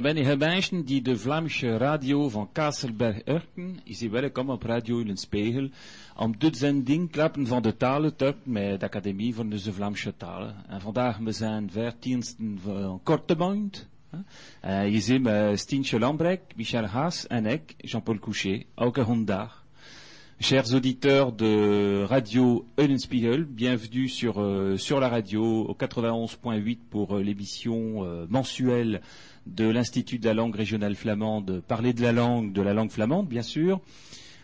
we zijn mensen die de Vlaamse radio van Kasselberg-Urken, is hier welkom op Radio in een Spiegel, om dit zending klappen van de talen terug met de Academie van de Vlaamse talen. En vandaag we zijn veertiensten van korte band. Uh, je ziet me Stientje Lambrek, Michel Haas en ik, Jean-Paul Couchet, elke vandaag. Chers auditeurs de Radio Eulenspiegel, bienvenue sur, euh, sur la radio au 91.8 pour euh, l'émission euh, mensuelle de l'Institut de la langue régionale flamande, parler de la langue, de la langue flamande bien sûr.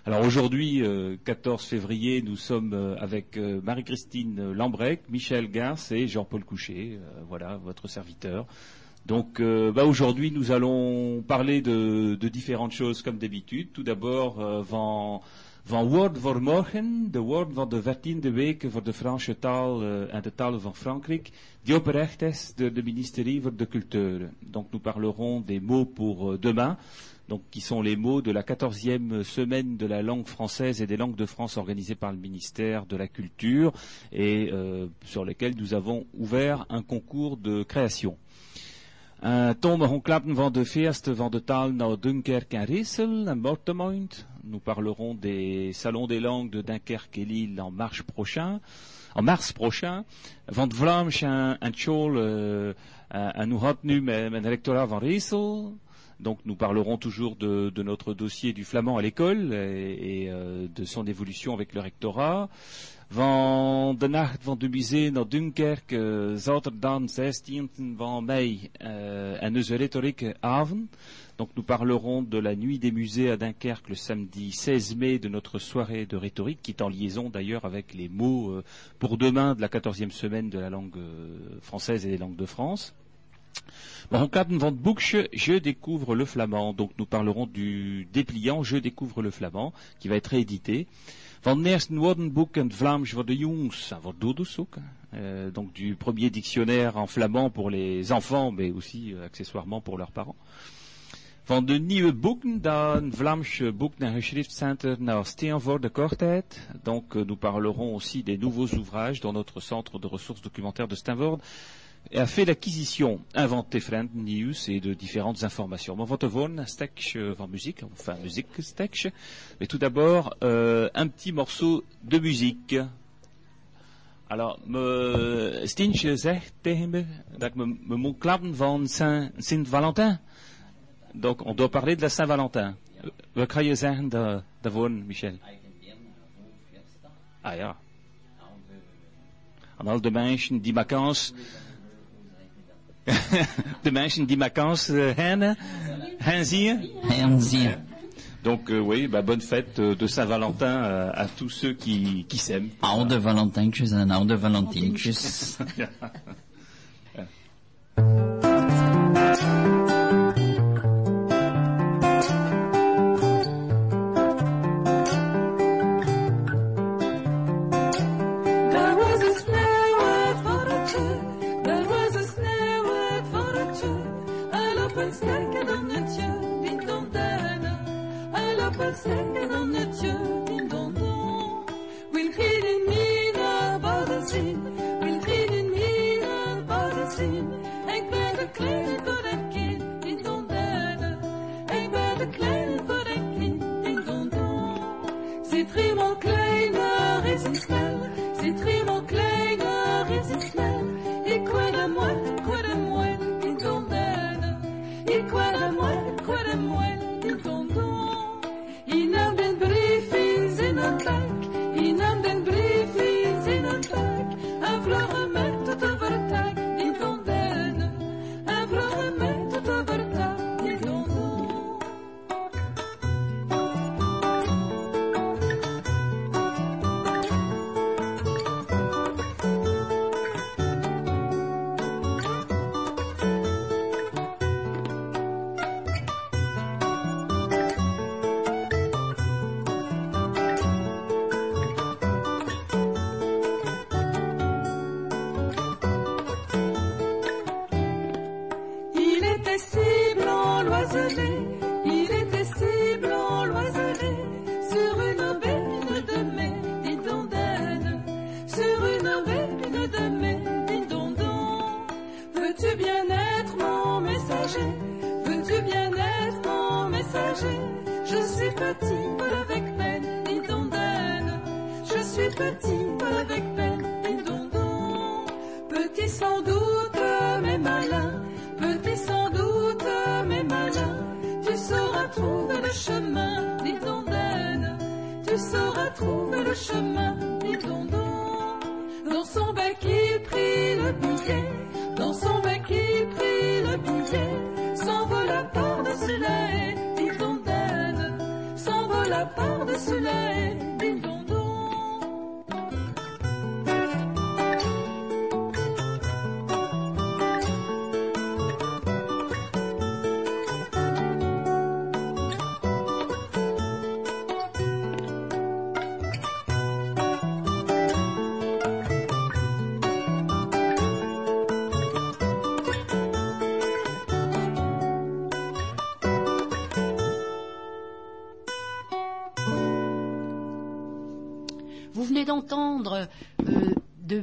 Alors aujourd'hui, 14 février, nous sommes avec Marie-Christine Lambrec, Michel Gars et Jean-Paul Couchet, voilà, votre serviteur. Donc bah, aujourd'hui, nous allons parler de, différentes choses comme d'habitude. Tout d'abord, van van woord voor morgen, de woord van de vertiende week voor de Franse taal uh, en de talen van Frankrijk, die opgerecht is door de ministerie voor de culture. Donc nous parlerons des mots pour euh, demain, donc qui sont les mots de la quatorzième semaine de la langue française et des langues de France organisée par le ministère de la Culture et euh, sur lesquels nous avons ouvert un concours de création. Uh, Tom klappen van de feesten van de taal naar Dunkerque en Riesel en Mortemoint. Nous parlerons des salons des langues de Dunkerque et Lille en mars prochain. En mars prochain. Van Vlaams en, en Tjol uh, uh, nous nu met, met rectorat van Riesel. Donc nous parlerons toujours de, de, notre dossier du flamand à l'école et, et euh, de son évolution avec le rectorat. Van de nacht van de musée naar Dunkerque, uh, zaterdag 16 van mei, uh, en onze avond. Donc nous parlerons de la nuit des musées à Dunkerque le samedi 16 mai de notre soirée de rhétorique, qui est en liaison d'ailleurs avec les mots euh, pour demain de la 14e semaine de la langue euh, française et des langues de France. Bon, van Boekje, Je découvre le flamand. Donc nous parlerons du dépliant Je découvre le flamand, qui va être réédité. Van eerste woordenboek Vlaams voor de jongs, voor. Euh, donc du premier dictionnaire en flamand pour les enfants, mais aussi accessoirement pour leurs parents. Van de nieuwe boeken, dan Vlaams boek naar geschriftcenter naar de Kortheid. Donc euh, nous parlerons aussi des nouveaux ouvrages dans notre centre de ressources documentaires de Steenvoorde a fait l'acquisition, inventé friend news et de différentes informations. Maar wat gewoon een van muziek, enfin musique Mais tout d'abord, euh, un petit morceau de musique. Alors, me, Stintje zegt tegen me dat me, me moet klappen van Saint-Valentin. Donc, on doit parler de la Saint-Valentin. Wat ga je zeggen daarvoor, Michel? Ah ja. En al de mensen die vakantie de mensen die vakances hebben, zien. Donc euh, oui, bah, bonne fête euh, de Saint-Valentin euh, à tous ceux qui, qui s'aiment. Oude Valentijntjes en oude Valentijntjes.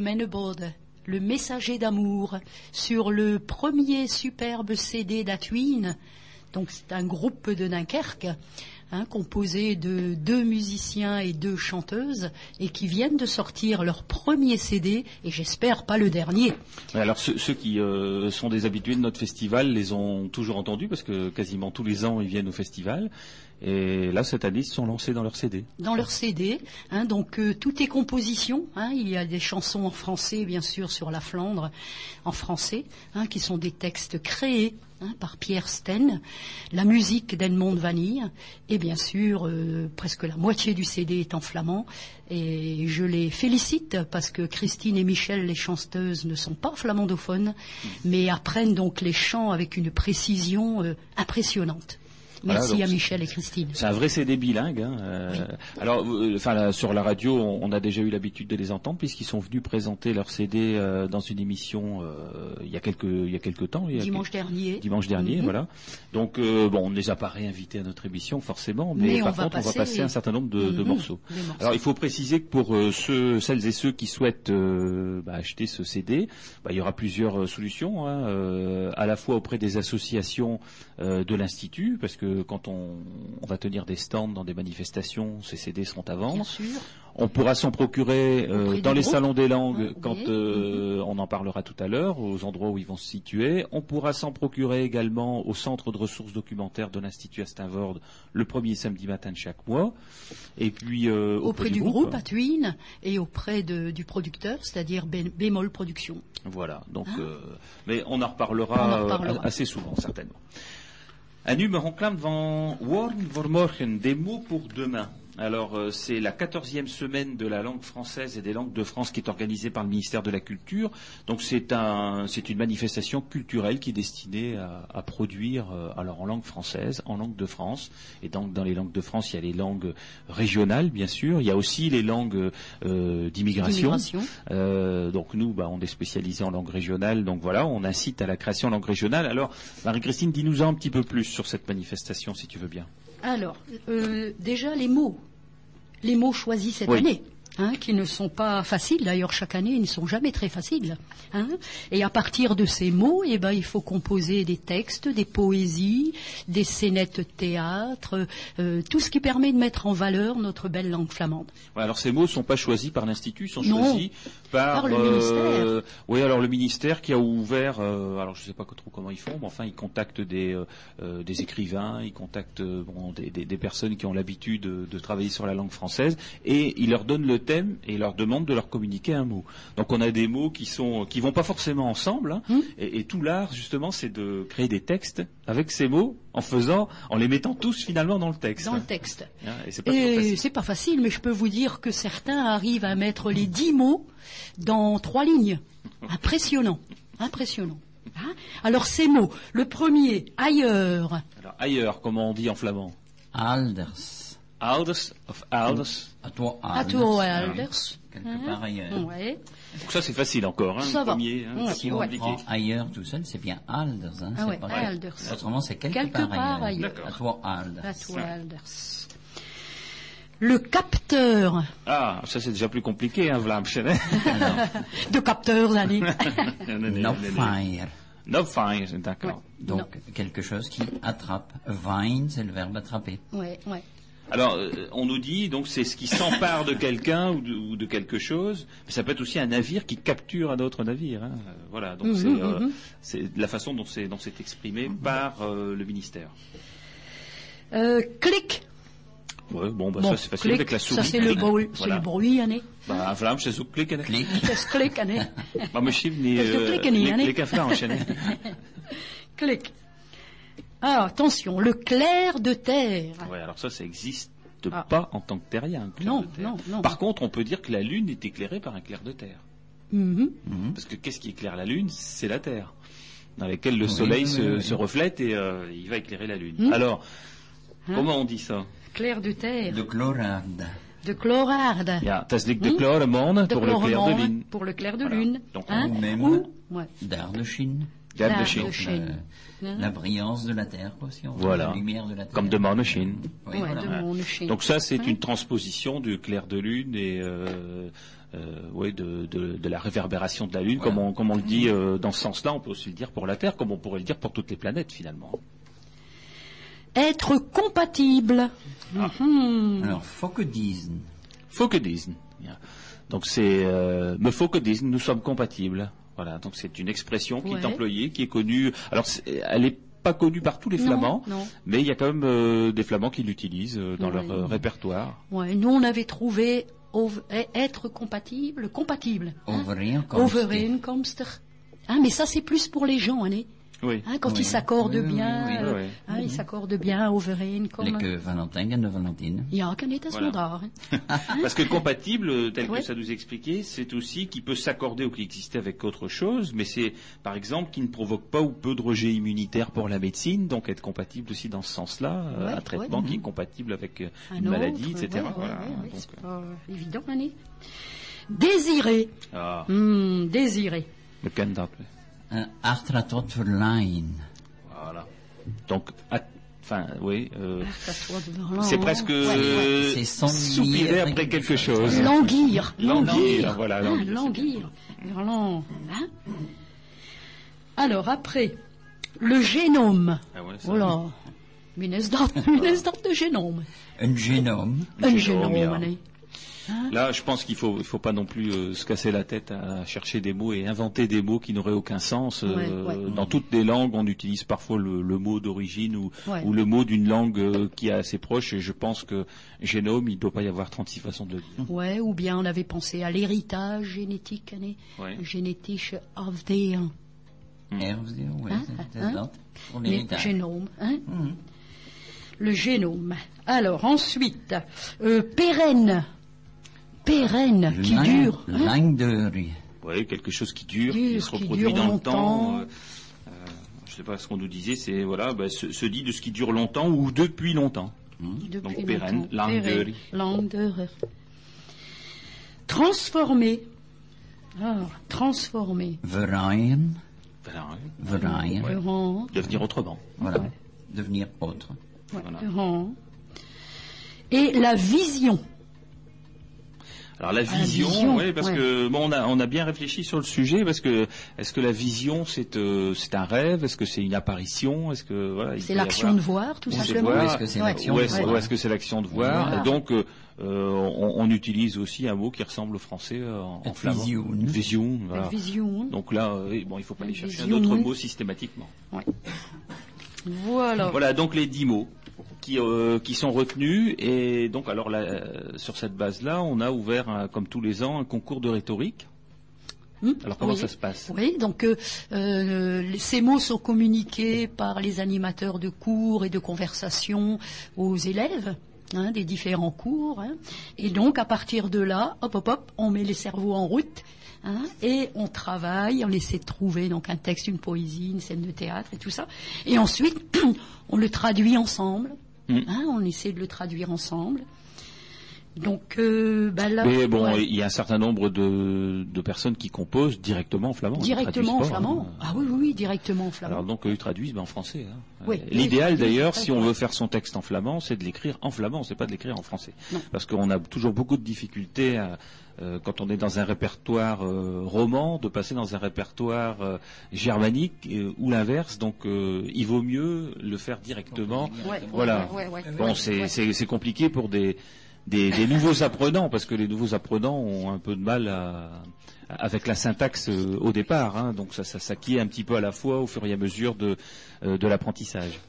de Menebode, le messager d'amour, sur le premier superbe CD d'Atwin. Donc c'est un groupe de Dunkerque. Hein, composé de deux musiciens et deux chanteuses, et qui viennent de sortir leur premier CD, et j'espère pas le dernier. Alors ceux, qui euh, sont des habitués de notre festival les ont toujours entendus, parce que quasiment tous les ans ils viennent au festival. Et là, cette année, ils se sont lancés dans leur CD. Dans leur CD, hein, donc euh, tout est composition. Hein, il y a des chansons en français, bien sûr, sur la Flandre, en français, hein, qui sont des textes créés par Pierre Sten, la musique d'Edmond Vanille, et bien sûr, euh, presque la moitié du CD est en flamand. Et je les félicite parce que Christine et Michel, les chanteuses, ne sont pas flamandophones, mais apprennent donc les chants avec une précision euh, impressionnante. Merci à Michel et Christine. C'est un vrai CD bilingue. Hein, euh, alors, euh, sur la radio, on, a déjà eu l'habitude de les entendre puisqu'ils sont venus présenter leur CD euh, dans une émission il y a quelques il y a quelques temps. dimanche dernier. Dimanche dernier, mhm. voilà. Donc bon, on ne les a pas réinvités à notre émission forcément, mais, par contre, on va passer un certain nombre de, mhm. morceaux. Alors, il faut préciser que pour ceux, celles et ceux qui souhaitent bah, acheter ce CD, bah, il y aura plusieurs solutions, hein, à la fois auprès des associations de l'institut, parce que quand on, va tenir des stands dans des manifestations, ces CD seront à vendre. On pourra s'en procurer euh, dans les salons des langues ah, quand euh, on en parlera tout à l'heure, aux endroits où ils vont se situer. On pourra s'en procurer également au centre de ressources documentaires de l'Institut Astinvord le premier samedi matin de chaque mois. Et puis euh, auprès, du, groupe, à Twin et auprès du producteur, c'est-à-dire Bémol Production. Voilà. Donc, hein mais on en reparlera, assez souvent certainement. Un me réclame van Worn voor morgen, des mots pour demain. Alors, euh, c'est la quatorzième semaine de la langue française et des langues de France qui est organisée par le ministère de la Culture. Donc, c'est une manifestation culturelle qui est destinée à, produire, euh, alors en langue française, en langue de France. Et donc, dans les langues de France, il y a les langues régionales, bien sûr. Il y a aussi les langues euh, d'immigration. donc, nous, bah, on est spécialisé en langue régionale. Donc, voilà, on incite à la création en langue régionale. Alors, Marie-Christine, dis-nous un petit peu plus sur cette manifestation, si tu veux bien. Alors, déjà les mots les mots choisis cette année. Hein, qui ne sont pas faciles. D'ailleurs, chaque année, ils ne sont jamais très faciles. Hein. Et à partir de ces mots, eh ben, il faut composer des textes, des poésies, des scénettes théâtre, euh, tout ce qui permet de mettre en valeur notre belle langue flamande. alors ces mots ne sont pas choisis par l'Institut, ils sont choisis par, le ministère. Euh, oui, alors le ministère qui a ouvert, euh, alors je ne sais pas trop comment ils font, mais enfin, ils contactent des, des écrivains, ils contactent des, personnes qui ont l'habitude de, de travailler sur la langue française, et ils leur donnent le thème et leur demande de leur communiquer un mot. Donc on a des mots qui sont qui vont pas forcément ensemble, hein. mmh. et, tout l'art justement c'est de créer des textes avec ces mots en faisant, en les mettant tous finalement dans le texte. Dans le texte. Hein, et c'est pas, facile. pas facile, mais je peux vous dire que certains arrivent à mettre les dix mots dans trois lignes. Impressionnant, impressionnant. Hein. Alors ces mots, le premier, ailleurs. Alors ailleurs, comment on dit en flamand? Alders. Alders of Alders. À toi, Alders. Quelque part ailleurs. Ouais. Donc ça c'est facile encore, hein, ça le premier. Hein, si on prend ailleurs tout seul, c'est bien Alders. Hein, ah ouais, pas Alders. Autrement, c'est quelque, quelque, part, part ailleurs. À toi, Alders. À toi, Alders. Le capteur. Ah, ça c'est déjà plus compliqué, hein, Vlam De capteurs, allez. no fire. Nobfire, d'accord. Donc quelque chose qui attrape. Vine, c'est le verbe attraper. Ouais, ouais. Alors, euh, on nous dit, donc c'est ce qui s'empare de quelqu'un ou, de, quelque chose, mais ça peut être aussi un navire qui capture un autre navire. Hein. Voilà, donc mhm, euh, mhm. c'est la façon dont c'est exprimé par euh, le ministère. clic. Ouais, bon, bah, ça c'est facile avec la souris. Ça c'est le bruit, c'est le bruit, Anne. Bah, Vlaam, c'est Anne. Clic. C'est clic, Anne. Bah, misschien niet, clic à Vlaams, Clic. Ah, attention, le clair de terre. Oui, alors ça, ça n'existe ah. pas en tant que terrien. Non, non, non. Par contre, on peut dire que la Lune est éclairée par un clair de terre. Mm-hmm. Mm-hmm. Parce que qu'est-ce qui éclaire la Lune? C'est la Terre, dans laquelle le Soleil se, reflète et euh, il va éclairer la Lune. Mm. Alors, hein? comment on dit ça? Clair de terre. De chlorade. De chlorade. Ja, dat is de mm? pour le clair de lune. Pour le clair de lune. Donc, hein? même ouais. d'Ardechine. D'Ardechine. La brillance de la Terre, quoi, si on voilà. la lumière de la Terre. Comme. Oui, voilà. de Donc ça, c'est une transposition du clair de lune et euh, euh, ouais, de, de, de, la réverbération de la lune, comme, on, comme on le dit euh, dans ce sens-là. On peut aussi le dire pour la Terre, comme on pourrait le dire pour toutes les planètes, finalement. Être compatible. Ah. Mm -hmm. Alors, Fockedisen. Fockedisen. Donc c'est euh, me Fockedisen, nous sommes compatibles. Voilà, donc c'est une expression qui est employée, qui est connue. Alors, elle n'est pas connue par tous les Flamands, mais il y a quand même euh, des Flamands qui l'utilisent euh, dans leur euh, répertoire. Ouais, nous on avait trouvé être compatible, compatible. Hein? Ah, mais ça c'est plus pour les gens, hein, Hein, quand ils s'accordent bien, euh, hein, ils s'accordent bien overeen. Comme... que Valentin de Valentine. Ja, kan niet voilà. Parce que compatible, tel que ça nous expliquait, c'est aussi qui peut s'accorder ou qui existait avec autre chose, mais c'est par exemple qui ne provoque pas ou peu de rejet immunitaire pour la médecine, donc être compatible aussi dans ce sens-là, euh, un traitement qui est compatible avec euh, une maladie, etc. Voilà, c'est pas évident, Annie. Désirer. Ah. Désirer. Le candidat. Verlagen. Voilà. Donc, enfin, oui. Euh, c'est presque ouais, soupirer après quelque chose. Languir. Languir. Voilà, languir. Hein Alors, après, le génome. Ah ouais, ça, voilà. De génome. Un génome. Un génome, Hein Là, je pense qu'il faut, il faut pas non plus euh, se casser la tête à chercher des mots et inventer des mots qui n'auraient aucun sens. Euh, dans toutes les langues, on utilise parfois le, mot d'origine ou, ou, le mot d'une langue euh, qui est assez proche. Et je pense que génome, il ne doit pas y avoir 36 façons de le dire. Ouais, ou bien on avait pensé à l'héritage génétique, ouais. génétique of the. Hein, hein? Le génome. Hein? Mm. Le génome. Alors ensuite, pérenne pérenne, qui dure. Hein oui, quelque chose qui dure, qui se reproduit dans le temps. Euh, euh, je ne sais pas ce qu'on nous disait, c'est voilà, bah, se, dit de ce qui dure longtemps ou depuis longtemps. Mmh. Donc pérenne, langdeurig. Transformer. Alors, transformer. Veraaien. Devenir autrement. Voilà. Devenir autre. Voilà. Et la vision. Alors la vision, oui, parce que bon, on a on a bien réfléchi sur le sujet parce que est-ce que la vision c'est euh, c'est un rêve, est-ce que c'est une apparition, est-ce que voilà, c'est l'action de voir tout simplement, ou est-ce que c'est l'action, est-ce que c'est l'action de voir, et donc euh, on, on, utilise aussi un mot qui ressemble au français euh, en, en flamand. Vision. Vision. Voilà. Vision. Donc là, bon, il faut pas aller chercher un autre mot systématiquement. Voilà. Voilà donc les dix mots qui, euh, qui sont retenus. Et donc, alors là, sur cette base-là, on a ouvert, comme tous les ans, un concours de rhétorique. Hmm alors comment ça se passe? Oui, donc euh, euh, ces mots sont communiqués par les animateurs de cours et de conversation aux élèves. Hein, des différents cours, hein. et donc à partir de là, hop hop hop, on met les cerveaux en route Hein, et on travaille, on essaie de trouver donc un texte, une poésie, une scène de théâtre et tout ça. Et ensuite, on le traduit ensemble. Mm. Hein, on essaie de le traduire ensemble. Donc, euh, bah là, mais bon, il y a un certain nombre de, de, personnes qui composent directement en flamand. Directement en flamand. Hein. Ah oui, oui, oui, directement en flamand. Alors donc, ils traduisent ben, en français. Hein. Oui, L'idéal d'ailleurs, si on veut faire son texte en flamand, c'est de l'écrire en flamand, c'est pas de l'écrire en français, parce qu'on a toujours beaucoup de difficultés à, euh, quand on est dans un répertoire euh, roman, de passer dans un répertoire euh, germanique ou l'inverse. Donc, il vaut mieux le faire directement. voilà. bon, c'est compliqué pour des, des, nouveaux apprenants, parce que les nouveaux apprenants ont un peu de mal avec la syntaxe au départ. Hein. donc, ça, ça s'acquiert un petit peu à la fois au fur et à mesure de, de l'apprentissage.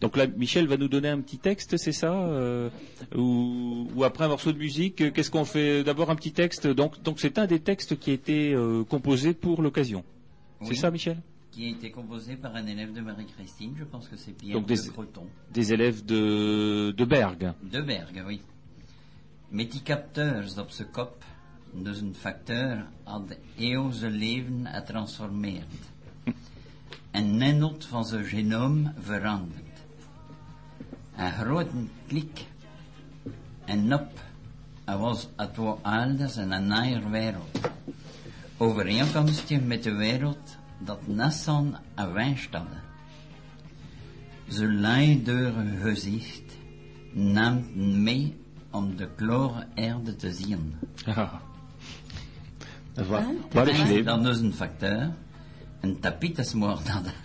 Donc là, Michel va nous donner un petit texte, c'est ça euh, ou, après un morceau de musique Qu'est-ce qu'on fait? D'abord un petit texte. Donc, donc c'est un des textes qui a été euh, composé pour l'occasion. C'est ça, Michel? Qui a été composé par un élève de Marie-Christine. Je pense que c'est Pierre des, de Breton. Des élèves de, de Berg. De Berg, oui. Met die capteurs op zijn kop, dus een facteur had eeuw zijn leven getransformeerd. en nenot van zijn genoom veranderd. een grote klik en nop. Hij was het wel anders en een nieuwe wereld. Overeenkomstig met de wereld dat Nassan wens hadden. Ze leideure gezicht nam mee om de klore erde te zien. Ja. Dat was, wat is Dan is een facteur, een tapietesmoord hadden.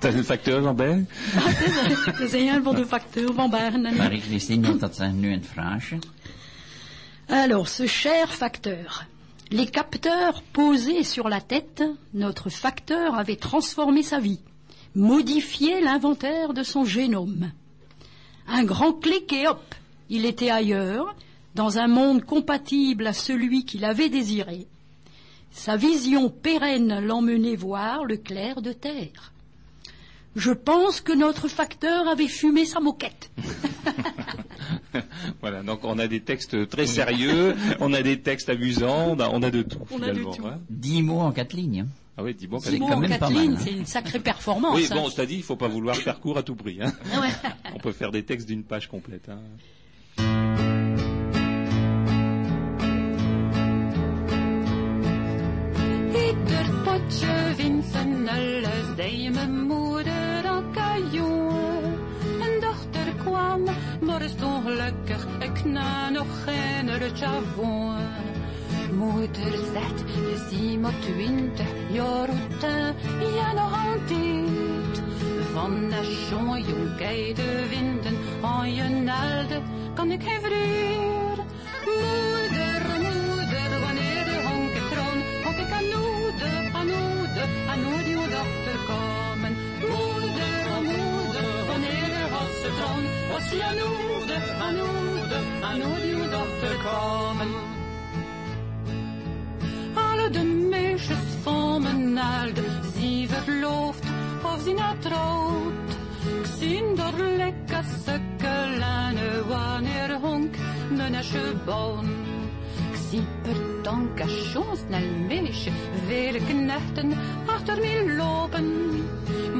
Dat is een facteur van bij? Dat is een van de facteurs van Berne. Marie-Christine, dat zijn nu een vraagje. Alors, ce cher facteur. Les capteurs posés sur la tête, notre facteur avait transformé sa vie, modifié l'inventaire de son génome. Un grand clic et hop, il était ailleurs, dans un monde compatible à celui qu'il avait désiré. Sa vision pérenne l'emmenait voir le clair de terre. Je pense que notre facteur avait fumé sa moquette. voilà, donc on a des textes très sérieux, on a des textes amusants, on a, de tout on finalement. A hein. Dix mots en quatre lignes. Ah oui, en quatre lignes, hein. c'est une sacrée performance. Oui, bon, cest à dit, il ne faut pas vouloir faire court à tout prix. Hein. on peut faire des textes d'une page complète. Hein. is ongelukkig, ik na nog geen chavon. Moeder zet de zie twintig jaar oud, ja nog altijd. Van de jonge de winden aan je nelde, kan ik geen vreer. Moeder, moeder, wanneer de honken troon, honk ik aan noede, aan noede, aan noede uw dochter komen. Moeder, moeder, wanneer de hasse troon, was je noede. Anoede, Anoede, uw dochter komen. De meisjes van mijn alde, zie verloofd of zie na trouwd. Ik zie door lekker sukkelen wanneer honk mijn asje bouwen. Ik zie per dank als snel meisje, vele knechten achter mij lopen.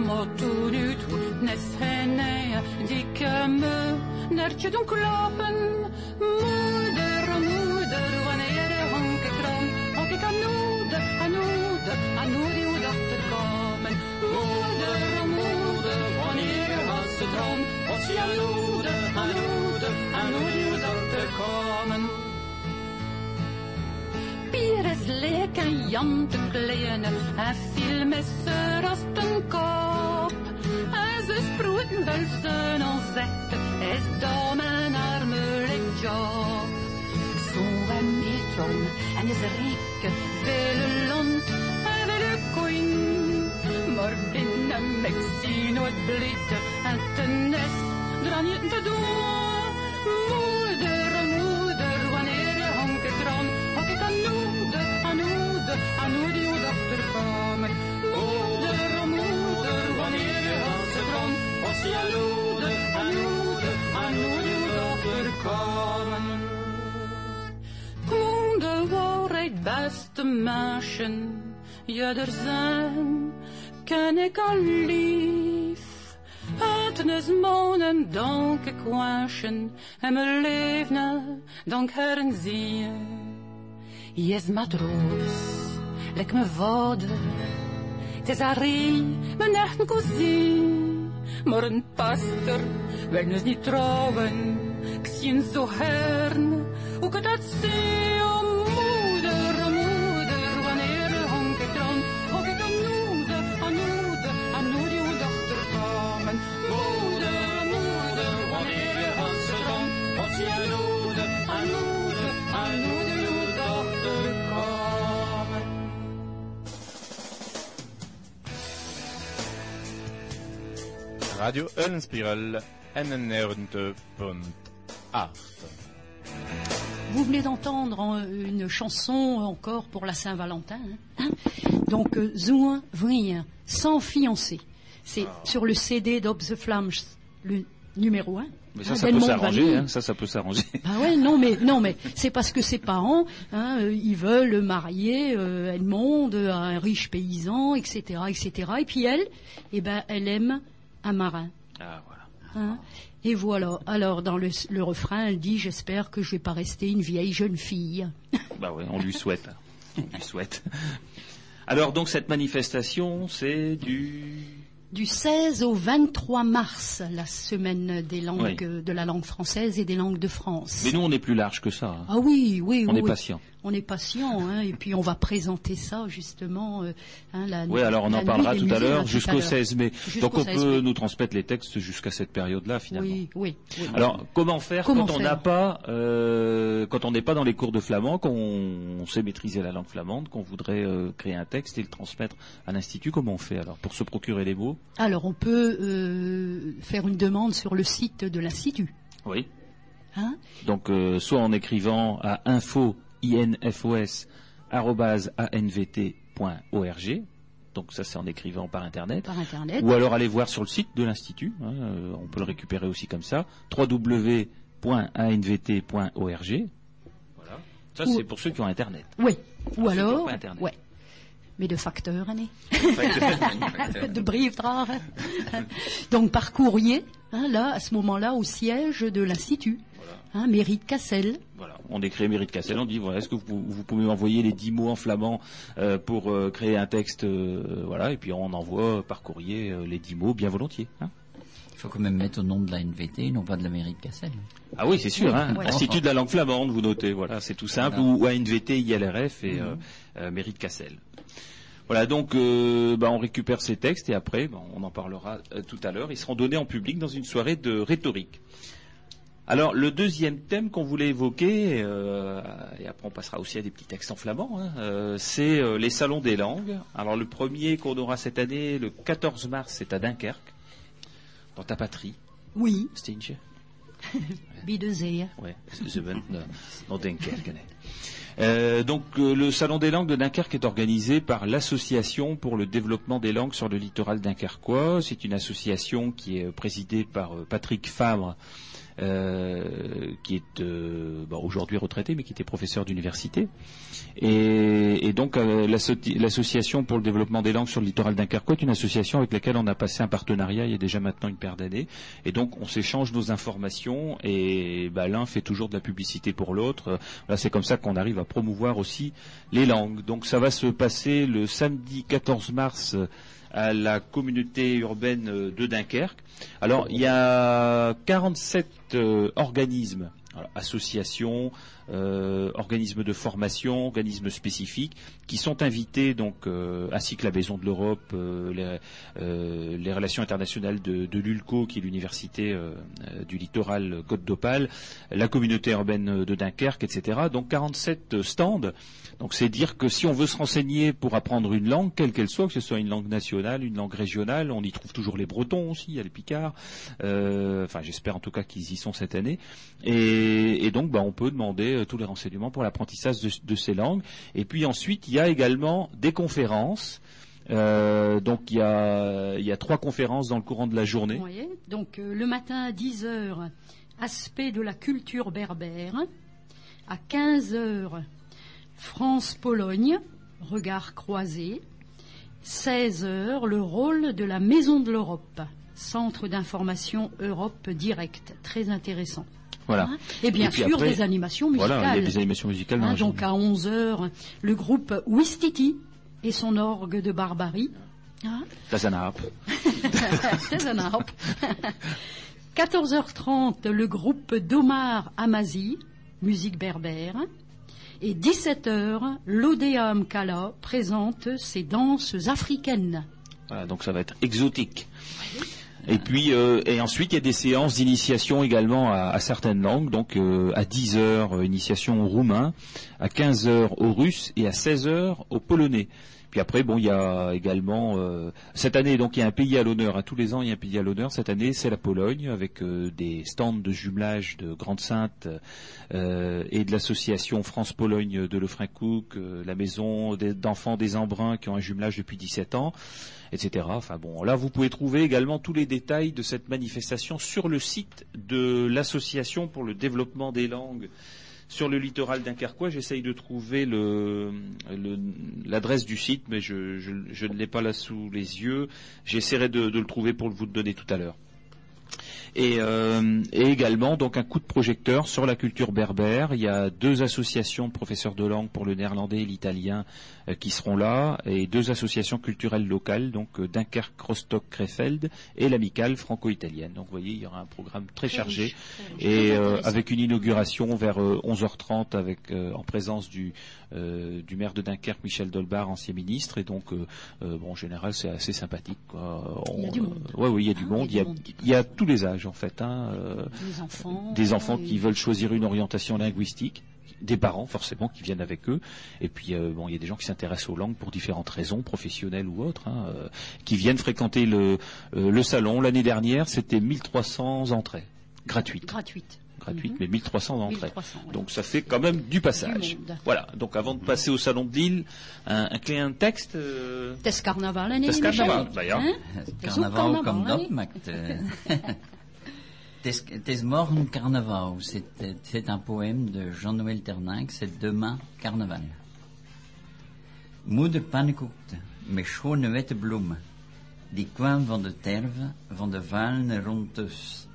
Maar toen uit nes henne, dikke me nertje doen kloppen. Moeder, moeder, wanneer anoede, anoede uw dochter komen. Moeder, moeder, wanneer de wassen droom, als je anoede, anoede, anoede uw dochter komen. Pier is leek en Jan te kleine, en viel met z'n rasten kop. En ze sproeten wel zijn onzekte, is daar mijn armelijk job. Zo en miltron en is rijk, veel land en veel koin. Maar binnen ik zie nooit blitten en ten is aan te doen. Moeder, moeder, wanneer je honken dran, hok ik aan noede, aan noede, aan noede uw. Moeder, moeder, wanneer je honken dran, als je noede, aan noede. komen. Kom de waarheid, beste meisje, er zijn, ken ik al lief. laten eens monen, donker kwanschen, en me leven, donk heren zie Yes, matroos, lek me vader, het is Harry, mijn echte cousine. Maar een pastor wil dus niet trouwen, ik zie zo hern, hoe kan dat zien, Radio Eulenspiegel 91.8. Vous venez d'entendre euh, une chanson encore pour la Saint-Valentin. hein. Donc, euh, Zouen Vrien, sans fiancé. C'est Ah. sur le CD d'Ob the Flams, le numéro 1. Mais ça, ça peut s'arranger, hein, ça, ça peut s'arranger. Ah ouais, non mais non mais c'est parce que ses parents, hein, euh, ils veulent marier euh, Edmond à un riche paysan, etc., etc. Et puis elle, eh ben, elle aime un marin. Ah, voilà. hein. Et voilà. Alors dans le, le refrain, elle dit j'espère que je vais pas rester une vieille jeune fille. Bah ouais, on lui souhaite. On lui souhaite. Alors, donc, cette manifestation, c'est du... Du 16 au 23 mars, la semaine des langues Oui. de la langue française et des langues de France. Mais nous, on est plus large que ça. hein. Ah oui, oui, On oui. est oui. patient. On est patient, hein, et puis on va présenter ça justement. euh, hein, la, Oui, alors on en parlera tout à l'heure hein, jusqu'au l'heure. 16 mai. Donc on 16 peut nous transmettre les textes jusqu'à cette période-là finalement. Oui, oui. oui. Alors comment faire Comment quand on n'a pas, euh, quand on n'est pas dans les cours de flamand, qu'on on sait maîtriser la langue flamande, qu'on voudrait euh, créer un texte et le transmettre à l'institut, comment on fait alors pour se procurer les mots? Alors on peut faire une demande sur le site de l'institut. Oui. Hein? Donc euh, soit en écrivant à info infos arobase anvt.org. Donc ça c'est en écrivant par internet. par internet. Ou alors aller voir sur le site de l'institut. hein, euh, on peut le récupérer aussi comme ça. www.anvt.org. Voilà. Ça c'est pour ceux qui ont internet. Oui. Ou Ah, alors, pas Internet. ouais. Mais de. Facteur. de briefdrag. Donc par courrier, hein, là, à ce moment-là, au siège de l'institut, hein, mairie de Cassel. Voilà, on écrit Mérite Cassel, on dit voilà, est-ce que vous, vous pouvez m'envoyer les dix mots en flamand euh, pour euh, créer un texte, euh, voilà, et puis on envoie par courrier euh, les dix mots bien volontiers. hein. Il faut quand même mettre au nom de la NVT, non pas de la mairie de Cassel. Ah oui, c'est sûr, hein, Ouais. Institut de la langue flamande, vous notez, voilà, c'est tout simple, Voilà. ou, ou ANVT, ILRF et euh, euh, Mérite Cassel. Voilà, donc euh, bah, on récupère ces textes et après, bah, on en parlera euh, tout à l'heure. Ils seront donnés en public dans une soirée de rhétorique. Alors le deuxième thème qu'on voulait évoquer, euh, et après on passera aussi à des petits textes en flamand, hein, euh, c'est euh, les salons des langues. Alors le premier qu'on aura cette année, le 14 mars, c'est à Dunkerque, dans ta patrie, Oui, Stinge. Bidezee. Ouais, dans Dunkerque. Euh, donc euh, le salon des langues de Dunkerque est organisé par l'association pour le développement des langues sur le littoral dunkerquois. C'est une association qui est présidée par euh, Patrick Fabre, euh, qui est euh, bon, aujourd'hui retraité, mais qui était professeur d'université. Et, et donc euh, l'asso- l'association pour le développement des langues sur le littoral dunkerquois est une association avec laquelle on a passé un partenariat il y a déjà maintenant une paire d'années. Et donc on s'échange nos informations et bah, l'un fait toujours de la publicité pour l'autre. Voilà, c'est comme ça qu'on arrive à promouvoir aussi les langues. Donc ça va se passer le samedi 14 mars à la communauté urbaine de Dunkerque. Alors il y a 47 euh, organismes, associations, euh, organismes de formation, organismes spécifiques, qui sont invités donc euh, ainsi que la Maison de l'Europe, euh, les, relations internationales de, l'ULCO, qui est l'université du littoral Côte d'Opale, la communauté urbaine de Dunkerque, etc. Donc 47 stands. Donc c'est dire que si on veut se renseigner pour apprendre une langue, quelle qu'elle soit, que ce soit une langue nationale, une langue régionale, on y trouve toujours les Bretons aussi, il y a les Picards. Enfin, j'espère en tout cas qu'ils y sont cette année. Et, et donc, bah, on peut demander euh, tous les renseignements pour l'apprentissage de, ces langues. Et puis ensuite, il y a également des conférences. Euh, donc il y a, trois conférences dans le courant de la journée. Donc euh, le matin à 10h, aspect de la culture berbère. À 15h, France-Pologne, regard croisé. 16h, le rôle de la Maison de l'Europe. Centre d'information Europe Direct. Très intéressant. Voilà. Hein et bien sûr, après, des animations musicales. Voilà, il y a des animations musicales. dans Hein, donc à 11h, le groupe Wistiti et son orgue de barbarie. Hein Harp. C'est un harpe. 14h30, le groupe d'Omar Amazi, musique berbère. Et 17h, l'Odéum Kala présente ses danses africaines. Voilà, donc ça va être exotique. Et puis euh, et ensuite il y a des séances d'initiation également à, à certaines langues. Donc euh, à 10 heures euh, initiation au roumain, à 15 heures au russe et à 16 heures au polonais. Puis après bon il y a également euh, cette année donc il y a un pays à l'honneur. À tous les ans il y a un pays à l'honneur. Cette année c'est la Pologne avec euh, des stands de jumelage de Grande Sainte euh, et de l'association France-Pologne de Lefrancouc, la maison d'enfants des Embruns qui ont un jumelage depuis 17 ans etc. Enfin bon, là vous pouvez trouver également tous les détails de cette manifestation sur le site de l'association pour le développement des langues sur le littoral dunkerquois. J'essaye de trouver l'adresse du site, mais je, ne l'ai pas là sous les yeux. J'essaierai de, le trouver pour vous le donner tout à l'heure. Et, euh, et également donc un coup de projecteur sur la culture berbère. Il y a deux associations de professeurs de langue pour le néerlandais et l'italien qui seront là, et deux associations culturelles locales, donc euh, Dunkerque, Rostock, Krefeld et l'amicale franco-italienne. Donc vous voyez, il y aura un programme très chargé et euh, avec une inauguration vers euh, 11h30 avec euh, en présence du euh, du maire de Dunkerque Michel Dolbar, ancien ministre et donc euh, euh, bon en général c'est assez sympathique quoi. Il y a du monde. euh, ouais oui, il y a du Ah, monde, il y a il y tous les âges en fait hein, euh, Des enfants. des enfants qui veulent choisir une orientation linguistique, des parents forcément qui viennent avec eux, et puis euh, bon, il y a des gens qui s'intéressent aux langues pour différentes raisons, professionnelles ou autres, hein, euh, qui viennent fréquenter le, euh, le salon. L'année dernière, c'était 1300 entrées gratuites, Gratuite. gratuites, Mhm. mais 1300 entrées. 1300, ouais. Donc ça fait quand même du passage. Du voilà. Donc avant de passer au salon de Lille, un, un de texte. euh, Tes carnaval, hein, Tes Michel carnaval, bah ja. Hein? Carnaval carnaval, dat, is morgen carnaval. C'est un poème de Jean-Noël Terninck. C'est demain carnaval. Moeder pannenkoekte met schone witte bloemen. Die kwam van de terve, van de valen rond dus.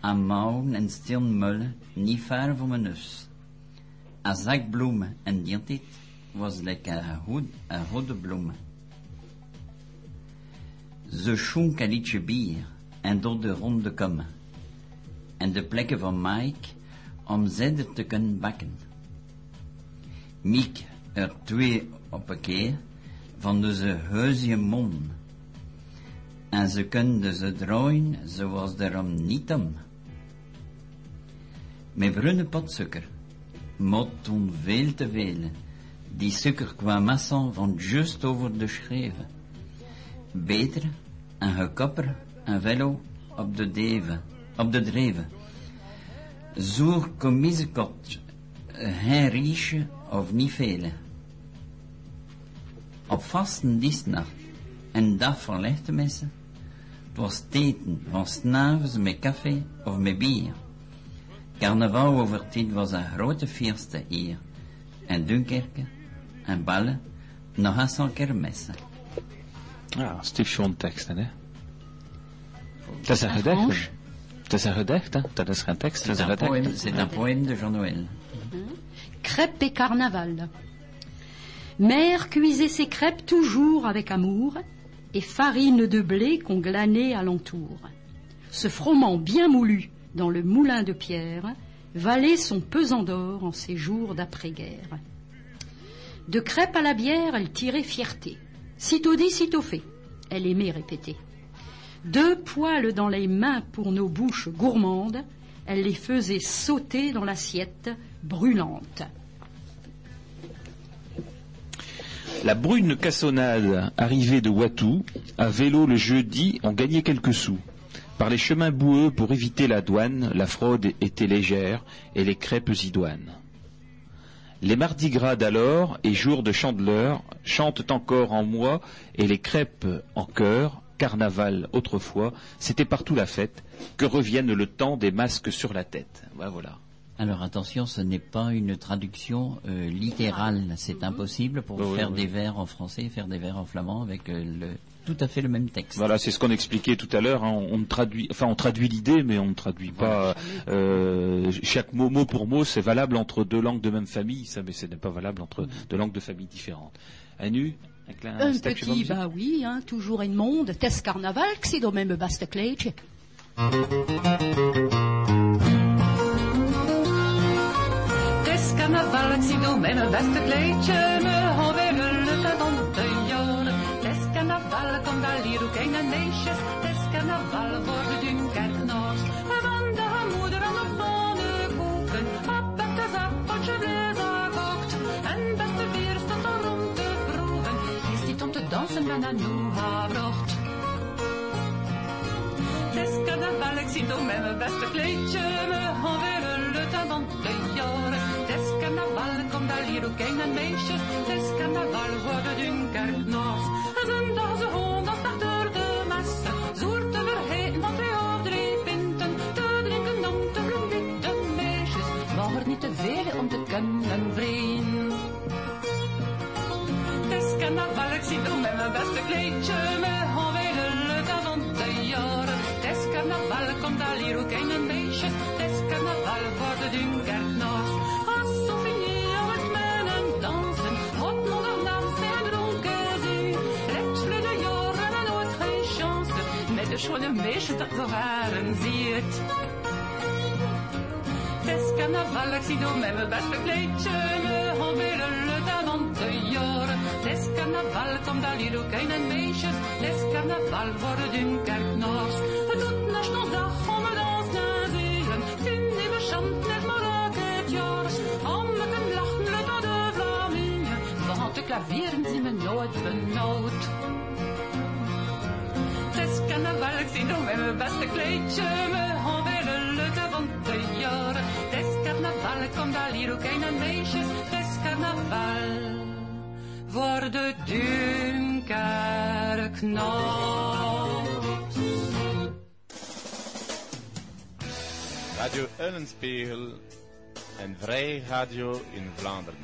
Aan mouwen en stil mullen, niet ver van mijn neus. Een zak bloemen en tijd was lekker een goede bloemen. Ze schonk een liedje bier en door de ronde komen. En de plekken van Mike om zedder te kunnen bakken. Miek er twee op een keer van deze huisje mon. En ze konden ze draaien zoals daarom niet om. Met bruine potsuiker, mot toen veel te veel. Die suiker kwam massa van just over de schreven. Beter een gekopper en velo op de deven, op de dreven. Zoer commisekot, geen riesje of niet vele. Op vasten dienstnacht en dag van lichte messen, het was teten van s'navonds met café of met bier. Carnaval over tijd was een grote feeste hier. En Dunkerque, en ballen, nog eens een kermessen. Ah, Steve Sean teksten, hè? Dat is een is een gedicht, hè? Dat is geen tekst, dat C'est is een un, poème, gedicht. c'est un poème de Jean-Noël. Crêpes et carnaval. Mère cuisait ses crêpes toujours avec amour et farine de blé qu'on glanait alentour. Ce froment bien moulu dans le moulin de pierre valait son pesant d'or en ces jours d'après-guerre. De crêpes à la bière, elle tirait fierté. Sitôt dit, sitôt fait. Elle aimait répéter. Deux poils dans les mains pour nos bouches gourmandes, elle les faisait sauter dans l'assiette brûlante. La brune cassonade arrivée de Watou, à vélo le jeudi, ont gagné quelques sous. Par les chemins boueux pour éviter la douane, la fraude était légère et les crêpes idoines. Les mardis gras d'alors et jours de chandeleur chantent encore en moi et les crêpes en chœur, carnaval autrefois, c'était partout la fête, que revienne le temps des masques sur la tête. Voilà, voilà. Alors attention, ce n'est pas une traduction euh, littérale. C'est impossible pour oui, faire oui. des vers en français, faire des vers en flamand avec euh, le, tout à fait le même texte. Voilà, c'est ce qu'on expliquait tout à l'heure. hein. On, on traduit, enfin, on traduit l'idée, mais on ne traduit pas. euh, chaque mot, mot pour mot, c'est valable entre deux langues de même famille, ça, mais ce n'est pas valable entre deux langues de famille différentes. Anu, un, petit, musique bah oui, hein, toujours in monde. Test carnaval, que c'est dans même carnaval, beste om te dansen, ben aan nu gebracht. Het is carnaval, ik zie door met mijn beste kleedje me alweer het aan de jaren. Het is carnaval, kom daar hier ook een en meisjes. Het is carnaval voor schone meisjes dat waren is carnaval, ik zie door met mijn beste kleedje jaren. Het is carnaval, kom daar hier ook een en meisjes. Het is carnaval voor de Dunkerknaars. Het doet naast nog dag om het dans te zien. Vind die beschampt net maar ook het jaar. Om met een lachen luid door de Vlamingen. Want de klavieren zien me nooit benauwd. Het is carnaval, ik zie door met mijn beste kleedje me alweer de lutte van de jaren. Het is carnaval, kom daar hier ook een en meisjes. Het is carnaval voor de Dunkerknaars. Radio Eulenspiegel, een vrij radio in Vlaanderen.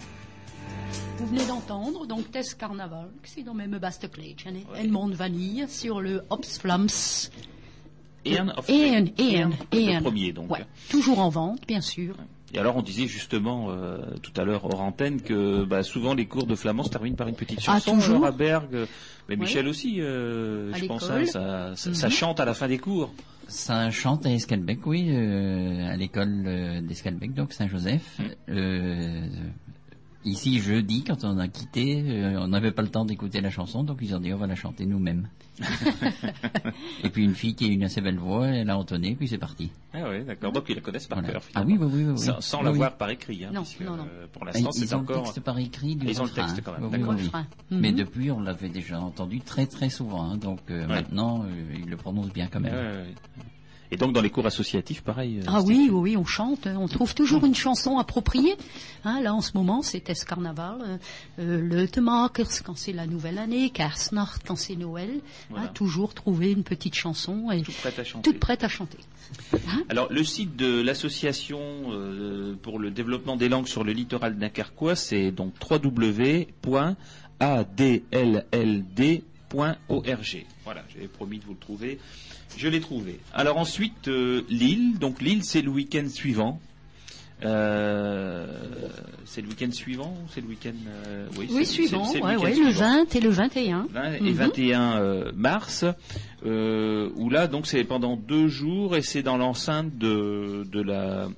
Vous venez d'entendre donc Test Carnaval, que c'est dans même kleedje. hein, En monde vanille sur le Ops Flams. Ean, Le premier, donc. Ouais, toujours en vente, bien sûr. Et alors, on disait justement euh, tout à l'heure hors antenne que bah, souvent les cours de flamand se terminent par une petite Ah, chanson. à Bergue, euh, mais Ouais. Michel aussi, euh, je pense, hein, ça, ça, ça Mhm. chante à la fin des cours. Ça chante à Escalbec, oui, euh, à l'école d'Escalbec, donc Saint-Joseph. Mm. Ici, jeudi, quand on a quitté, euh, on n'avait pas le temps d'écouter la chanson, donc ils ont dit on va la chanter nous-mêmes. Et puis une fille qui a une assez belle voix, elle a entonné, puis c'est parti. Ah oui, d'accord. Donc ils la connaissent par Voilà. cœur. Ah finalement. oui, oui, oui, oui. Sans, sans Oui, l'avoir oui. par écrit, hein, Non, puisque, non, non. euh, pour Ah, l'instant ils c'est ont le encore. texte par écrit du Ils ont le texte quand même, Oui, d'accord. oui, oui. Refrain. Mais Mhm. depuis, on l'avait déjà entendu très très souvent, hein, donc euh, maintenant, euh, il le prononce bien quand même. Ouais, ouais, ouais. Et donc dans les cours associatifs, pareil. euh, Ah oui, oui, oui, on chante, hein, on trouve toujours une chanson appropriée. Hein, là, en ce moment, c'est Test Carnaval, euh, euh, le Temakers quand c'est la nouvelle année, Kersnacht quand c'est Noël. Voilà. Hein, toujours trouver une petite chanson et Toute prête à chanter. toute prête à chanter. Hein Alors, le site de l'association euh, pour le développement des langues sur le littoral dunkerquois, c'est donc www.adll.org. Voilà, j'avais promis de vous le trouver. Je l'ai trouvé. Alors ensuite, euh, Lille. Donc Lille, c'est le week-end suivant. Euh, c'est le week-end suivant ou c'est le week-end euh, Oui, c'est- suivant, ouais, ouais, le suivant. 20 et le 21. 20 et Mhm. 21 euh, mars, où là donc c'est pendant deux jours et c'est dans l'enceinte de, de la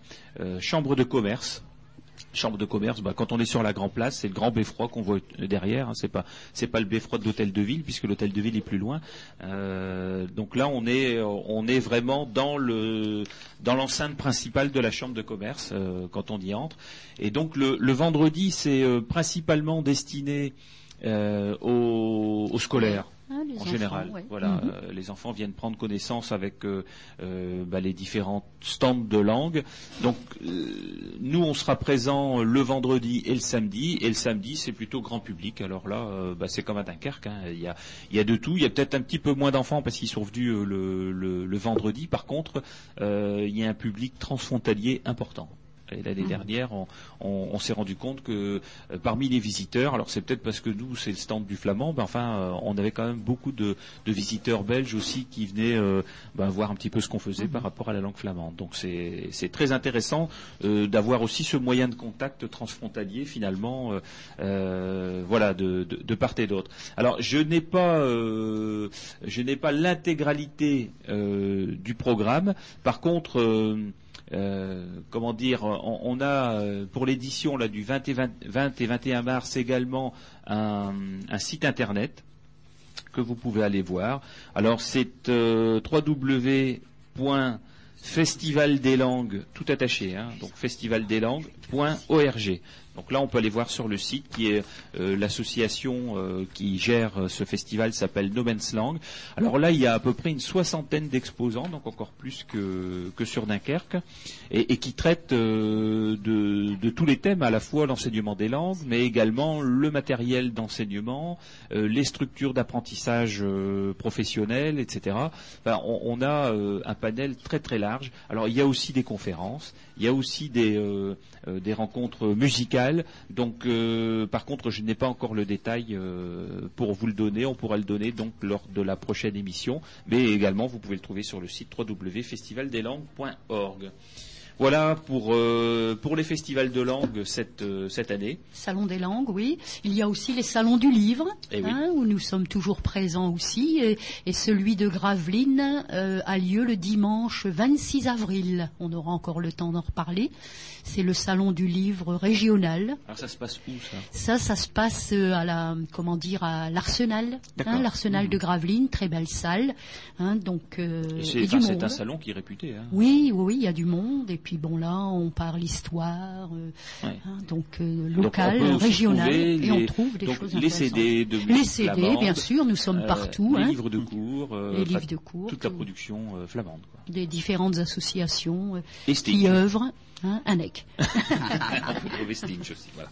chambre de commerce. Chambre de commerce, bah, quand on est sur la Grand Place, c'est le grand beffroi qu'on voit derrière. Hein, c'est pas c'est pas le beffroi de l'hôtel de ville puisque l'hôtel de ville est plus loin. Euh, donc là, on est on est vraiment dans le dans l'enceinte principale de la chambre de commerce euh, quand on y entre. Et donc le, vendredi, c'est euh, principalement destiné aux scolaires. Les En enfants, général, ouais. voilà, Mhm. euh, les enfants viennent prendre connaissance avec euh, euh, bah, les différents stands de langue. Donc, euh, nous, on sera présents le vendredi et le samedi, et le samedi, c'est plutôt grand public. Alors là, euh, bah, c'est comme à Dunkerque, hein, il y, a, il y a de tout. Il y a peut-être un petit peu moins d'enfants parce qu'ils sont venus le, le- le vendredi. Par contre, euh, il y a un public transfrontalier important. Et l'année dernière, on, on- on s'est rendu compte que euh, parmi les visiteurs, alors c'est peut-être parce que nous c'est le stand du flamand, ben enfin euh, on avait quand même beaucoup de, de visiteurs belges aussi qui venaient euh, ben, voir un petit peu ce qu'on faisait par rapport à la langue flamande. Donc c'est très intéressant d'avoir aussi ce moyen de contact transfrontalier finalement, voilà, de, de, de part et d'autre. Alors je n'ai pas je n'ai pas l'intégralité du programme. Par contre. Euh, comment dire, on, a euh, pour l'édition du 20 et, 20, 20 et 21 mars également un, site internet que vous pouvez aller voir. Alors c'est euh, www.festival des langues tout attaché, hein, donc festivaldeslangues.org. Donc là, on peut aller voir sur le site qui est euh, l'association euh, qui gère euh, ce festival s'appelle No Man's. Alors là, il y a à peu près une soixantaine d'exposants, donc encore plus que, que sur Dunkerque, et, qui traitent de, tous les thèmes, à la fois l'enseignement des langues, mais également le matériel d'enseignement, les structures d'apprentissage professionnel, etc. On, a un panel très très large. Alors il y a aussi des conférences, il y a aussi des, euh, euh, rencontres musicales. Donc, euh, par contre, je n'ai pas encore le détail pour vous le donner. On pourra le donner donc lors de la prochaine émission, mais également vous pouvez le trouver sur le site www.festivaldeslangues.org. Voilà pour, euh, pour les festivals de langue cette, euh, cette année. Salon des langues, oui. Il y a aussi les salons du livre, Eh oui. hein, où nous sommes toujours présents aussi. Et, et celui de Gravelines euh, a lieu le dimanche 26 avril. On aura encore le temps d'en reparler. C'est le salon du livre régional. Alors ça se passe où ça Ça, ça se passe euh, à la, comment dire, à l'Arsenal, hein, l'Arsenal de Gravelines, très belle salle. Hein, donc, euh, C'est enfin, un salon qui est réputé. Hein. Oui, oui, oui, il y a du monde. Et puis bon, là, on parle histoire, euh, Ouais. donc euh, local, régional, et on trouve des donc, choses les intéressantes. CD de Les CD, flamande, bien sûr, nous sommes partout. Les livres de cours. Les livres de cours, Toute la tout. production euh, flamande. Quoi. des différentes associations qui œuvrent. Hein. On peut trouver Sting aussi. Voilà.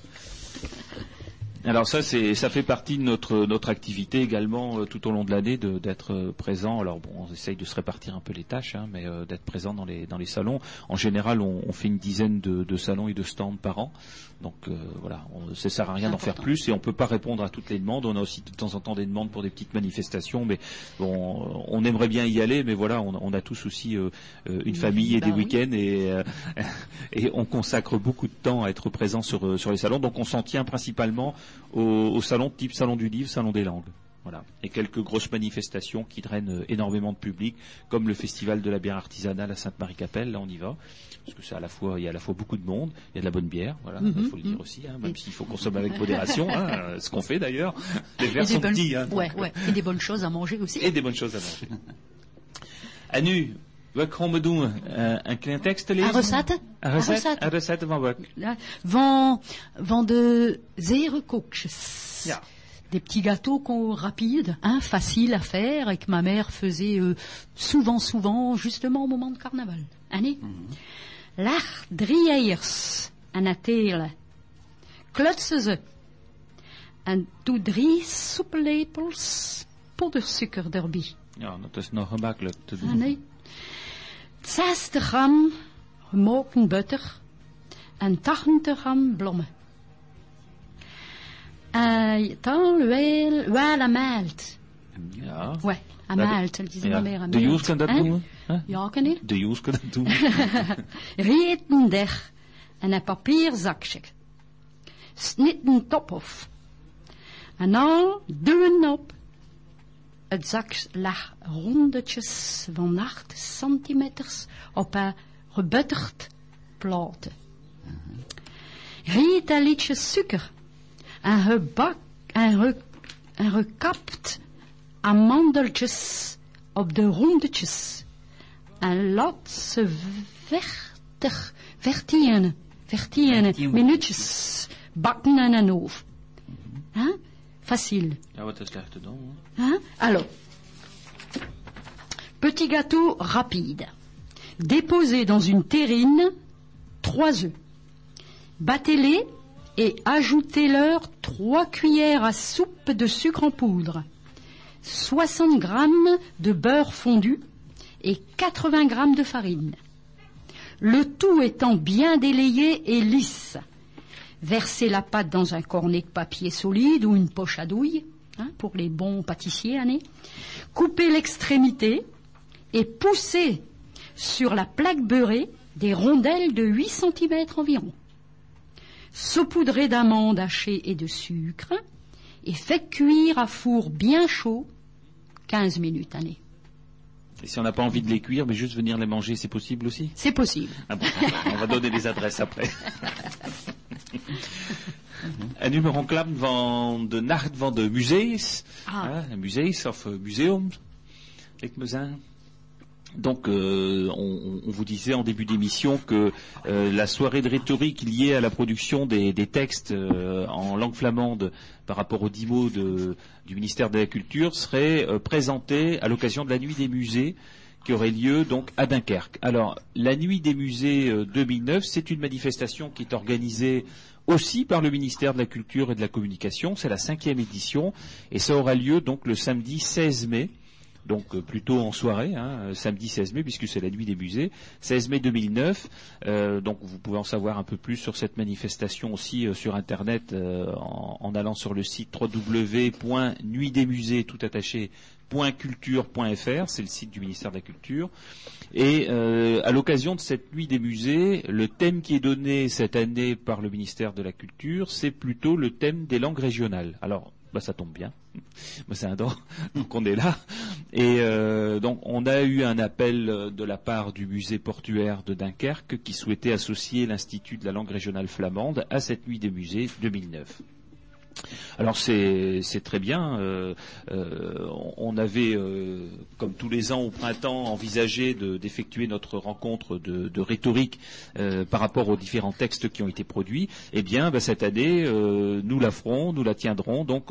Alors ça, c'est, ça fait partie de notre notre activité également euh, tout au long de l'année de- d'être euh, présent. Alors bon, on essaye de se répartir un peu les tâches, hein, mais euh, d'être présent dans les dans les salons. En général, on, on fait une dizaine de, de salons et de stands par an. Donc euh, voilà, on, ça sert à rien d'en faire plus et on peut pas répondre à toutes les demandes. On a aussi de temps en temps des demandes pour des petites manifestations, mais bon, on aimerait bien y aller, mais voilà, on, on a tous aussi euh, euh, une Oui, famille et bah des oui. week-ends et euh, et on consacre beaucoup de temps à être présent sur, euh, sur les salons. Donc on s'en tient principalement au, au salon type salon du livre, salon des langues. Voilà. Et quelques grosses manifestations qui drainent euh, énormément de public, comme le festival de la bière artisanale à Sainte-Marie-Capelle, là on y va. Parce que c'est à la fois, il y a à la fois beaucoup de monde, il y a de la bonne bière, voilà, il Mhm, faut le dire aussi, hein, même s'il faut consommer avec modération, hein, euh, ce qu'on fait d'ailleurs. Les verres sont bonnes- petits, hein, ouais, euh, ouais, et des bonnes choses à manger aussi. et des bonnes choses à manger. Anu, we gaan we doen eh, een klein tekst te lezen? Een recette? Een recette? Een recette van? Là, Van, van de zerenkoekjes. Ja. Des petits gâteaux rapides, hein, faciles à faire et que ma mère faisait euh, souvent, souvent, justement au moment de carnaval. Annie Lag drie eiers en het telen. Klutsen ze. En doe drie soeplepels poedersuiker erbij. Ja, dat is nog gemakkelijk te doen. Ah, nee. 60 gram gemolken butter en 80 gram bloemen. En dan wel, wel aan malt. Ja. Ouais, aan Dat- malt, dat is ja. nog meer aan De Ja, ik. De Joes dat doen. Rieten der en een papierzakje. Snitten top af. En dan duwen op. Het zak lag rondetjes van 8 centimeters op een gebutterd platen. Riet een liedje suiker. En gebak en, ge, en gekapt amandeltjes op de rondetjes. En laat ze vertig, vertienen, vertienen, minuutjes bakken in een. Hein? Facile. Ja, wat is slecht te doen. hoor. Alors, petit gâteau rapide. Déposez dans une terrine trois œufs. Battez-les et ajoutez-leur trois cuillères à soupe de sucre en poudre, 60 grammes de beurre fondu et 80 grammes de farine. le tout étant bien délayé et lisse. Versez la pâte dans un cornet de papier solide ou une poche à douille, hein, pour les bons pâtissiers, Annie. Coupez l'extrémité et poussez sur la plaque beurrée des rondelles de 8 cm environ. Saupoudrez d'amandes hachées et de sucre et faites cuire à four bien chaud 15 minutes, Annie. Et si on n'a pas envie de les cuire, mais juste venir les manger, c'est possible aussi C'est possible. Ah bon, on va donner les adresses après. Een nummer onklappen van de nacht van de musees. Ah. Hein, musees of museums, lijkt me zijn. Donc, euh, on, on vous disait en début d'émission que euh, la soirée de rhétorique liée à la production des, des textes euh, en langue flamande par rapport aux dix mots du ministère de la Culture serait euh, présentée à l'occasion de la nuit des musées qui aurait lieu donc à Dunkerque. Alors, la nuit des musées euh, 2009, c'est une manifestation qui est organisée aussi par le ministère de la Culture et de la Communication. C'est la cinquième édition et ça aura lieu donc le samedi 16 mai donc euh, plutôt en soirée, hein, euh, samedi 16 mai, puisque c'est la nuit des musées, 16 mai 2009. Euh, donc vous pouvez en savoir un peu plus sur cette manifestation aussi euh, sur Internet en, allant sur le site www.nuitdesmusées tout attaché .culture.fr, c'est le site du ministère de la Culture. Et à l'occasion de cette nuit des musées, le thème qui est donné cette année par le ministère de la Culture, c'est plutôt le thème des langues régionales. Alors, bah, ça tombe bien. Moi, c'est un don, donc on est là. Et euh, donc, on a eu un appel euh, de la part du musée portuaire de Dunkerque qui souhaitait associer l'Institut de la langue régionale flamande à cette nuit des musées 2009. Alors c'est très bien. euh, euh, on avait, euh, comme tous les ans au printemps, envisagé de- d'effectuer notre rencontre de, de rhétorique par rapport aux différents textes qui ont été produits. Eh bien, bah, cette année, nous la ferons, nous la tiendrons donc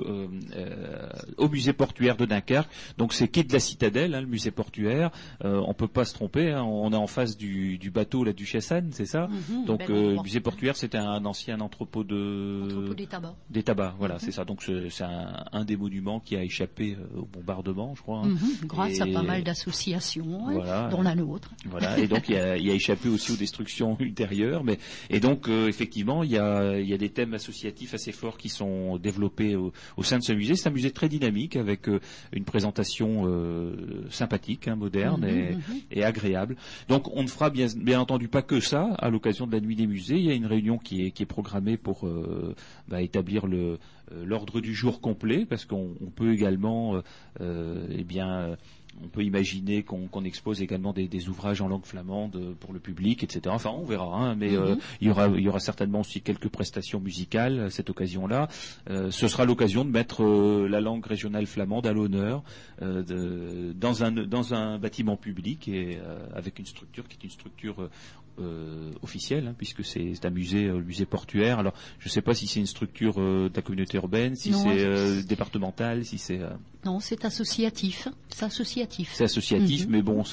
au musée portuaire de Dunkerque. Donc c'est quai de la Citadelle, hein, le musée portuaire. On peut pas se tromper. hein, on est en face du, du bateau la Duchesse Anne, c'est ça? Mhm, Donc endroit. musée portuaire, c'était un ancien entrepôt de Entrepôt des tabacs. des tabacs, voilà, Mhm. c'est ça. Donc c'est un, un des monuments qui a échappé euh, au bombardement, je crois. hein. Mhm, grâce à Et- pas mal d'associations, Voilà. dont la nôtre. Voilà, et donc il a, il a échappé aussi aux destructions ultérieures, mais et donc euh, effectivement il y a, il y a des thèmes associatifs assez forts qui sont développés au, au sein de ce musée. C'est un musée très dynamique avec euh, une présentation euh, sympathique, hein, moderne Mhm, et, mhm. et agréable. Donc on ne fera bien, bien entendu pas que ça à l'occasion de la nuit des musées. Il y a une réunion qui est, qui est programmée pour bah, établir le l'ordre du jour complet, parce qu'on on peut également, euh, euh, eh bien, euh, on peut imaginer qu'on expose également des, des ouvrages en langue flamande euh, pour le public, etc. Enfin, on verra, hein, mais euh, Mhm. il, y aura, il y aura certainement aussi quelques prestations musicales à cette occasion-là. Euh, ce sera l'occasion de mettre euh, la langue régionale flamande à l'honneur euh, dans, un, dans un bâtiment public et euh, avec une structure qui est une structure euh, officielle, hein, puisque c'est un musée, le musée portuaire. Alors, je ne sais pas si c'est une structure euh, de la communauté urbaine, si c'est euh, départemental, si c'est Non, c'est associatif. C'est associatif. c'est associatif, Mhm. mais bon,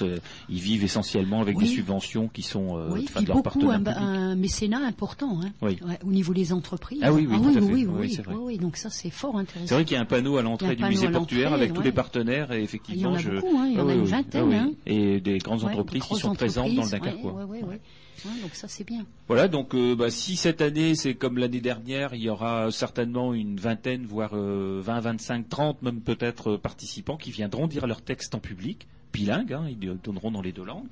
ils vivent essentiellement avec Oui. des subventions qui sont oui, de leurs beaucoup un, mécénat important hein, Oui. ouais, au niveau des entreprises. Ah oui, oui, fait. oui, Oui, oui, donc ça c'est fort intéressant. C'est vrai qu'il y a un panneau à l'entrée du musée portuaire avec tous les partenaires et effectivement, Il y en a je... beaucoup, hein, il y en Ah a oui, une vingtaine, ah hein. et des grandes entreprises qui sont présentes dans le Dunkerquois. Ouais, donc ça c'est bien. Voilà, donc euh, bah, si cette année c'est comme l'année dernière, il y aura certainement une vingtaine, voire euh, 20, 25, 30 même peut-être euh, participants qui viendront dire leur texte en public, bilingue, hein, ils donneront dans les deux langues,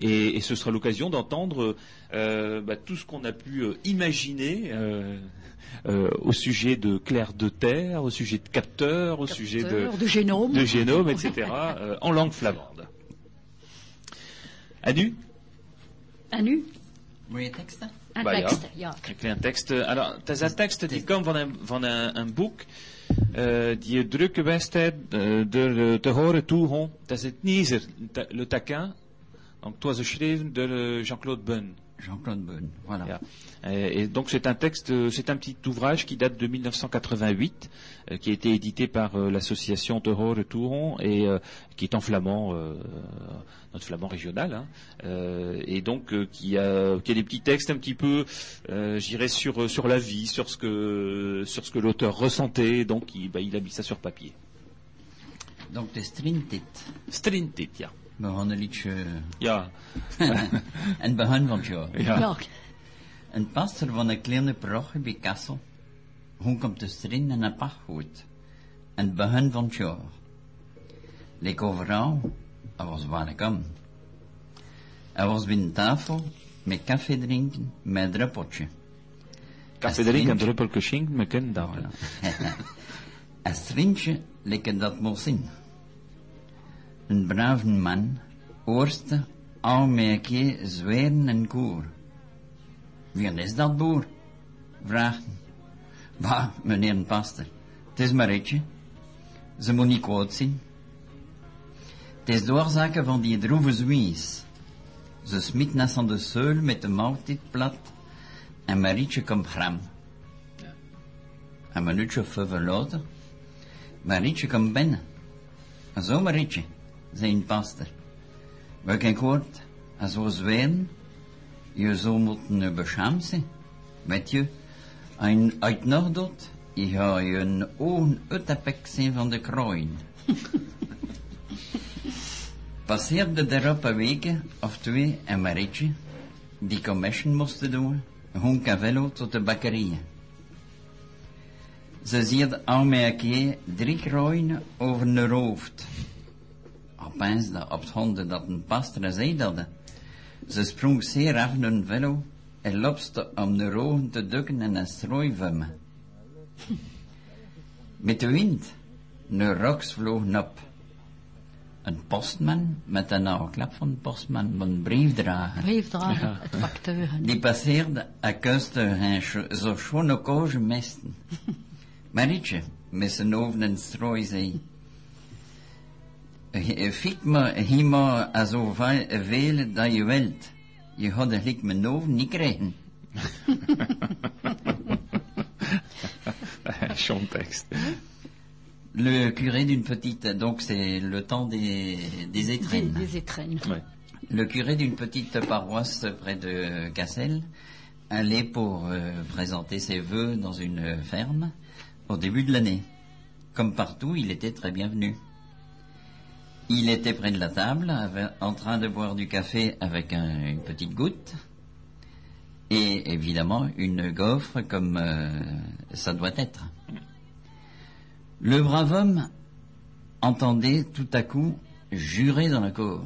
et, et ce sera l'occasion d'entendre euh, bah, tout ce qu'on a pu imaginer. euh, au sujet de clair de terre, au sujet de capteurs, au sujet de, de génome. de génome, etc., euh, en langue flamande. Anu? Un nu, Wil je teksten? un ja. texte. Ja. Ik vind een tekst. alors, het is een tekst die komt van een, van een, een boek die druk geweest is door eh, te horen toe. Dat is het Niezer, ta- Le Taquin. Donc, het was geschreven door eh, Jean-Claude Bunn. Jean-Claude Beun. Voilà. Ja. Euh, et donc c'est un texte, euh, c'est un petit ouvrage qui date de 1988, euh, qui a été édité par euh, l'association Terror Touron et euh, qui est en flamand, euh, notre flamand régional, hein, euh, et donc euh, qui, a, qui a des petits textes un petit peu, euh, j'irais sur sur la vie, sur ce que sur ce que l'auteur ressentait, donc il, bah, il a mis ça sur papier. Donc de Strintit. Strintit, ja. We gaan een liedje... Ja. en het jaar. Ja. Een pastor van een kleine parochie bij Kassel. Hoe komt de strin in een pachtgoed. En het begin van het jaar. Leek overal, hij was kwam. Hij was binnen tafel, met koffie drinken, met een druppeltje. Café drinken, een druppeltje schinken, we kunnen dat wel. Een strintje leek dat moest in. Een brave man, oorste, al met een keer zweren en koer. Wie is dat boer? Vraagt. Bah, meneer een pastor, het is Marietje. Ze moet niet kwaad zijn. Het is de oorzaak van die droeve zwies. Ze smit naast aan de seul met de maaltijd plat en Marietje komt gram. Een minuutje of vijf later, Marietje komt binnen. En zo Marietje, zei een pastor. Welk ik hoort, als zo zweren, je zou moeten beschaamd zijn. Weet je, een uit nog doet, je ga je een ogen uit de pek zijn van de kroon. Passeerde daarop een week of twee en Marietje, die commission moesten doen, ging cavello tot de bakkerieën. Ze ziet al een keer drie krooien over hun hoofd. Opeens dat op het honden dat een pastor zei dat. Ze sprong zeer af hun velo en lopste om de ogen te dukken en een strooi van me. Met de wind, een roks vlogen op. Een postman met een nagelklap van de postman, van een briefdrager. briefdrager, het facteur. Die passeerde a kuste hen sch- zo schone koge mesten. Marietje, met zijn hoofd en strooi, zei... "Eh, Fiek me hiermaar a zo va- veel dat je wilt. Je gaat gelijk mijn hoofd niet krijgen. Chantexte. Le curé d'une petite... Donc c'est le temps des, des Des, étrennes. des étrennes. Ouais. Le curé d'une petite paroisse près de Cassel allait pour euh, présenter ses vœux dans une ferme au début de l'année. Comme partout, il était très bienvenu. Il était près de la table, en train de boire du café avec un- une petite goutte et évidemment une gaufre comme euh, ça doit être. Le brave homme entendait tout à coup jurer dans la cour.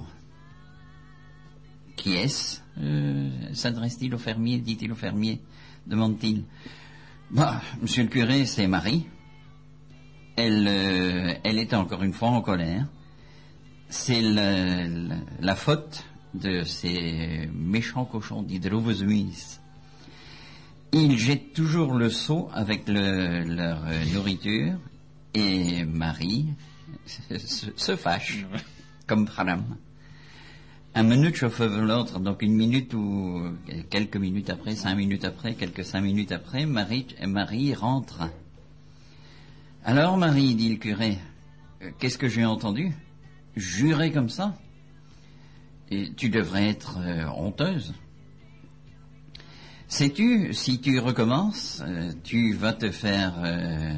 Qui est-ce euh, s'adresse-t-il au fermier, dit-il au fermier, demande-t-il. Bah, monsieur le curé, c'est Marie. Elle, euh, elle était encore une fois en colère. C'est la, faute de ces méchants cochons d'Hydrovosuis. Ils jettent toujours le seau avec le- leur euh, nourriture et Marie se, se fâche, comme Haram. Un minute chauffe l'autre, donc une minute ou quelques minutes après, cinq minutes après, quelques cinq minutes après, Marie, Marie rentre. Alors Marie, dit le curé, euh, qu'est-ce que j'ai entendu? Jurer comme ça Et tu devrais être euh, honteuse. Sais-tu, si tu recommences, euh, tu vas te faire euh,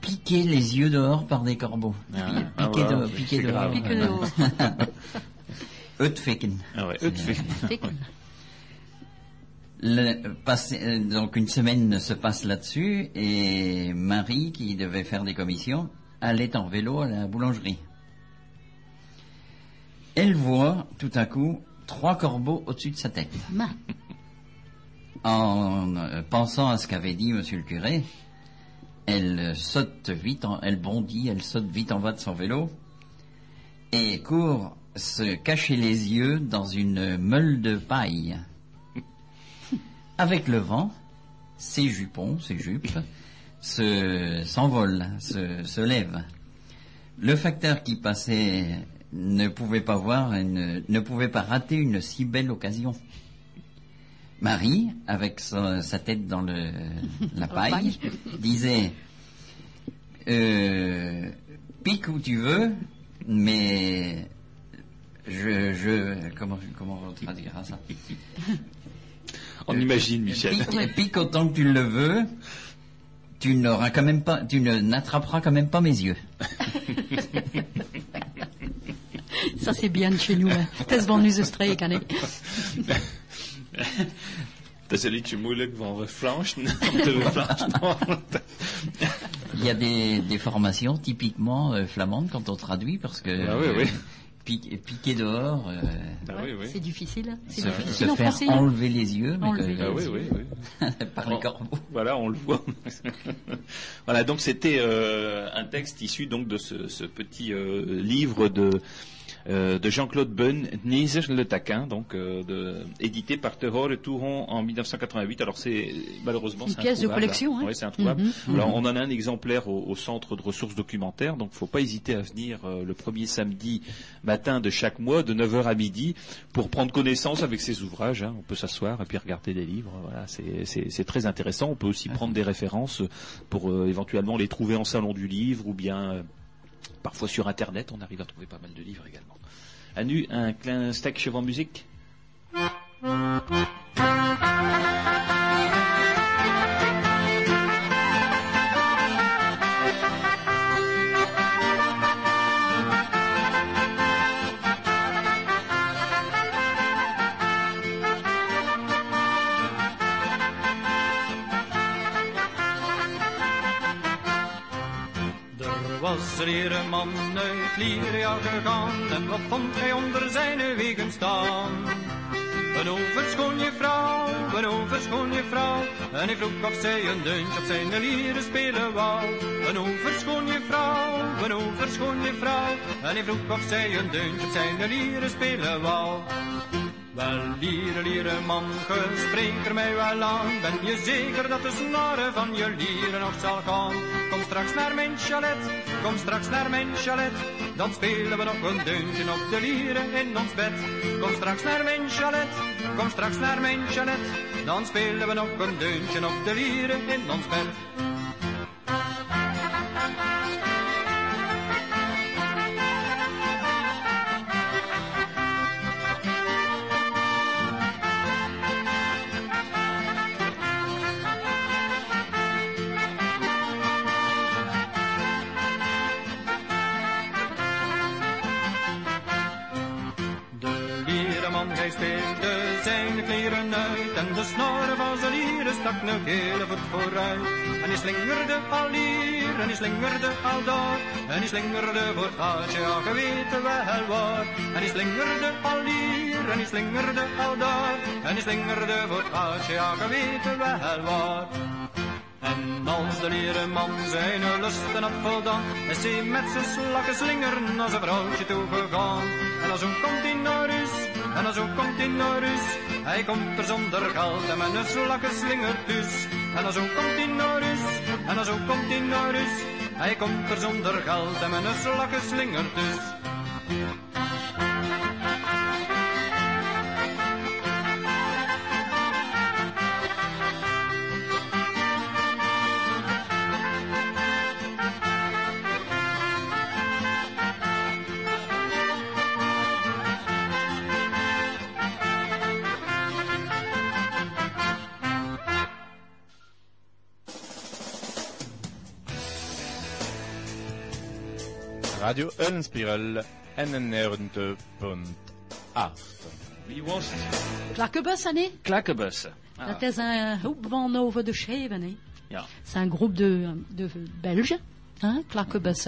piquer les yeux dehors par des corbeaux. Ah, piquer ah dehors, piquer grave. dehors. Pique dehors. Uitfikken. Ah ouais. Le- passé- donc une semaine se passe là-dessus et Marie, qui devait faire des commissions, allait en vélo à la boulangerie. Elle voit tout à coup trois corbeaux au-dessus de sa tête. En euh, pensant à ce qu'avait dit Monsieur le curé, elle saute vite, en- elle bondit, elle saute vite en bas de son vélo et court se cacher les yeux dans une meule de paille. Avec le vent, ses jupons, ses jupes, se, s'envolent, se, se lèvent. Le facteur qui passait ne pouvait pas voir, une- ne pouvait pas rater une si belle occasion. Marie, avec sa, sa tête dans le, la paille, disait euh, pique où tu veux, mais je, je comment, comment on traduira ça? On imagine, Michel. pique, pique autant que tu le veux, tu n'auras quand même pas, tu ne n'attraperas quand même pas mes yeux. Ça, c'est bien de chez nous. Hein. Test van nu streek, hein. Dat is een liedje moeilijk van we flanchen. Il y a des, des formations typiquement euh, flamandes quand on traduit parce que Ah oui, oui. piquer, piquer dehors, euh, Ah oui, oui. C'est difficile. hein. C'est se, difficile se en faire français. enlever les yeux, mais Enlever que- Ah oui, oui, oui. par les corbeaux. Voilà, on le voit. voilà, donc c'était euh, un texte issu donc de ce, ce petit euh, livre de euh, de Jean-Claude Bunn, Nieser le taquin, donc euh, de, édité par Terror et Touron en 1988. Alors c'est malheureusement Une pièce de collection, hein. Ouais, c'est introuvable. Mhm. Alors on en a un exemplaire au, au centre de ressources documentaires, donc faut pas hésiter à venir euh, le premier samedi matin de chaque mois de 9h à midi pour prendre connaissance avec ces ouvrages. hein. On peut s'asseoir et puis regarder des livres. Voilà, c'est- c'est c'est très intéressant. On peut aussi prendre des références pour euh, éventuellement les trouver en salon du livre ou bien euh, parfois sur Internet. On arrive à trouver pas mal de livres également. À nu, un klein steak cheval musique? Was er hier een man uit Liria gegaan en wat vond hij onder zijn wegen staan? Een overschone vrouw, een overschone vrouw En hij vroeg of zij een deuntje op zijn lieren spelen wou Een overschone vrouw, een overschone vrouw En hij vroeg of zij een deuntje op zijn lieren spelen wou wel, lieren, lieren, man, ge spreekt er mij wel aan. Ben je zeker dat de snaren van je lieren nog zal gaan? Kom straks naar mijn chalet, kom straks naar mijn chalet. Dan spelen we nog een deuntje op de lieren in ons bed. Kom straks naar mijn chalet, kom straks naar mijn chalet. Dan spelen we nog een deuntje op de lieren in ons bed. Voet vooruit. En hij slingerde al hier, en hij slingerde al daar. En hij slingerde voor het gaatje, ja, ge weet wel waar. En hij slingerde al hier, en hij slingerde al daar. En hij slingerde voor het gaatje, ja, ge weet wel waar. En als de leren man zijn lusten had voldaan, is hij met zijn slakken slingeren als een vrouwtje toegegaan. En als ook komt hij naar huis, en ook komt hij naar huis, hij komt er zonder geld en met een slakken slingert dus. En ook komt hij naar huis, en ook komt hij naar huis, hij komt er zonder geld en een slakken slingert dus. Radio Eulenspiegel 91.8. Wie was het? Klakkebus, hein, né Klakkenbussen. Ah, Dat is een groep van over de Scheven. Hè? ja. C'est un groupe de, de Belges, hein, Klakkebus,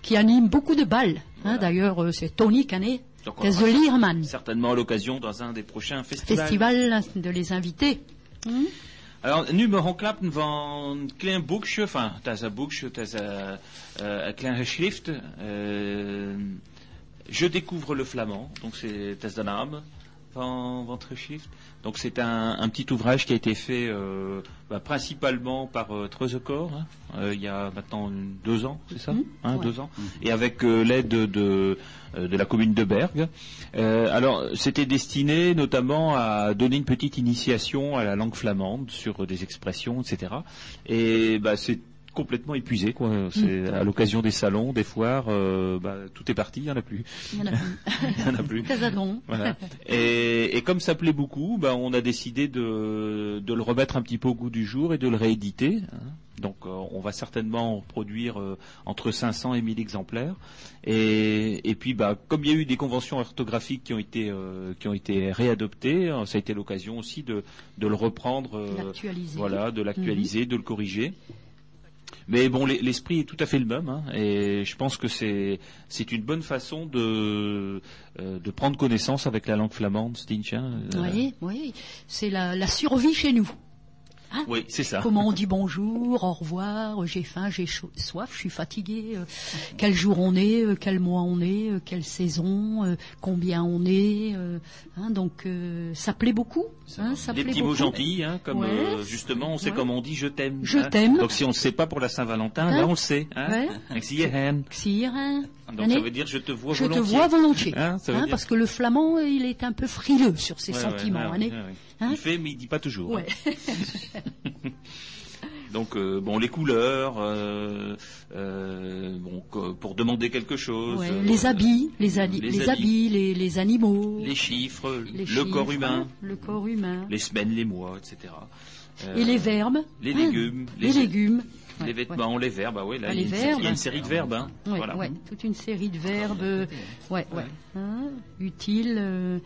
qui anime beaucoup de balles. Hein, D'ailleurs, euh, c'est Tony Canet, des aura Lierman. Certainement à l'occasion dans un des prochains festivals. Festival de les inviter. Hm? Alors, nu me van klein boekje, enfin, is een boekje, dat klein geschrift. eh, Je découvre le flamand, donc c'est de het geschrift. Donc c'est un, un petit ouvrage qui a été fait euh, bah, principalement par euh, hein, euh, il y a maintenant deux ans, c'est ça Mhm. Hein, Ouais. Deux ans. Et avec euh, l'aide de, euh, de la commune de. Euh, alors, c'était destiné notamment à donner une petite initiation à la langue flamande sur des expressions, etc. Et bah, c'est complètement épuisé, quoi. C'est à l'occasion des salons, des foires, euh, bah, tout est parti, il n'y en a plus. Il y en a plus. Il y en a plus. Voilà. Et, et comme ça plaît beaucoup, bah, on a décidé de, de le remettre un petit peu au goût du jour et de le rééditer. hein. donc euh, on va certainement produire euh, entre 500 et 1000 exemplaires. Et, et puis, bah, comme il y a eu des conventions orthographiques qui ont été euh, qui ont été réadoptées, ça a été l'occasion aussi de, de le reprendre, voilà, de l'actualiser, de le corriger. Mais bon, l'e- l'esprit est tout à fait le même, hein, et je pense que c'est une bonne façon de euh, de prendre connaissance avec la langue flamande, Stinch. hein, euh. C'est la survie chez nous. Oui, c'est ça. Comment on dit bonjour, au revoir, j'ai faim, j'ai chaud- soif, je suis fatigué, euh, quel jour on est, euh, quel mois on est, euh, quelle saison, combien on est. hein, donc ça plaît beaucoup. Hein, ça Des plaît petits mots gentils, hein, comme Ouais. euh, justement, on sait Ouais. comment on dit je t'aime. Je hein. t'aime. Donc si on ne sait pas pour la Saint-Valentin, Hein là on le sait. Hein. Ouais. Donc ça veut dire je te vois je te volontiers. vois volontiers. Hein, Hein, dire- Parce que le flamand, il est un peu frileux sur ses Ouais, sentiments. ouais, hein, ouais. Hein il fait, mais il dit pas toujours. Donc euh, bon, les couleurs, euh, euh, bon, pour demander quelque chose. Ouais, les habits, les, les les habits. les, les animaux, les chiffres, les le chiffres, corps humain, le corps humain, les semaines, les mois, etc. Et les verbes, les hein, légumes, les- légumes, les Ouais, vêtements, les verbes, oui, là Ah, il y a une série- il y a verbes. une série de verbes. Hein. Ouais, voilà. ouais, toute une série de verbes, euh, ouais, ouais, hein, utiles. euh,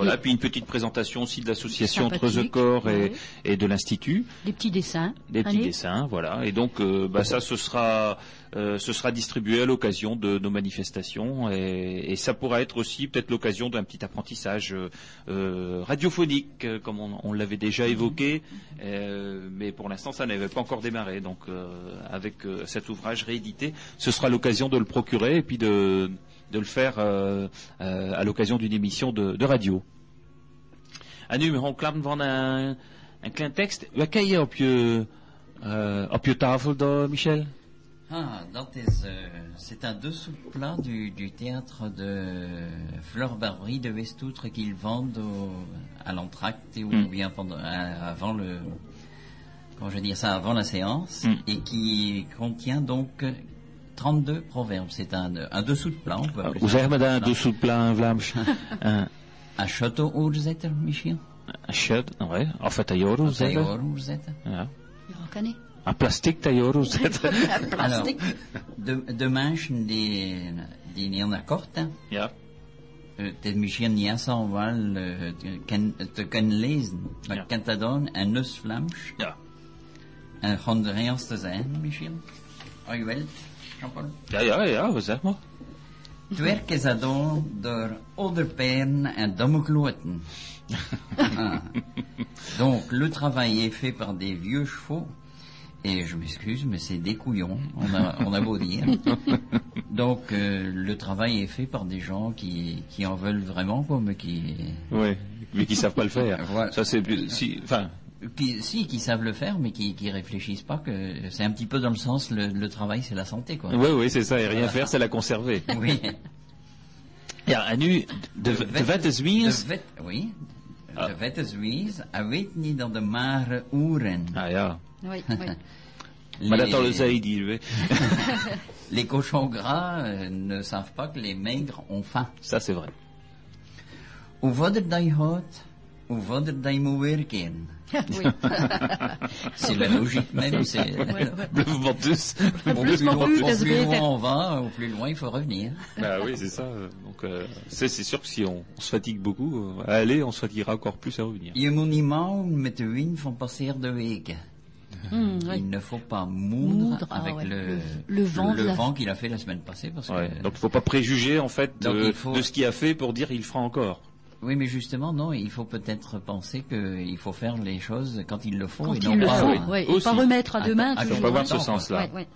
Voilà, Et- puis une petite présentation aussi de l'association entre The Corps et, de l'Institut, des petits dessins. des petits Allez. dessins, voilà. Et donc, euh, bah, ça, ce sera, euh, ce sera distribué à l'occasion de nos manifestations, et, et ça pourra être aussi peut-être l'occasion d'un petit apprentissage euh, radiophonique, comme on, on l'avait déjà évoqué, euh, mais pour l'instant, ça n'avait pas encore démarré. Donc, avec cet ouvrage réédité, ce sera l'occasion de le procurer et puis de de le faire euh, euh, à l'occasion d'une émission de, de radio. En we gaan klappen van een, een klein tekst. Wat ken je op je, eh, op je tafel daar, Michel? Ah, dat is, euh, c'est un dessous-plat du, du théâtre de Fleur Barbery de Westoutre qu'ils vendent au- à l'entracte ou Mm. bien pendant, à- avant le, comment je vais dire ça, avant la séance, Mm. et qui contient donc 32 proverbes. C'est un, un dessous de plat. on peut appeler ça dat, dessous de dessous de plat in Vlaams? een. Un oorzetter, een shirt, ouais. Of een tailleur, oorzetter. Ja. Een plastic tailleur, de, de mensen die, die niet aan de korte, Ja. Het is misschien niet zo wel te ken- te kunnen lezen. Maar Ja. ik kan dat doen in Nus-Vlaams. Ja. En gewoon de eerste zijn, misschien. Als je wilt, Jean-Paul. Ja, ja, ja, we zeg maar. Het werk is gedaan door en domme kloten. Ah. Donc, le travail est fait par des vieux chevaux. Et je m'excuse, mais c'est des couillons, on a, on a beau dire. Donc, euh, le travail est fait par des gens qui, qui en veulent vraiment, quoi, mais qui, Oui. Mais qui savent pas le faire. Voilà. Ça, c'est, si, enfin, qui, si, qui savent le faire, mais qui, qui réfléchissent pas que c'est un petit peu dans le sens, le, le travail, c'est la santé, quoi. oui, oui, c'est ça. Et rien faire, c'est la conserver. Oui. Ja, en nu, de, de. De vet, oui. Ah. De vette Zwies, hij weet niet dat de mare oeren. Ah ja. Oui, oui. Maar dat zij hier, hè. les cochons gras euh, ne savent pas que les maigres ont faim. Ça, c'est vrai. Hoe verder dat je houdt, dat je moet werken. oui. C'est la logique même. C'est, plus loin, plus au plus loin on va, au plus loin il faut revenir. Bah oui, c'est ça. euh, Donc, euh, c'est, c'est sûr que si on, on se fatigue beaucoup, euh, à aller, on se fatiguera encore plus à revenir. Je moet niet mouwen met de wind van passeerde weken. Hum, oui. Il ne faut pas moudre, Moudre, ah avec ouais, le, le- le vent le de vent qu'il a fait la semaine passée. Parce Ouais. que, Donc, il faut pas préjuger en fait de, il faut- de ce qu'il a fait pour dire il fera encore. Oui, mais justement, non, il faut peut-être penser qu'il faut faire les choses quand il le faut. Quand et il non le pas, faut, oui. ouais, et pas remettre à Ah, demain. ah, toujours. faut pas voir ce sens-là. Ouais, ouais.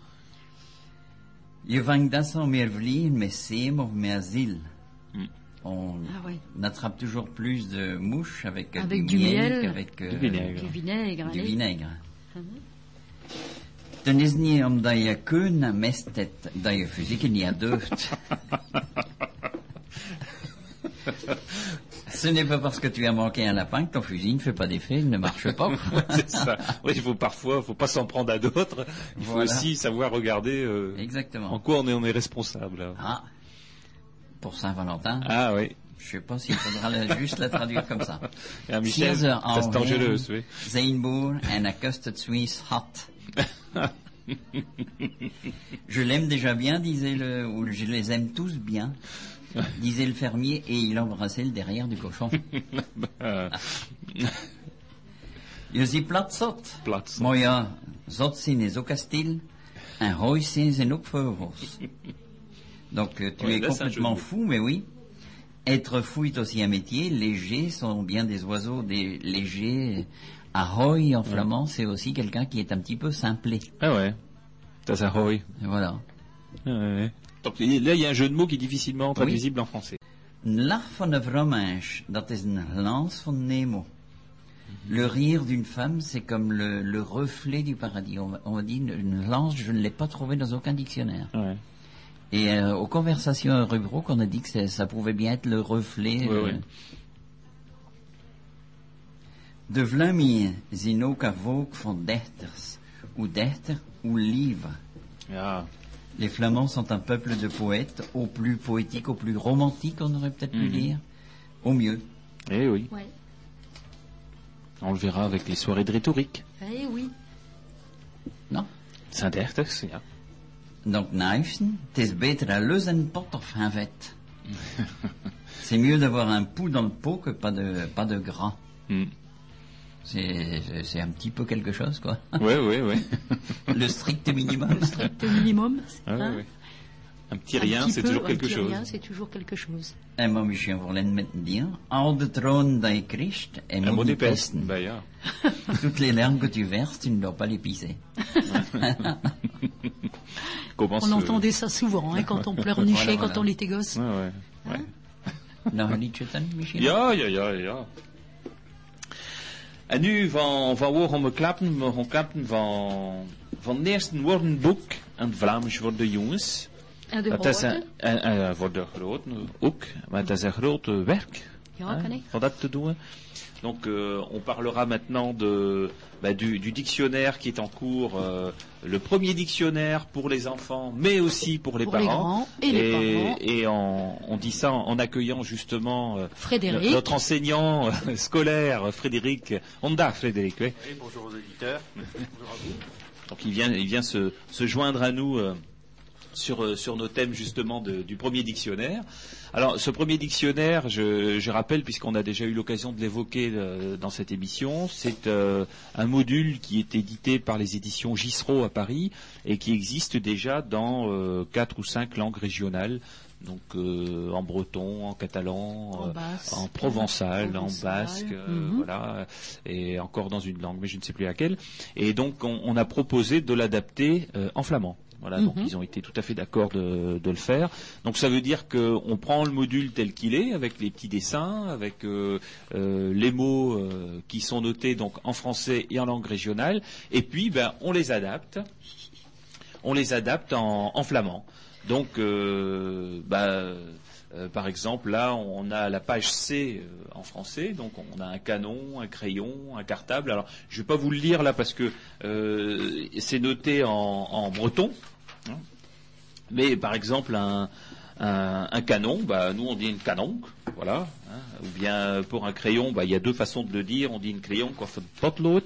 Hmm. On Ah ouais. attrape toujours plus de mouches avec, euh, Avec du, du miel, miel, qu'avec euh, du vinaigre. Du vinaigre. du vinaigre. Dan is het niet omdat je keun mest hebt Ce n'est pas parce que tu as manqué un lapin que ton fusil ne fait pas d'effet, il ne marche pas. c'est ça. Oui, il faut parfois, faut pas s'en prendre à d'autres. Il faut aussi savoir regarder euh, Exactement. en quoi on est, on est responsable. Ah, pour Saint-Valentin, Ah oui. Je sais pas s'il faudra la- juste la traduire comme ça. Michel, dangereus, heen oui. En een custard Suisse hot. Je l'aime déjà bien, disait le, ou je les aime tous bien, disait le fermier, et il embrassait le derrière du cochon. Je zie plat zot. plat. zot. Maar ja, zot zijn is ook een stil, en rooi zijn zijn ook vogels. Donc tu es un complètement fou, mais oui. Être fou est aussi un métier. Léger sont bien des oiseaux, des légers. Ahoy en flamand, c'est aussi quelqu'un qui est un petit peu simplé. Ah ouais. Dat is ahoy. Voilà. Ah ouais. Donc là, il y a un jeu de mots qui est difficilement traduisible en français. Lach van dat is een glans van Nemo. Le rire d'une femme, c'est comme le, le reflet du paradis. On, on dit une, glance, je ne l'ai pas trouvé dans aucun dictionnaire. Ouais. Et euh, aux conversations rubro, on a dit que ça pouvait bien être le reflet. Ouais, euh, ouais. De ook een volk van dichters, ou dichter, ou livre. Ja. Les Flamands sont un peuple de poètes, au plus poétique, au plus romantique, on aurait peut-être pu Mhm. dire. Au mieux. Eh oui. Ouais. On le verra avec les soirées de rhétorique. Eh oui. Non ja. Donc, beter lus en pot of un vet. C'est mieux d'avoir un pouls dans le pot que pas de, pas de gras. Hmm. C'est un petit peu quelque chose, quoi. Ouais, ouais, ouais. Le strict minimum. Strict minimum. Ah hein. Un petit Un rien, petit c'est toujours un quelque petit chose. rien, c'est toujours quelque chose. En maar misschien voor len met dire, al de troon dat je Christ en Un mot moet pestes. pesten. Bah, ja. Toutes les larmes que tu verses, tu ne dois pas les pisser. On entendait ça souvent, hein, quand on pleurnichait, Voilà, quand on était gosse. Ouais, ouais. ouais. Nou, een liedje dan, misschien? Ja, ja, ja, ja. En nu van, van waar gaan we klappen? We gaan klappen van, van het eerste woordenboek het Vlaams voor de jongens. En de Dat is een, en, en voor de groten ook, maar het is een groot werk Ja, kan ik. van dat te doen. Donc euh, on parlera maintenant de, bah, du, du dictionnaire qui est en cours, euh, le premier dictionnaire pour les enfants, mais aussi pour les Pour les parents. grands et les parents. et en- on dit ça en, en accueillant justement euh, Frédéric. notre enseignant euh, scolaire, Frédéric Honda, Frédéric. oui. Et bonjour aux auditeurs. Donc il vient, il vient se, se joindre à nous euh, sur, euh, sur nos thèmes justement de- du premier dictionnaire. Alors ce premier dictionnaire, je, je rappelle, puisqu'on a déjà eu l'occasion de l'évoquer euh, dans cette émission, c'est euh, un module qui est édité par les éditions Gisro à Paris et qui existe déjà dans euh, quatre ou cinq langues régionales. Donc en breton, en catalan, En basque. en provençal, en basque, mhm. voilà, et encore dans une langue, mais je ne sais plus laquelle. Et donc on, on a proposé de l'adapter en flamand. Voilà, donc Mhm. ils ont été tout à fait d'accord de, de le faire. Donc ça veut dire qu'on prend le module tel qu'il est, avec les petits dessins, avec euh, euh, les mots euh, qui sont notés donc en français et en langue régionale, et puis ben on les adapte on les adapte en, en flamand. Donc, euh, par exemple, là, on a la page C euh, en français, donc on a un canon, un crayon, un cartable. Alors, je vais pas vous le lire là parce que euh, c'est noté en, en breton. Mais par exemple, un, un, un canon, bah, nous on dit une canon, voilà. hein. Ou bien pour un crayon, bah, il y a deux façons de le dire. On dit une crayon, quoi, fait potlood.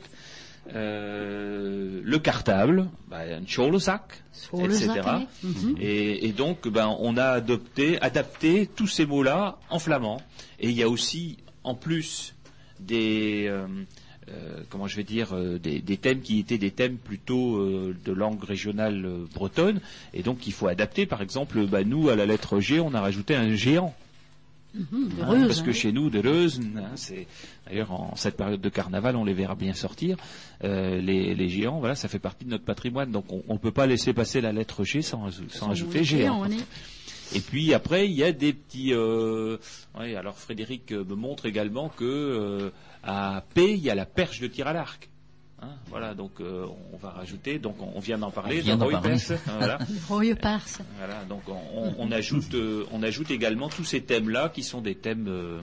Euh, le cartable, bah, un le etc. Et, et donc, ben, on a adopté, adapté tous ces mots-là en flamand. Et il y a aussi, en plus, des, euh, euh, comment je vais dire, euh, des, des thèmes qui étaient des thèmes plutôt euh, de langue régionale euh, bretonne. Et donc, il faut adapter. Par exemple, bah, nous, à la lettre G, on a rajouté un géant. Mhm, Hein, Reuse, parce que hein. chez nous, de hein, c'est d'ailleurs en cette période de carnaval, on les verra bien sortir. Euh, les, les géants, voilà, ça fait partie de notre patrimoine, donc on ne peut pas laisser passer la lettre G sans, sans, ajouter géant. est- Et puis après, il y a des petits. Euh, oui, alors Frédéric me montre également que euh, à P, il y a la perche de tir à l'arc. Hein, voilà, donc euh, on va rajouter. Donc on, on vient d'en parler. On vient Roy parler. Hein, voilà. Parse. Voilà, donc on, ajoute, euh, on ajoute également tous ces thèmes-là qui sont des thèmes, euh,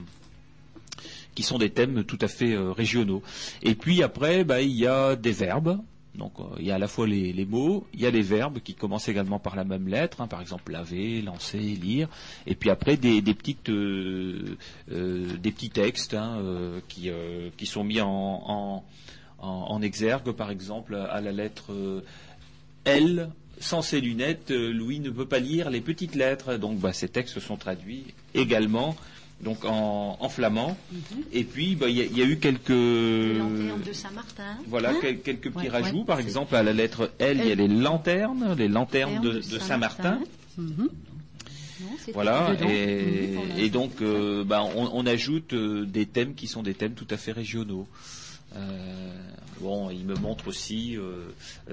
qui sont des thèmes tout à fait euh, régionaux. Et puis après, bah, il y a des verbes. Donc euh, il y a à la fois les, mots, il y a les verbes qui commencent également par la même lettre, hein, par exemple laver, lancer, lire, et puis après des, petites euh, euh, petits textes hein, qui, sont mis en, exergue, par exemple à la lettre L. Sans ses lunettes, Louis ne peut pas lire les petites lettres. Donc bah, ces textes sont traduits également donc en, en flamand. Et puis bah, il y, a- il y a eu quelques Les lanternes de Saint-Martin. voilà, Hein quel- quelques petits Ouais, rajouts. ouais, Par exemple, à la lettre L, il y a les lanternes, les lanternes de, de Saint-Martin. Mhm. Voilà, et, Mhm, et donc euh, bah, on, on ajoute euh, des thèmes qui sont des thèmes tout à fait régionaux. Euh, bon, il me montre aussi,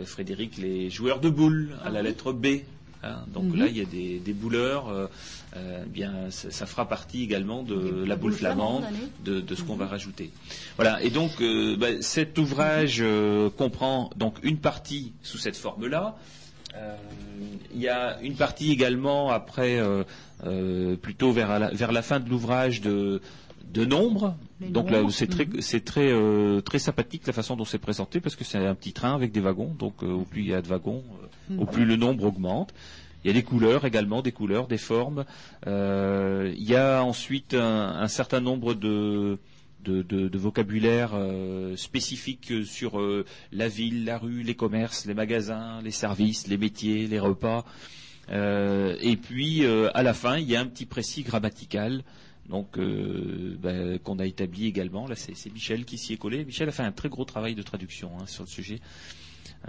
Frédéric, les joueurs de boules à la lettre B. hein. donc Mhm. là, il y a des, des bouleurs. Euh, bien, ça, ça fera partie également de la boule flamande, de, de ce qu'on va rajouter. Voilà. Et donc, euh, bah, cet ouvrage euh, comprend donc une partie sous cette forme-là. Il y a une partie également après, plutôt vers la, vers la fin de l'ouvrage de de nombres. Les Donc là, c'est très mhm. c'est très euh, très sympathique la façon dont c'est présenté parce que c'est un petit train avec des wagons. Donc euh, au plus il y a de wagons, euh, au plus le nombre augmente. Il y a des couleurs également, des couleurs, des formes. Euh, il y a ensuite un, certain nombre de de, de- vocabulaire euh, spécifique sur euh, la ville, la rue, les commerces, les magasins, les services, les métiers, les repas. Et puis à la fin, il y a un petit précis grammatical. Donc ben, qu'on a établi également. Là, c'est c'est Michel qui s'y est collé. Michel a fait un très gros travail de traduction hein, sur le sujet.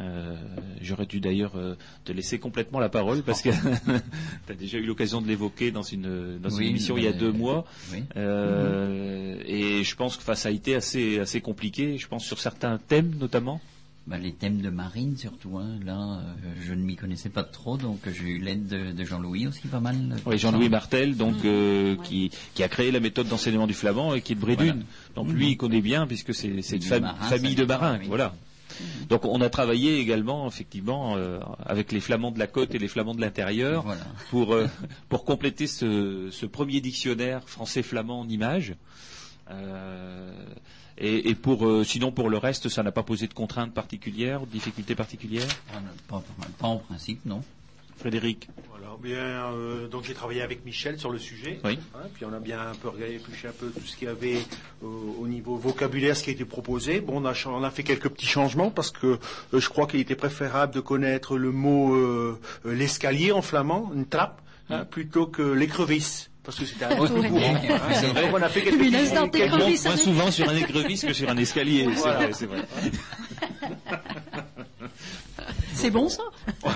Euh, J'aurais dû d'ailleurs euh, te laisser complètement la parole parce que tu as déjà eu l'occasion de l'évoquer dans une, dans une émission il y a deux mois. Oui. Euh, Et je pense que enfin, ça a été assez, assez compliqué, je pense sur certains thèmes notamment. Bah, les thèmes de marine surtout, hein. là euh, je ne m'y connaissais pas trop, donc j'ai eu l'aide de, de Jean-Louis aussi pas mal. Oui, Jean-Louis Martel, donc euh, qui, qui a créé la méthode d'enseignement du flamand et qui est de Brédune. Donc lui, il connaît bien puisque c'est une Du fam- marin, famille de marins. oui. Voilà. Donc on a travaillé également effectivement euh, avec les flamands de la côte et les flamands de l'intérieur Voilà. pour euh, pour compléter ce, ce premier dictionnaire français-flamand en images. Euh, et, et pour euh, sinon pour le reste, ça n'a pas posé de contraintes particulières, de difficultés particulières? Ah, pas- pas en principe, non. Frédéric? Voilà, bien, euh, donc j'ai travaillé avec Michel sur le sujet. Oui. Hein, puis on a bien un peu regardé, épluché un peu tout ce qu'il y avait euh, au niveau vocabulaire, ce qui a été proposé. Bon, on a, on a fait quelques petits changements parce que euh, je crois qu'il était préférable de connaître le mot euh, l'escalier en flamand, une trappe, hein, plutôt que l'écrevisse. Parce que c'était un peu Ouais. courant. hein. C'est vrai. Donc on a fait quelques instante quelques- Écrevisse, moins hein. souvent sur un écrevisse que sur un escalier. C'est vrai, c'est vrai. C'est bon ça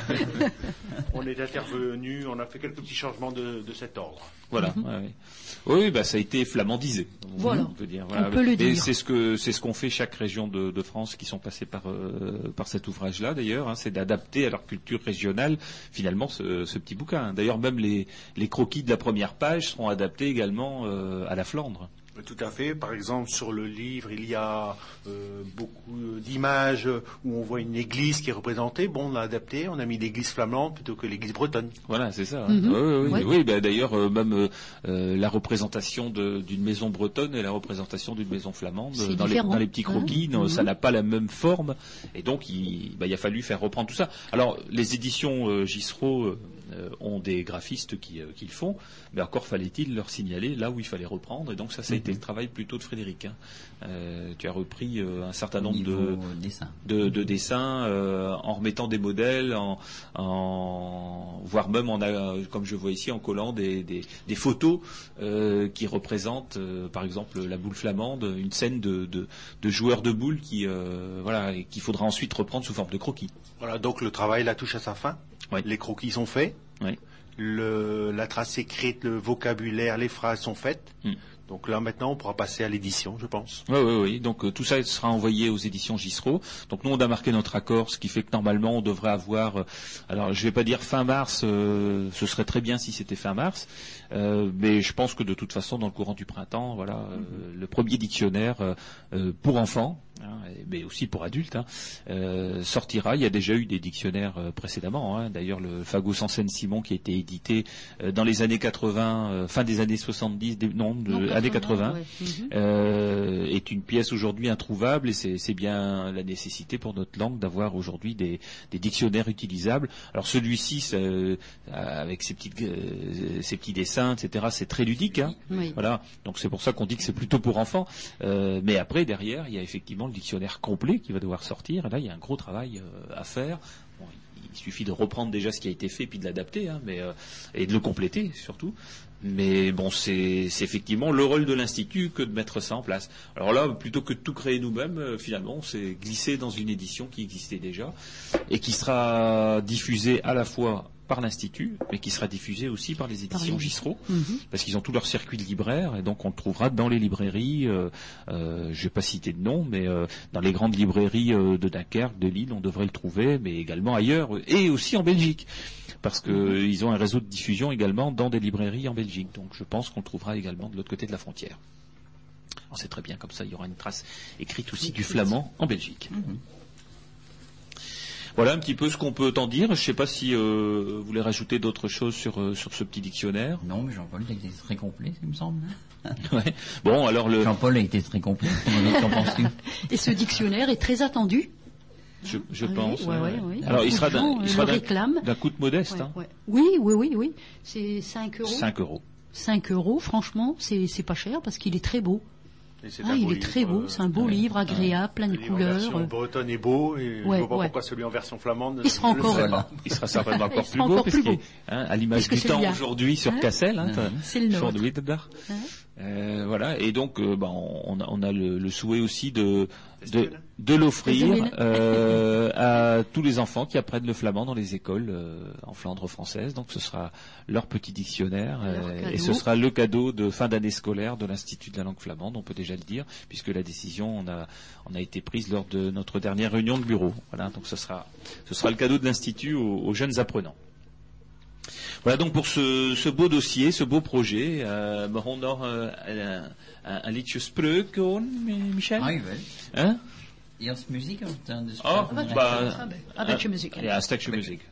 On est intervenu, on a fait quelques petits changements de, de cet ordre. Voilà. ouais, ouais. Oui, bah ça a été flamandisé. Voilà. On peut dire. On peut le Et dire. c'est ce que c'est ce qu'ont fait chaque région de, de France qui sont passées par euh, par cet ouvrage-là. D'ailleurs, hein, c'est d'adapter à leur culture régionale finalement ce, ce petit bouquin. D'ailleurs, même les les croquis de la première page seront adaptés également euh, à la Flandre. Tout à fait. Par exemple, sur le livre, il y a euh, d'images où on voit une église qui est représentée. Bon, on a adapté, on a mis l'église flamande plutôt que l'église bretonne. Voilà, c'est ça. Mhm. Oui, oui, oui. Ouais. Oui, bah, d'ailleurs, euh, même euh, euh, la représentation d'une maison bretonne et la représentation d'une maison flamande dans les, dans les petits croquis, non, ça Mhm. n'a pas la même forme, et donc il, bah, il a fallu faire reprendre tout ça. Alors, les éditions Gissereau euh, ont des graphistes qui, euh, qui le font, mais encore fallait-il leur signaler là où il fallait reprendre, et donc ça, ça a Mhm. été le travail plutôt de Frédéric. hein. Euh, tu as repris euh, un certain nombre de dessin. de, de dessins euh, en remettant des modèles, en, en voire même en comme je vois ici en collant des, des, des photos euh, qui représentent euh, par exemple la boule flamande, une scène de, de, de joueurs de boules qui euh, voilà et qu'il faudra ensuite reprendre sous forme de croquis. Voilà, donc le travail la touche à sa fin. Oui. Les croquis sont faits. Oui. Le, la trace écrite, le vocabulaire, les phrases sont faites. Hmm. Donc là maintenant, on pourra passer à l'édition, je pense. Oui, oui, oui. Donc euh, tout ça sera envoyé aux éditions Gissereau. Donc nous, on a marqué notre accord, ce qui fait que normalement, on devrait avoir. euh, alors, je vais pas dire fin mars. euh, ce serait très bien si c'était fin mars, euh, mais je pense que de toute façon, dans le courant du printemps, voilà, euh, le premier dictionnaire euh, euh, pour enfants hein, mais aussi pour adultes, hein, euh, sortira. Il y a déjà eu des dictionnaires euh, précédemment. hein. D'ailleurs, le Fagot Sansen Simon qui a été édité euh, dans les années 80, euh, fin des années 70, des, non, de, Non, années 80, ouais. Mhm. euh, est une pièce aujourd'hui introuvable et c'est bien la nécessité pour notre langue d'avoir aujourd'hui des, des dictionnaires utilisables. Alors celui-ci, euh, avec ses, petites, euh, ses petits dessins, etc., c'est très ludique. Hein. Oui. Voilà, donc c'est pour ça qu'on dit que c'est plutôt pour enfants. Euh, mais après, derrière, il y a effectivement le dictionnaire complet qui va devoir sortir. Et là, il y a un gros travail euh, à faire. Bon, il suffit de reprendre déjà ce qui a été fait puis de l'adapter, hein, mais euh, et de le compléter surtout. Mais bon, c'est c'est effectivement le rôle de l'institut que de mettre ça en place. Alors là, plutôt que de tout créer nous-mêmes, euh, finalement, c'est glisser dans une édition qui existait déjà et qui sera diffusée à la fois par l'institut, mais qui sera diffusée aussi par les Par éditions les- Gisro Mhm. parce qu'ils ont tout leur circuit de libraire et donc on le trouvera dans les librairies. Euh, euh, je vais pas citer de nom, mais euh, dans les grandes librairies de Dunkerque, de Lille, on devrait le trouver, mais également ailleurs et aussi en Belgique, parce que euh, ils ont un réseau de diffusion également dans des librairies en Belgique. Donc je pense qu'on le trouvera également de l'autre côté de la frontière. On sait très bien comme ça, il y aura une trace écrite aussi du flamand en Belgique. Voilà un petit peu ce qu'on peut en dire. Je ne sais pas si euh, vous voulez rajouter d'autres choses sur, euh, sur ce petit dictionnaire. Non, mais Jean-Paul a été très complet, il me semble. hein. Ouais. Bon, alors le, Jean-Paul a été très complet. Comment qu'en penses-tu? Et ce dictionnaire est très attendu. je, je Oui, pense. ouais, ouais. ouais, ouais. Alors il sera d'un, il euh, sera d'un, coût modeste, Ouais, hein. ouais. Oui, oui, oui, oui. C'est 5 euros. 5 euros. 5 euros, franchement, c'est c'est pas cher parce qu'il est très beau. Et Ah, il est très beau, euh, c'est un beau ouais. livre, agréable, plein de Le couleurs. version bretonne est beau, et Ouais, je vois pas ouais. pourquoi celui en version flamande. Il sera ne le encore- serait Voilà. pas. Il sera certainement encore Il plus sera beau, encore puisqu'il plus est, beau. hein, à l'image du temps aujourd'hui sur Hein Cassel, hein, t'as- C'est le nôtre. Hein Euh, voilà, et donc euh, bah, on, a, on a le, le souhait aussi de, de, l'offrir euh, à tous les enfants qui apprennent le flamand dans les écoles euh, en Flandre française. Donc ce sera leur petit dictionnaire Leur euh, et ce sera le cadeau de fin d'année scolaire de l'Institut de la langue flamande, on peut déjà le dire, puisque la décision on a, on a été prise lors de notre dernière réunion de bureau. Voilà, donc ce sera, ce sera le cadeau de l'Institut aux, aux jeunes apprenants. Voilà donc pour ce, ce beau dossier, ce beau projet. Euh, nog eh, een, een, een liedje spreuk Michel? Ah. Hein? Eerst muziek of dan de Oh, bah, Ah, ben, een beetje muziek. Ja, een stukje muziek.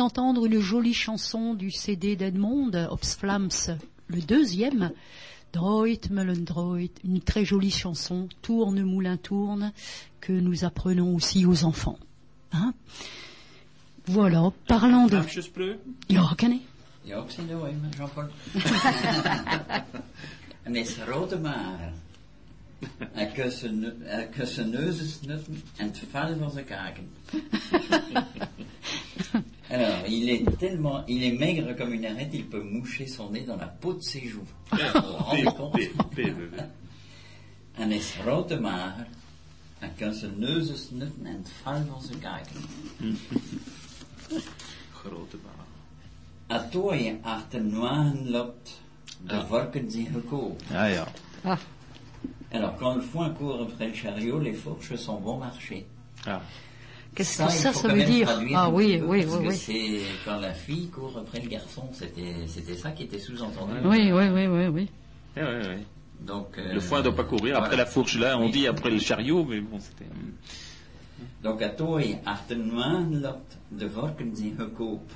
D'entendre une jolie chanson du CD d'Edmond, Ops Flams, le deuxième. Droit, Meulen Droit, une très jolie chanson, Tourne, moulin, tourne, que nous apprenons aussi aux enfants. Hein? Voilà, parlant de... Naamje spreuk? Ja, ken ik. Ja, ik zie dat wel, Jean-Paul. en is rode maar. En kussen, en kussen neuzen snutten en het vel van zijn kaken. Alors, il est tellement, il est maigre comme une arête, il peut moucher son nez dans la peau de ses joues. En is rode maar. Dan kan ze neuzen snutten en het val van ze kijken. Grote baan. Atooi achter noagen loopt, de Ja. varkens zijn gekoopt. Ja, ja. Ah, Alors, quand le foin court après le chariot, les fourches sont bon marché. ja. Qu'est-ce que ça, ça veut dire Ah oui, oui, parce oui, que oui. C'est quand la fille court après le garçon, c'était, c'était ça qui était sous-entendu. Oui, oui, oui, oui, oui. Ouais, ouais, ouais. Donc, euh, Le foin ne doit pas courir après voilà. la fourche. Là, on Oui. dit après le chariot, mais bon, c'était. Donc, atooi achter noagen loopt, de varkens zijn gekoopt.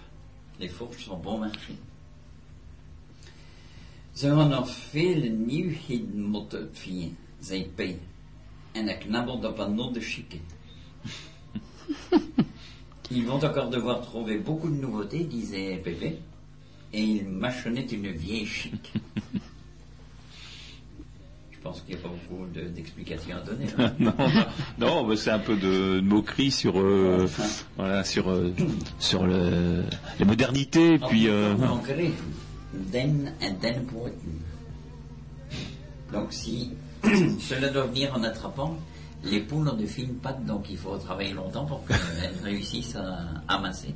Les fourches sont bon marché. Ze nog vele nieuwheden moeten uitvinden, zei P. En hij knabbelt op een de chique. Ils vont encore devoir trouver beaucoup de nouveautés, disait Pépé. Et il mâchonnait une vieille chic. Je pense qu'il n'y a pas beaucoup de- d'explications à donner. hein. non, non, mais c'est un peu de, de moquerie sur, euh, voilà, sur, euh, sur le, les modernités, puis. euh, En. Donc si cela doit venir en attrapant, les poules ont de fines pattes, donc il faut travailler longtemps pour qu'elles réussissent à amasser.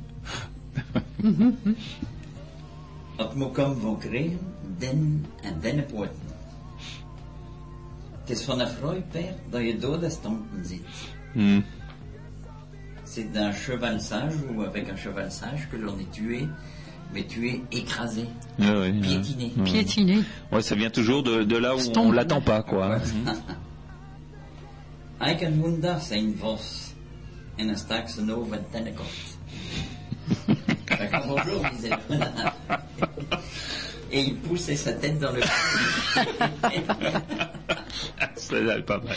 Van den en dennenpoten. Het is van een fruitpaard dat je dode stampen ziet. hmm. C'est d'un cheval sage ou avec un cheval sage que l'on est tué, mais tué écrasé, Ouais, ouais, ouais. piétiné. Ouais. Piétiné. Ouais, ça vient toujours de, de là où Stomp. on l'attend pas, quoi. Eikenhunda zijn vos en een straks een over en tennenkort. Dat kan bonjour, disait Et il poussait sa tête dans le Ça, là, pas mal.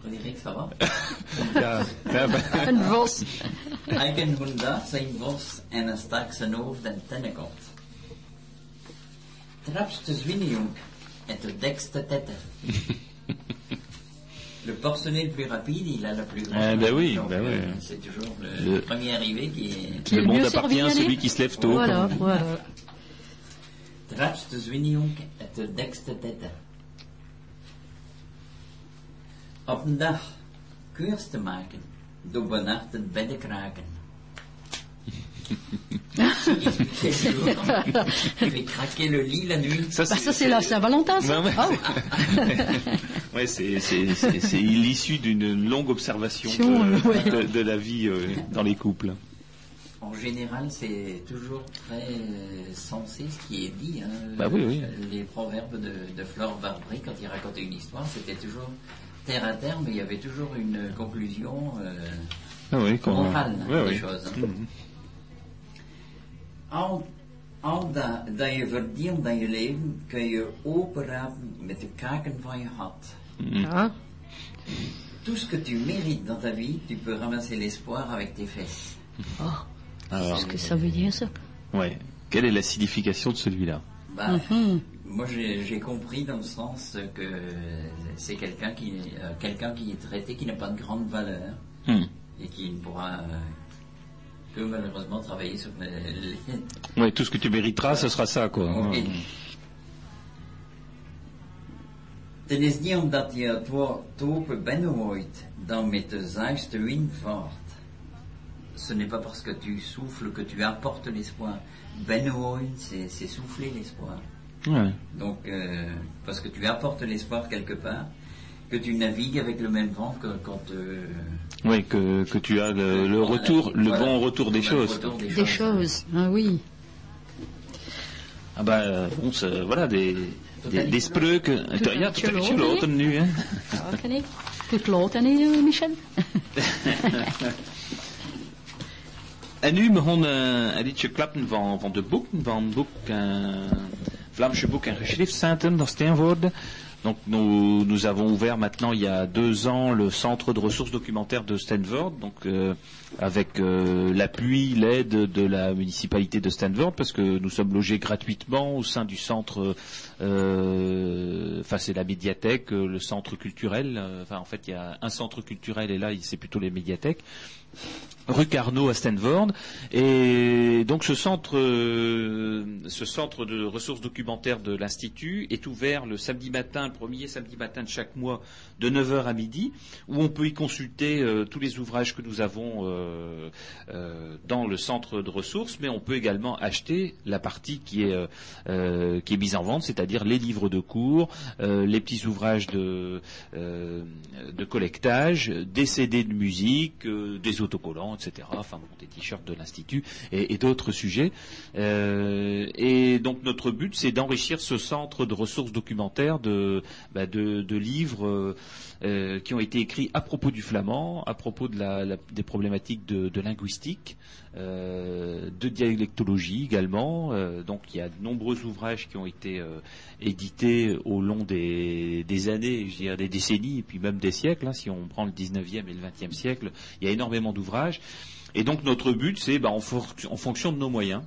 Frédéric, ça va Ja, ja, bah, Een vos. Eikenhunda zijn vos en een straks een over en tennenkort. Trapste zwinnejong et de dekste tête. Le porcelet le plus rapide, il a la plus grande. Ah, ben oui, ben euh, oui. C'est toujours le, Le- premier arrivé qui est. Qui est le le monde appartient à celui qui se lève tôt. Voilà, voilà. Trapste zwinnejong et de dekste tête. Op een dag keurs te maken door benacht het bedden kraken. Il fait craquer le lit la nuit. Ça, Bah, ça, c'est la Saint-Valentin, ça. Non, mais- Ah, Ouais, c'est c'est- c'est- c'est l'issue d'une longue observation de, euh, ouais. de- de la vie euh, dans les couples. En général, c'est toujours très euh, sensé ce qui est dit. hein. Bah oui, oui. Les proverbes de, de Flore Barbry, quand il racontait une histoire, c'était toujours terre à terre, mais il y avait toujours une conclusion euh, Ah oui, quand morale ouais, des choses. hein. Mhm. Al, al dat, dat je verdient in je leven, kun je openrapen met de kaken van je ah. Tout ce que tu mérites dans ta vie, tu peux ramasser l'espoir avec tes fesses. Alors, Qu'est-ce que ça veut dire, ça? Ouais. Quelle est la signification de celui-là? Bah, Mhm. Moi, j'ai j'ai compris dans le sens que c'est quelqu'un qui, euh, quelqu'un qui est traité, qui n'a pas de grande valeur Hmm. et qui ne pourra euh, que malheureusement travailler sur les- Ouais, tout ce que tu mériteras, ce sera ça, quoi. Omdat je het woord dan met de zuiste wind vaart. Ce n'est pas parce que tu souffles que tu apportes l'espoir. C'est c'est souffler l'espoir. Ouais. Donc, euh, parce que tu apportes l'espoir quelque part, que tu navigues avec le même vent que quand euh, Ouais, que, que tu as le, le retour, le voilà, bon retour des choses. retour des Des choses. Ah oui. Ah bah, bon, voilà, des, des, des spreuken. Tout Ja, tjeloten nu, hè. Hè, Michel? En nu begon uh, een liedje klappen van, van de boeken, van boek, uh, Vlaamse boek en geschriftscenten, dat Steenvoorde. Donc nous, nous avons ouvert maintenant il y a deux ans le centre de ressources documentaires de Stanford, donc euh, avec euh, l'appui, l'aide de la municipalité de Stanford, parce que nous sommes logés gratuitement au sein du centre, euh, enfin c'est la médiathèque, euh, le centre culturel, euh, enfin en fait il y a un centre culturel et là c'est plutôt les médiathèques. Rue Carnot à Stanford. Et donc ce centre, euh, ce centre de ressources documentaires de l'Institut est ouvert le samedi matin, le premier samedi matin de chaque mois, de 9h à midi, où on peut y consulter euh, tous les ouvrages que nous avons euh, dans le centre de ressources, mais on peut également acheter la partie qui est, mise en vente, c'est-à-dire les livres de cours, les petits ouvrages de, de collectage, des CD de musique, des autocollants, etc. Enfin bon, des t-shirts de l'Institut et, d'autres sujets. Euh, et donc notre but, c'est d'enrichir ce centre de ressources documentaires de, bah, de, de livres euh, qui ont été écrits à propos du flamand, à propos de la, des problématiques de, linguistique, euh, de dialectologie également. Euh, donc il y a de nombreux ouvrages qui ont été euh, édités au long des, années, je dirais des décennies, et puis même des siècles. hein. si on prend le 19e et le 20e siècle, il y a énormément d'ouvrages. Et donc notre but, c'est bah, en fonction de nos moyens,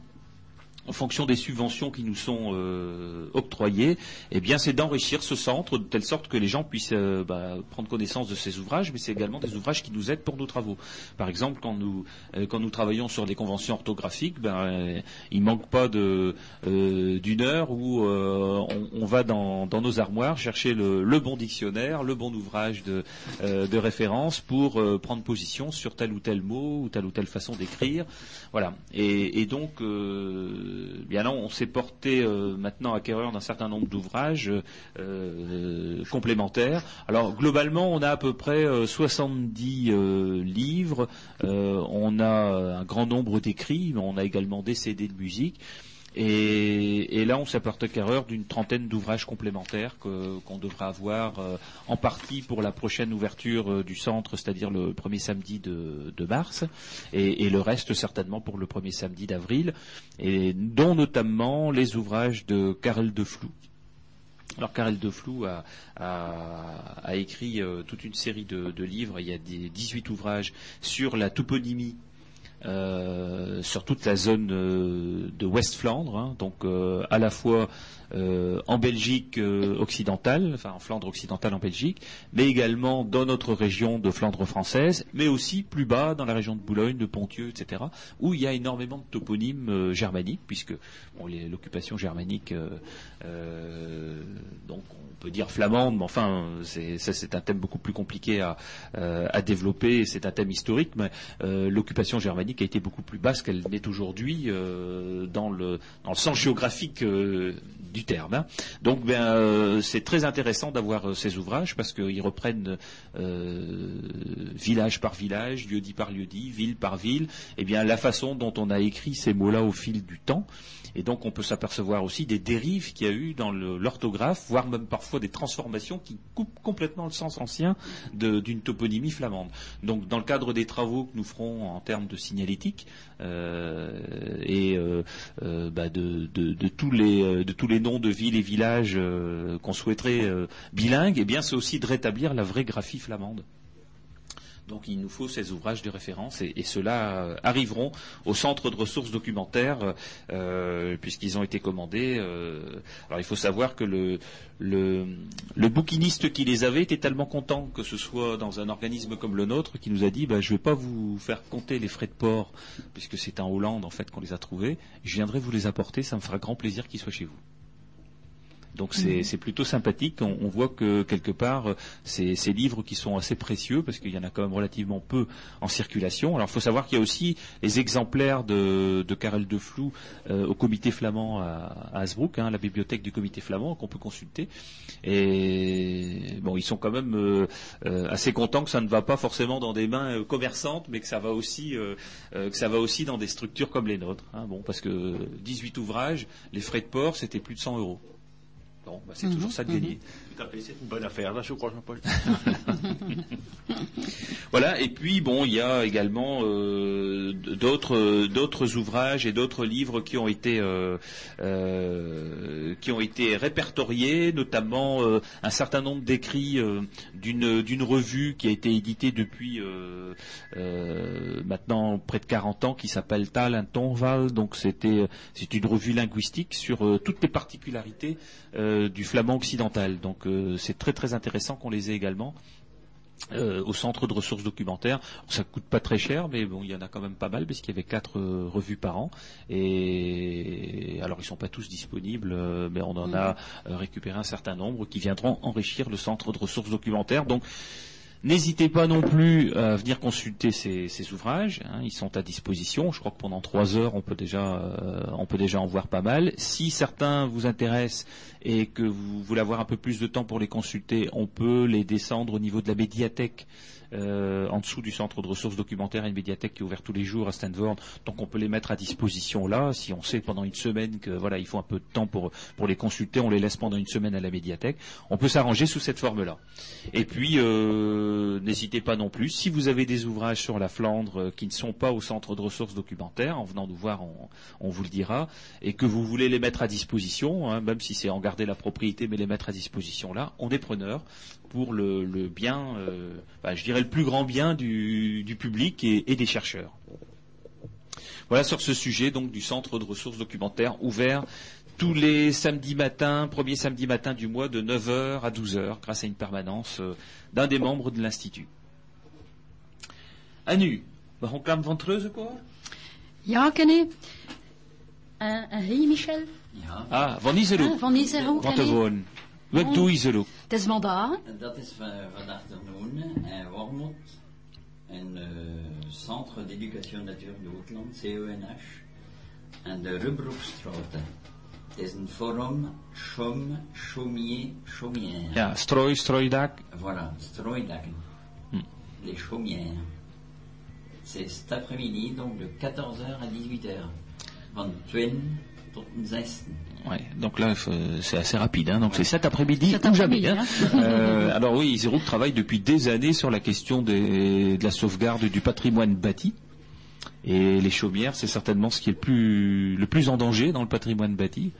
en fonction des subventions qui nous sont euh, octroyées, eh bien, c'est d'enrichir ce centre de telle sorte que les gens puissent euh, bah, prendre connaissance de ces ouvrages, mais c'est également des ouvrages qui nous aident pour nos travaux. Par exemple, quand nous euh, quand nous travaillons sur des conventions orthographiques, ben, il manque pas d'une heure où on, va dans, nos armoires chercher le, bon dictionnaire, le bon ouvrage de, référence pour prendre position sur tel ou tel mot ou telle ou telle façon d'écrire. Voilà. Et, donc, bien là, on s'est porté euh, maintenant acquéreur d'un certain nombre d'ouvrages euh, complémentaires. Alors, globalement, on a à peu près euh, 70 euh, livres. Euh, on a un grand nombre d'écrits, mais on a également des CD de musique. Et, là, on s'apporte d'une trentaine d'ouvrages complémentaires qu'on devra avoir euh, en partie pour la prochaine ouverture euh, du centre, c'est-à-dire le premier samedi de, mars, et, le reste certainement pour le premier samedi d'avril, dont notamment les ouvrages de Karel de Flou. Alors Karel de Flou a, écrit euh, toute une série de, livres, il y a des 18 ouvrages sur la toponymie sur toute la zone euh, de West Flandre, hein, donc euh, à la fois euh, en Belgique euh, occidentale, enfin en Flandre occidentale en Belgique, mais également dans notre région de Flandre française, mais aussi plus bas dans la région de Boulogne, de Pontieux, etc., où il y a énormément de toponymes euh, germaniques, puisque l'occupation germanique, euh, euh, donc on peut dire flamande, mais enfin ça c'est un thème beaucoup plus compliqué à, euh, développer, c'est un thème historique, mais euh, l'occupation germanique a été beaucoup plus basse qu'elle n'est aujourd'hui euh, dans, le, dans le sens géographique euh, hein. Donc ben, euh, c'est très intéressant d'avoir euh, ces ouvrages parce qu'ils reprennent euh, village par village, lieu-dit par lieu-dit, ville par ville, et bien la façon dont on a écrit ces mots-là au fil du temps. Et donc on peut s'apercevoir aussi des dérives qu'il y a eu dans l'orthographe, voire même parfois des transformations qui coupent complètement le sens ancien d'une toponymie flamande. Donc dans le cadre des travaux que nous ferons en termes de signalétique et de, de- de tous les, de tous les noms de villes et villages euh, qu'on souhaiterait euh, bilingues, eh bien c'est aussi de rétablir la vraie graphie flamande. Donc il nous faut ces ouvrages de référence et, et ceux-là euh, arriveront au centre de ressources documentaires euh, puisqu'ils ont été commandés. euh, alors il faut savoir que le bouquiniste qui les avait était tellement content que ce soit dans un organisme comme le nôtre qui nous a dit bah, je ne vais pas vous faire compter les frais de port puisque c'est en Hollande en fait qu'on les a trouvés. Je viendrai vous les apporter, ça me fera grand plaisir qu'ils soient chez vous. Donc c'est c'est plutôt sympathique. On, on voit que quelque part euh, ces, ces livres qui sont assez précieux parce qu'il y en a quand même relativement peu en circulation. Alors il faut savoir qu'il y a aussi les exemplaires de, de Karel de Flou euh, au comité flamand à, à Hasbrook, hein, la bibliothèque du comité flamand qu'on peut consulter. Et bon, ils sont quand même euh, euh, assez contents que ça ne va pas forcément dans des mains commerçantes, mais que ça va aussi euh, euh, que ça va aussi dans des structures comme les nôtres. hein. bon, parce que 18 ouvrages, les frais de port c'était plus de 100 euros. Bon, bah, c'est toujours ça de gagner. Tout à fait, c'est une bonne affaire, là, je crois, Jean-Paul. Voilà, et puis bon, il y a également euh, d'autres d'autres ouvrages et d'autres livres qui ont été euh, euh, qui ont été répertoriés, notamment euh, un certain nombre d'écrits euh, d'une d'une revue qui a été éditée depuis euh, euh, maintenant près de 40 ans, qui s'appelle Tal Tonval. Donc c'était c'est une revue linguistique sur euh, toutes les particularités euh, du flamand occidental. Donc euh, c'est très très intéressant qu'on les ait également. euh, au centre de ressources documentaires. Ça coûte pas très cher, mais bon, il y en a quand même pas mal puisqu'il y avait quatre euh, revues par an. Et alors, ils sont pas tous disponibles, euh, mais on en a euh, récupéré un certain nombre qui viendront enrichir le centre de ressources documentaires. Donc, N'hésitez pas non plus à venir consulter ces, ces ouvrages. hein, ils sont à disposition. Je crois que pendant trois heures, on peut déjà, euh, on peut déjà en voir pas mal. Si certains vous intéressent et que vous voulez avoir un peu plus de temps pour les consulter, on peut les descendre au niveau de la médiathèque. Euh, en dessous du centre de ressources documentaires, une médiathèque qui est ouverte tous les jours à Stanford, donc on peut les mettre à disposition là. Si on sait pendant une semaine que voilà, il faut un peu de temps pour pour les consulter, on les laisse pendant une semaine à la médiathèque. On peut s'arranger sous cette forme-là. Et puis, euh, n'hésitez pas non plus, si vous avez des ouvrages sur la Flandre euh, qui ne sont pas au centre de ressources documentaires, en venant nous voir, on, on vous le dira, et que vous voulez les mettre à disposition, hein, même si c'est en garder la propriété, mais les mettre à disposition là, on est preneur pour le, le bien, euh, bah, je dirais le plus grand bien du, du public et, et des chercheurs. Voilà sur ce sujet donc du centre de ressources documentaires ouvert tous les samedis matins, premier samedi matin du mois de 9h à 12h, grâce à une permanence euh, d'un des membres de l'Institut. Anu, waarom kwam van Treuze quoi? Ja, ken je? Uh, hey, Michel? Ja, Ah, van Iserloek. Ah, van Van te? Wat doe Iserloek? Het is vandaag. dat is van, vandaag te doen. Een eh, Centre d'Éducation Natuur de Houtland, CENH, en de Rubroekstraat. Het is een forum Chaume, Chaumier, Chaumière. Ja, strooi, strooidak. Voilà, strooidakken. Hmm. Les chaumières. C'est cet après-midi, donc de 14h à 18h. Van 20 tot 16. Ouais, donc là, c'est assez rapide. Hein, donc c'est cet après-midi ou jamais. après-midi, hein. Euh, alors oui, Iserouk travaille depuis des années sur la question des- de la sauvegarde du patrimoine bâti. Et les chaumières, c'est certainement ce qui est le plus, le plus en danger dans le patrimoine bâti.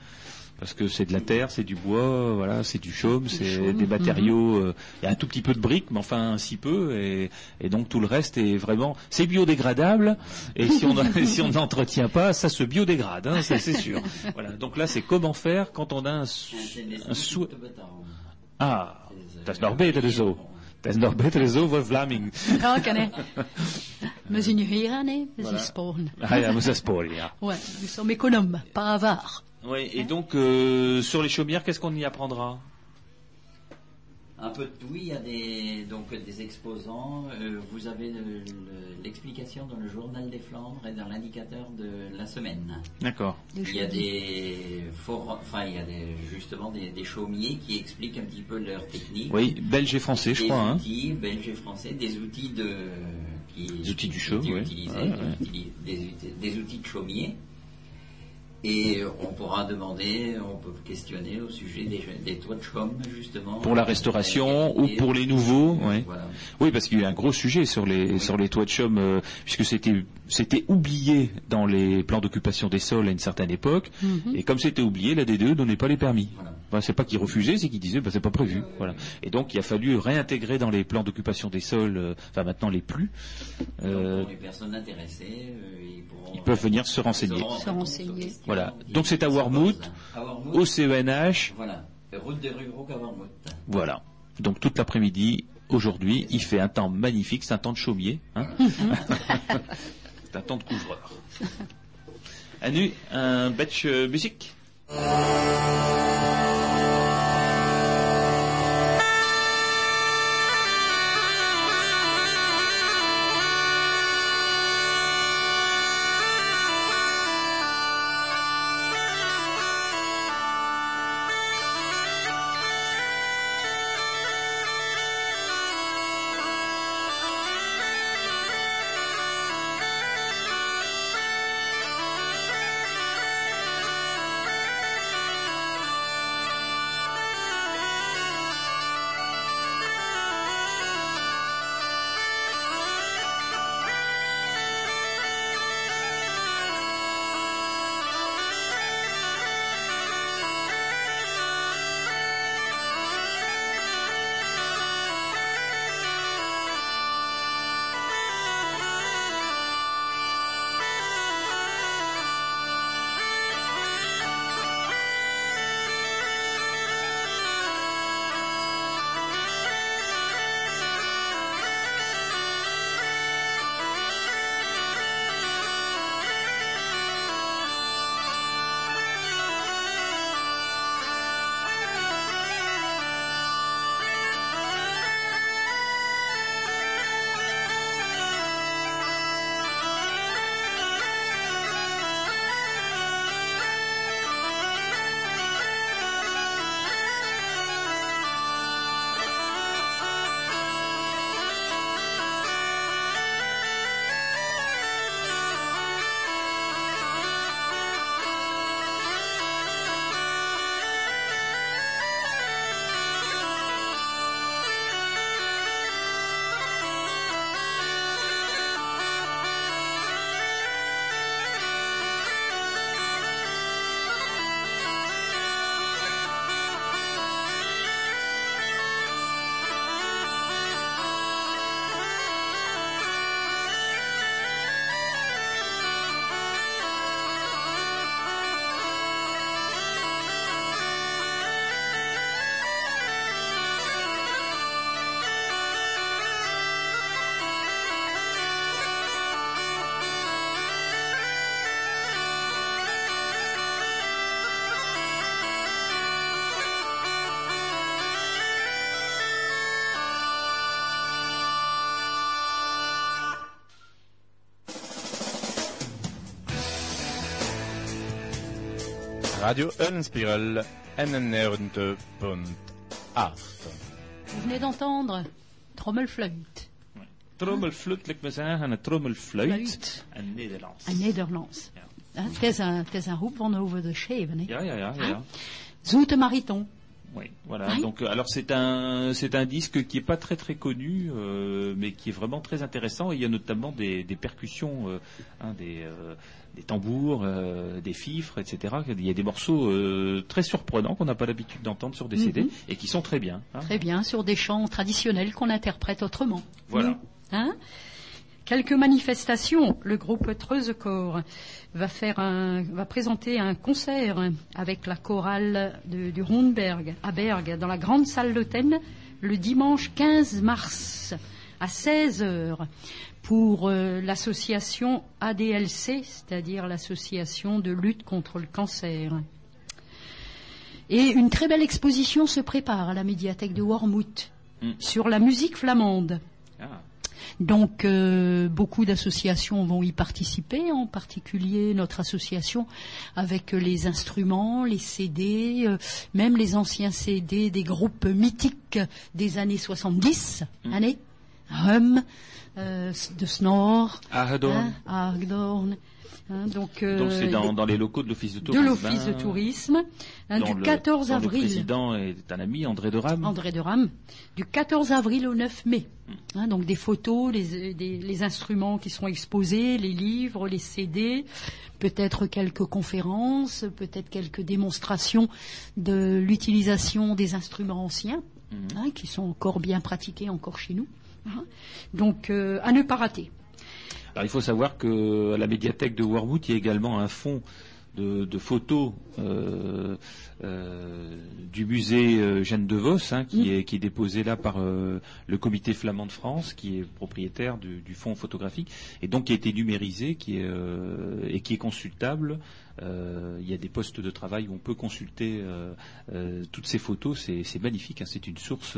Parce que c'est de la terre, c'est du bois, voilà, c'est du chaume, c'est des matériaux. euh, Il y a un tout petit peu de briques, mais enfin si peu, et, et donc tout le reste est vraiment, c'est biodégradable. Et si on si on n'entretient pas, ça se biodégrade, hein, ça, c'est sûr. Voilà. Donc là, c'est comment faire quand on a un, sou- un betalen. Ah, is nog beter zo. Dat is nog beter zo voor Vlaming. Ja, ken je? We zien hier aan, hè? We sporen. Ah ja, is mooi, ja. Ouais, nous sommes économes, pas avares. Oui, et donc euh, sur les chaumières, qu'est-ce qu'on y apprendra? Un peu de tout, il y a des, donc, des exposants. euh, vous avez le- le- l'explication dans le journal des Flandres et dans l'indicateur de la semaine. D'accord. Il y a des forums, enfin il y a des, justement des, des chaumiers qui expliquent un petit peu leur technique. Oui, belge et français, je des crois. Hein. outils belges et français, des outils de qui, Des outils du ouais. Ouais, ouais. utilisent- des, outils- des outils de chaumier. Et on pourra demander, on peut questionner au sujet des, des toits de chaume justement. Pour la restauration ou Et- pour les nouveaux. Voilà. Oui, parce qu'il y a eu un gros sujet sur les sur les toits de chaume, euh, puisque c'était c'était oublié dans les plans d'occupation des sols à une certaine époque, et comme c'était oublié, la D2 donnait pas les permis. Voilà. Enfin, c'est pas qu'ils refusaient, c'est qu'ils disaient bah, c'est pas prévu. Voilà. Et donc il a fallu réintégrer dans les plans d'occupation des sols, euh, enfin maintenant les plus, euh, Donc, pour les personnes intéressées, euh, ils, pourront, ils peuvent venir renseigner. Se renseigner. Voilà. Donc c'est à Wormhout, au CENH, Voilà. Route de Rubrook à Wormhout. Voilà. Donc toute l'après-midi, aujourd'hui, il fait un temps magnifique, c'est un temps de chaumier. Hein c'est un temps de couvreur. Anu, un batch euh, musique? Radio Eulenspiegel, NNR2.8. Vous venez d'entendre Trommelfluit, Trommelfluit, lijkt me zeggen, een trommelfluit. Fluit. En Nederlands. en Nederlands. Hè, Het is een, het is een roep van over de scheven. hè. Ja, ja, ja, ja. ja. Zoete mariton. Oui, voilà. Oui. Donc, alors c'est un, c'est un disque qui est pas très très connu, euh, mais qui est vraiment très intéressant. Et il y a notamment des, des percussions, euh, hein, des, euh, des tambours, des fifres, etc. Il y a des morceaux très surprenants qu'on n'a pas l'habitude d'entendre sur des CD et qui sont très bien. hein. Très bien, sur des chants traditionnels qu'on interprète autrement. Voilà. Hein? Quelques manifestations. Le groupe Treusecorps va faire un, va présenter un concert avec la chorale de- du Rundberg à Berg dans la grande salle d'Authen le dimanche 15 mars à 16 heures pour euh, l'association ADLC, c'est-à-dire l'association de lutte contre le cancer. Et une très belle exposition se prépare à la médiathèque de Wormhout Mm. sur la musique flamande. Ah. Donc euh, beaucoup d'associations vont y participer, en particulier notre association avec les instruments, les CD, euh, même les anciens CD des groupes mythiques des années 70, années, Hum, euh, de hein, Hagedorn, hein, donc, euh, Donc c'est dans, dans les locaux de l'office de de tourisme. l'office de tourisme, hein, du le- 14 dont Le avril. président est un ami, André de Ram. André de Ram, du 14 avril au 9 mai. Hein, donc des photos, les, des- les instruments qui sont exposés, les livres, les CD, peut-être quelques conférences, peut-être quelques démonstrations de l'utilisation des instruments anciens, hein, qui sont encore bien pratiqués encore chez nous. hein. Donc euh, à ne pas rater. Alors il faut savoir que à la médiathèque de Warwood, il y a également un fonds de, de photos euh, euh, du musée euh, Jeanne de Vos, hein, qui, est, qui est déposé là par euh, le comité flamand de France, qui est propriétaire du, du fonds photographique, et donc qui a été numérisé qui est, euh, et qui est consultable. Euh, il y a des postes de travail où on peut consulter euh, euh, toutes ces photos. C'est magnifique. hein. C'est une source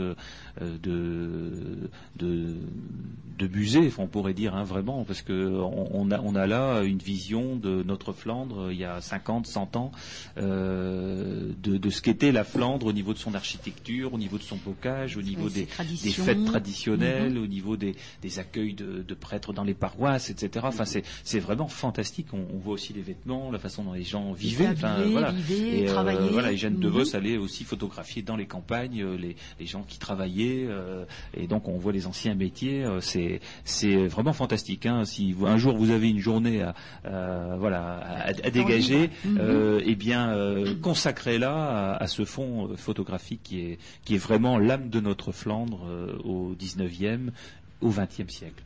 de, de, de musée, on pourrait dire hein, vraiment, parce que on, a, on a là une vision de notre Flandre il y a 50, 100 ans, euh, de, de ce qu'était la Flandre au niveau de son architecture, au niveau de son bocage, au niveau des, des fêtes traditionnelles, au niveau des, des accueils de, de prêtres dans les paroisses, etc. Enfin, c'est c'est vraiment fantastique. On, on voit aussi les vêtements, la façon dont les gens vivaient. Enfin, voilà. vivaient, Et, euh, travaillaient. voilà, et Jeanne de Mhm. Vos allait aussi photographier dans les campagnes euh, les, les gens qui travaillaient. euh, et donc, on voit les anciens métiers. c'est c'est vraiment fantastique. Hein. Si vous- un jour vous avez une journée à, voilà, à, à dégager, Mhm. euh, eh bien, euh, consacrez-la à, à ce fond photographique qui est, qui est vraiment l'âme de notre Flandre euh, au 19e, au 20e siècle.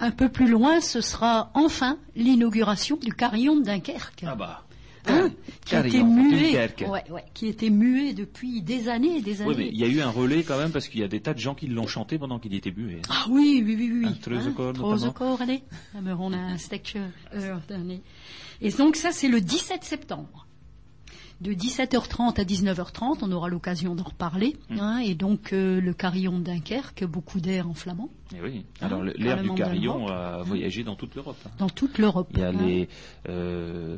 Un peu plus loin, ce sera enfin l'inauguration du carillon de Dunkerque. bah. Hein, qui a été Carillon, muet, Dunkerque. ouais, ouais, qui était muet depuis des années et des Oui, mais années. il y a eu un relais quand même parce qu'il y a des tas de gens qui l'ont chanté pendant qu'il était muet. Ah oui, oui, oui, oui. Notamment. Treuzecorps, allez. Ah, on a un euh. Et donc ça, c'est le 17 septembre. De 17h30 à 19h30, on aura l'occasion d'en reparler. Mm. hein, et donc euh, le carillon de Dunkerque, beaucoup d'air en flamand, Eh oui. Hein, Alors le- l'air du carillon a voyagé dans toute l'Europe. hein. dans toute l'Europe. Il y a les euh,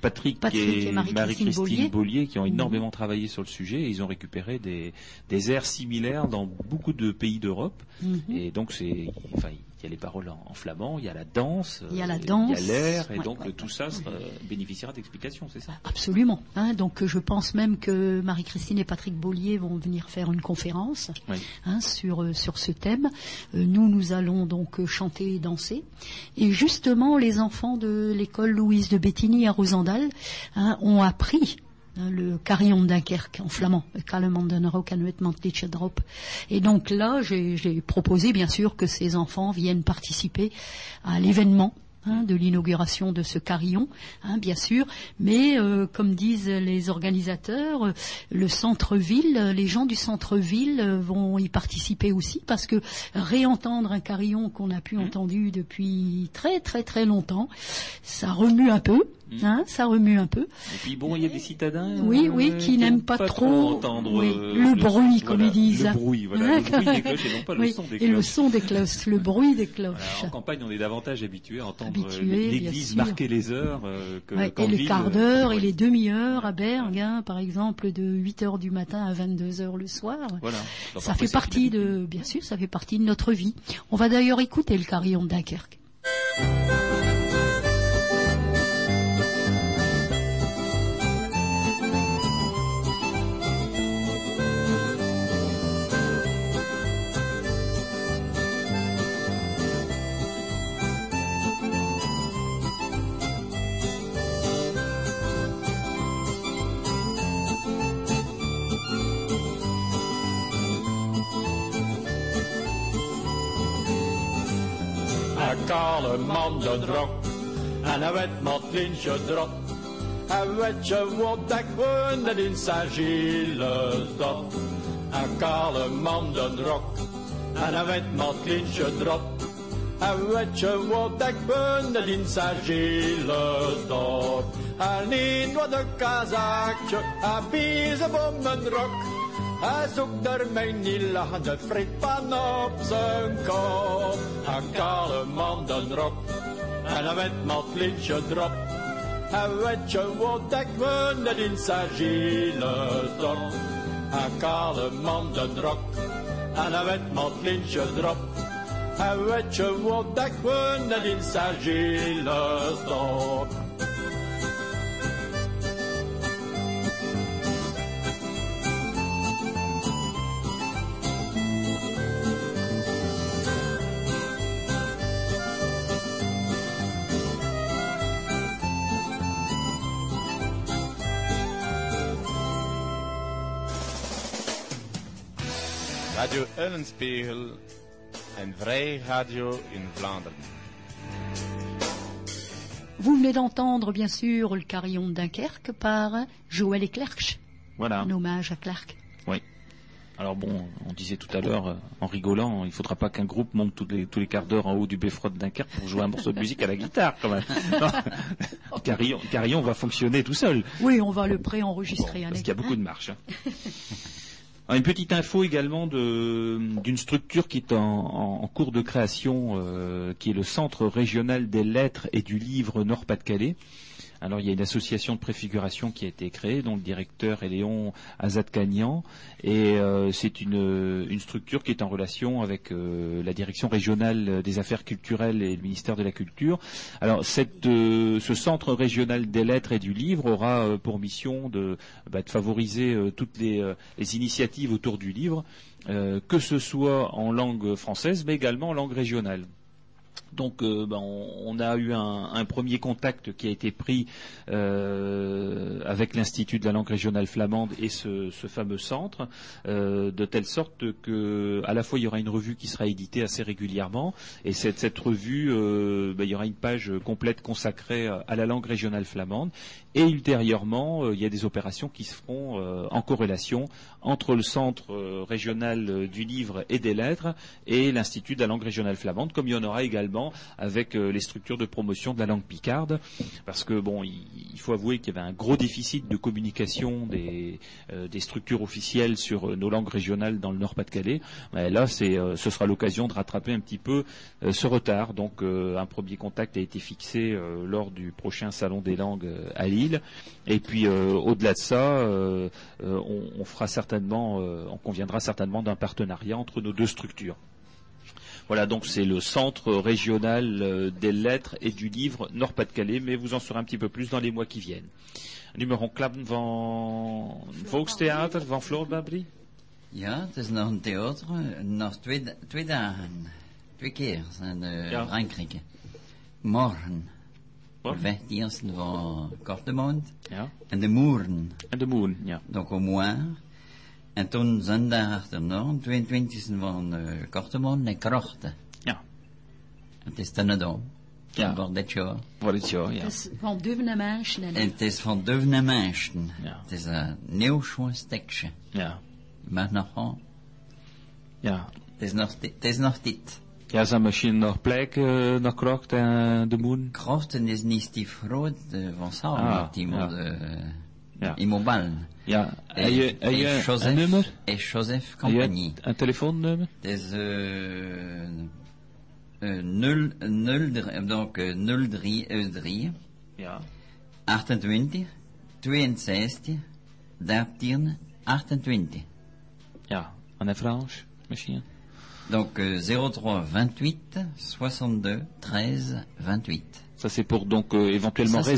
Patrick, Patrick et et Marie-Christine. Beaulier qui ont Mhm. énormément travaillé sur le sujet. Et ils ont récupéré des, des airs similaires dans beaucoup de pays d'Europe. Mhm. Et donc c'est, enfin, il y a les paroles en, en flamand, il y a la danse, Il y a la euh, danse, il y a l'air, et ouais, donc ouais, tout ça sera- bénéficiera d'explications, c'est ça? Absolument. hein. donc euh, je pense même que Marie-Christine et Patrick Beaulier vont venir faire une conférence hein, sur euh, sur ce thème. Euh, nous nous allons donc euh, chanter et danser. Et justement, les enfants de l'école Louise de Bétigny à Rosendal hein, ont appris. Hein, le carillon de Dunkerque en flamand. Et donc là, j'ai proposé bien sûr que ces enfants viennent participer à l'événement hein, de l'inauguration de ce carillon, hein, bien sûr. Mais euh, comme disent les organisateurs, le centre-ville, les gens du centre-ville euh, vont y participer aussi parce que réentendre un carillon qu'on a pu entendu depuis très très très longtemps, ça remue un peu. Hein, ça remue un peu. Et puis bon, il y a des citadins. Oui, euh, oui, qui n'aiment pas, trop, entendre oui, euh, le, bruit, comme voilà, ils disent. Le bruit, voilà, le bruit des cloches et non pas le son des et le cloches. son des cloches, le bruit des cloches. Voilà, en campagne, on est davantage habitué à entendre euh, l'église marquer les heures euh, que Ouais, et les ville, quarts euh, d'heure et les demi-heures à Bergue, hein, par exemple, de 8 heures du matin à 22 heures le soir. Voilà. Ça fait partie de, bien sûr, ça fait partie de notre vie. On va d'ailleurs écouter le carillon de Dunkerque. De drok en een wit matlientje drop. En weet je wat ik woonde in zijn zielesdop? Een kale man de drok en een wit matlientje drop. En weet je wat ik woonde in zijn zielesdop? En niet wat een kazakje, een biezen op mijn rok. Hij zoekt er mij niet lachen, het frietpan op zijn kop. Een kale man dan rok en een wit matlintje drop. En weet je wat ik woonde in zijn zielesdorp? Een kale man dan rok en een wit matlintje drop. En weet je wat ik woonde in zijn zielesdorp? Radio Eulenspiegel, een vrij radio in Vlaanderen. Vous venez d'entendre, bien sûr, le carillon de Dunkerque par Joël et Clerc, Voilà. un hommage à Clark. Oui. Alors bon, on disait tout à l'heure, euh, en rigolant, il faudra pas qu'un groupe monte tous les, tous les quarts d'heure en haut du beffroi de Dunkerque pour jouer un morceau de musique à la guitare, quand même. Carillon, carillon va fonctionner tout seul. Oui, on va le Bon, préenregistrer. parce allez. qu'il y a beaucoup de marches. hein. Une petite info également d'une structure qui est en cours de création, euh, qui est le Centre régional des lettres et du livre Nord-Pas-de-Calais. Alors il y a une association de préfiguration qui a été créée, dont le directeur est Léon Azad-Cagnan, et euh, c'est une, une structure qui est en relation avec euh, la direction régionale des affaires culturelles et le ministère de la Culture. Alors euh, ce centre régional des lettres et du livre aura euh, pour mission de, bah, favoriser euh, toutes les, euh, initiatives autour du livre, euh, que ce soit en langue française, mais également en langue régionale. Donc, euh, ben, on, a eu un, premier contact qui a été pris euh, avec l'Institut de la langue régionale flamande et ce, fameux centre, euh, de telle sorte que, à la fois, il y aura une revue qui sera éditée assez régulièrement, et cette, revue, ben, il y aura une page complète consacrée à la langue régionale flamande, et ultérieurement, il y a des opérations qui se feront en corrélation entre le centre régional du livre et des lettres et l'Institut de la langue régionale flamande, comme il y en aura également avec euh, les structures de promotion de la langue picarde, parce que il, faut avouer qu'il y avait un gros déficit de communication des, euh, structures officielles sur euh, nos langues régionales dans le Nord-Pas-de-Calais. Là, ce sera l'occasion de rattraper un petit peu ce retard. Donc, un premier contact a été fixé lors du prochain salon des langues à Lille. Et puis, au-delà de ça, on, fera certainement, on conviendra certainement d'un partenariat entre nos deux structures. Voilà, donc c'est le centre régional euh, des lettres et du livre Nord-Pas-de-Calais, mais vous en saurez un petit peu plus dans les mois qui viennent. Nummer klappen van Volkstheater van Floor Babri. Ja, het is nog een theater, nog twee, twee dagen. Twee keer zijn de Ja. Frankrijk. Morgen. Morgen? De 15e van Kortemond. Ja. En de Moeren. En de ja. Donc au moins. En toen zondag achterna, 22e van uh, Kortemond en Krochten. Ja. Het is ten dom. Ja. Voor dit jaar. Wat is jou, ja. Dat is van Deuven Manche. En het is van Duvne Mensen. Ja. Het is een nieuw schoon stekje. Ja. Maar nog gewoon. Ja. Het is nog, het is nog dit. Ja, zijn misschien nog plek uh, nog krocht en de moon? Krochten is niet die groot uh, van samen Ah, ja. Ja. in mobilen. Ja. En je, en en je Joseph, een nummer? Uh, uh, 0, 0, donc uh, 03, uh, 3, Ja. 28, 62, 13, 28. Ja. En Frans, misschien? Donc euh, 03 28 62 13 28. Ça c'est pour donc euh, éventuellement Ça,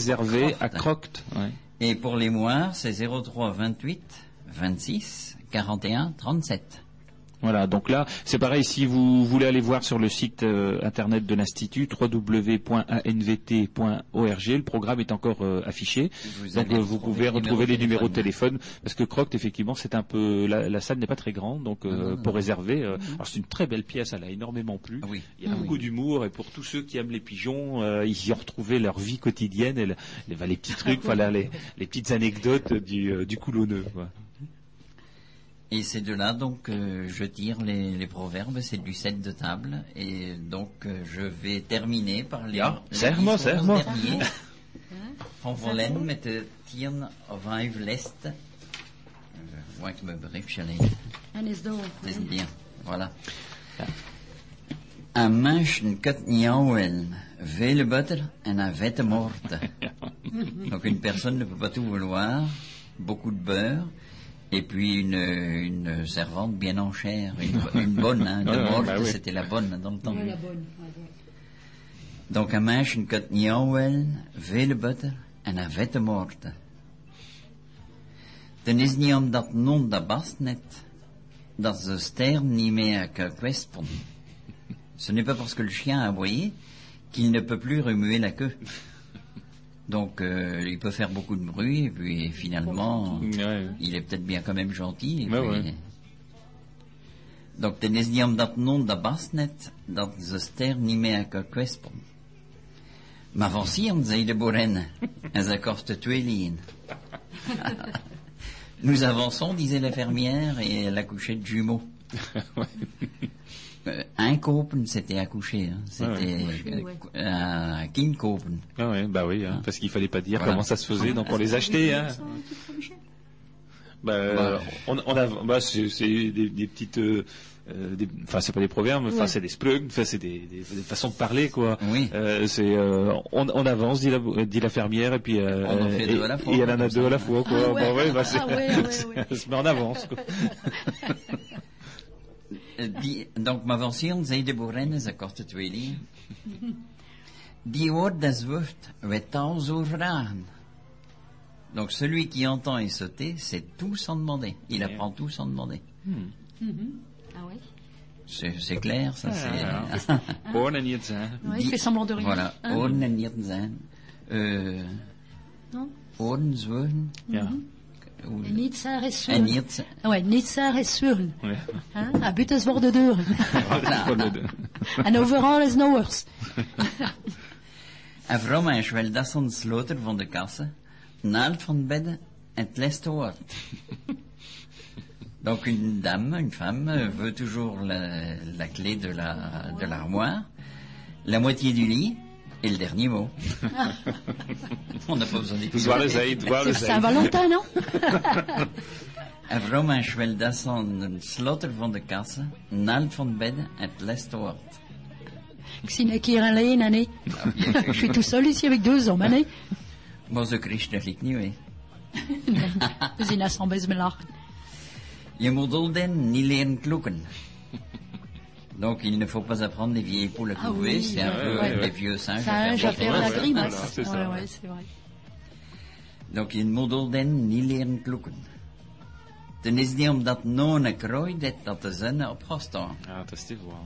à Croct. Ouais. Et pour les moires, c'est 03 28 26 41 37. Voilà, donc là, c'est pareil, si vous voulez aller voir sur le site euh, internet de l'Institut, www.anvt.org, le programme est encore euh, affiché. Vous donc euh, vous pouvez retrouver les numéros de téléphone, parce que Croct, effectivement, c'est un peu... La, la salle n'est pas très grande, donc euh, Ah, non, non, pour réserver... euh, alors c'est une très belle pièce, elle a énormément plu. Ah oui. Il y a beaucoup d'humour, et pour tous ceux qui aiment les pigeons, euh, ils y ont retrouvé leur vie quotidienne, et le- les, les petits trucs, voilà, les, les petites anecdotes du, euh, du coulonneux. quoi. Et c'est de là donc euh, je tire les, les proverbes, c'est du set de table. Et donc euh, je vais terminer par les, Ja, zeg maar, zeg maar. derniers. Van Vollen met de vijf lest. Je vois que mijn briefje lezen. En is door. Is bien. Voilà. Een mensen kan niet houden. Vele butter en een vette morte. Donc une personne ne peut pas tout vouloir. Beaucoup de beurre. Et puis une, une servante bien en chair. Une, une bonne, hein. De morte, bah oui. c'était la bonne dans le temps. Ouais, la bonne. Donc een meisje kan niet houden, vele butter en een vette morte. Dan is niet omdat non dat bast net, dat ze stern niet meer correspond. Ce n'est pas parce que le chien a aboyé qu'il ne peut plus remuer la queue. Donc euh, il peut faire beaucoup de bruit et puis finalement Ouais. il est peut-être bien quand même gentil. et Ouais, puis- ouais. Donc dan is niet omdat non dat bast net, dat ze ster niet meer kan correspond. Maar van Sieren, zei de boerin, en ze. Nous avançons, disait la fermière, et elle accouchait de jumeaux. Euh, inkopen, c'était accoucher. Hein. C'était Ouais, ouais. euh, euh, kinkopen. Ah ouais, bah oui, hein, parce qu'il fallait pas dire Voilà. comment ça se faisait, donc on les achetait. Hein. Bah, euh, on, on a, bah, c'est des, des petites, euh, enfin c'est pas des proverbes, enfin Ouais. c'est des sprugs, enfin c'est des, des, des façons de parler quoi. Oui. Euh, c'est, euh, on, on avance, dit la, dit la fermière, et puis euh, On en fait et, deux à la fois, et elle en a deux ça. à la fois quoi. Ah ouais. Bon, ouais, bah, Ah ouais, ouais, ouais. elle se met en avance. Quoi. Die, donc ma van Sieren, zei de boerin, ze kostte twee lien. Die hoort des woord, werd al zo vragen. Donc celui qui entend et sauter, c'est tout sans demander. Il apprend tout sans demander. Ah ouais. C'est clair, ça Ah, c'est... Hoorn en niet zijn. Ouais, il fait semblant de rien. Voilà, Hein oren en nieten zijn. Euh, Non oren, zwoegen, Ja. ou- En is en zuren. niet. Ouais, is zuren. Ouais. Hein? À but is worden deuren. Voilà. de- en overal is noers. En vrouw meisje wel dat zo'n sloter van de kassen, naald van het bed en het laatste woord. Donc une dame, une femme, veut toujours la, la clé de la de l'armoire, la moitié du lit et le dernier mot. On n'a pas besoin d'écouter. Hij? Saint-Valentin, non? En meisje wel dat zo'n sloter van de kassen, naald van bed en het laatste woord. Ik zie een keer alleen, nee. Je suis tout seul ici avec deux hommes, nee. Maar zo krijg je niet, hè. We zien dat best. Je moet den niet leren. Donc il ne faut pas apprendre les vieilles poules à Ah couver, oui, c'est un ouais, peu ouais. des vieux singes Singe à faire la grimace. c'est vrai. Donc je moet den niet leren kloeken. Dan is omdat dat de op gaat staan. Ah, dat is te voir.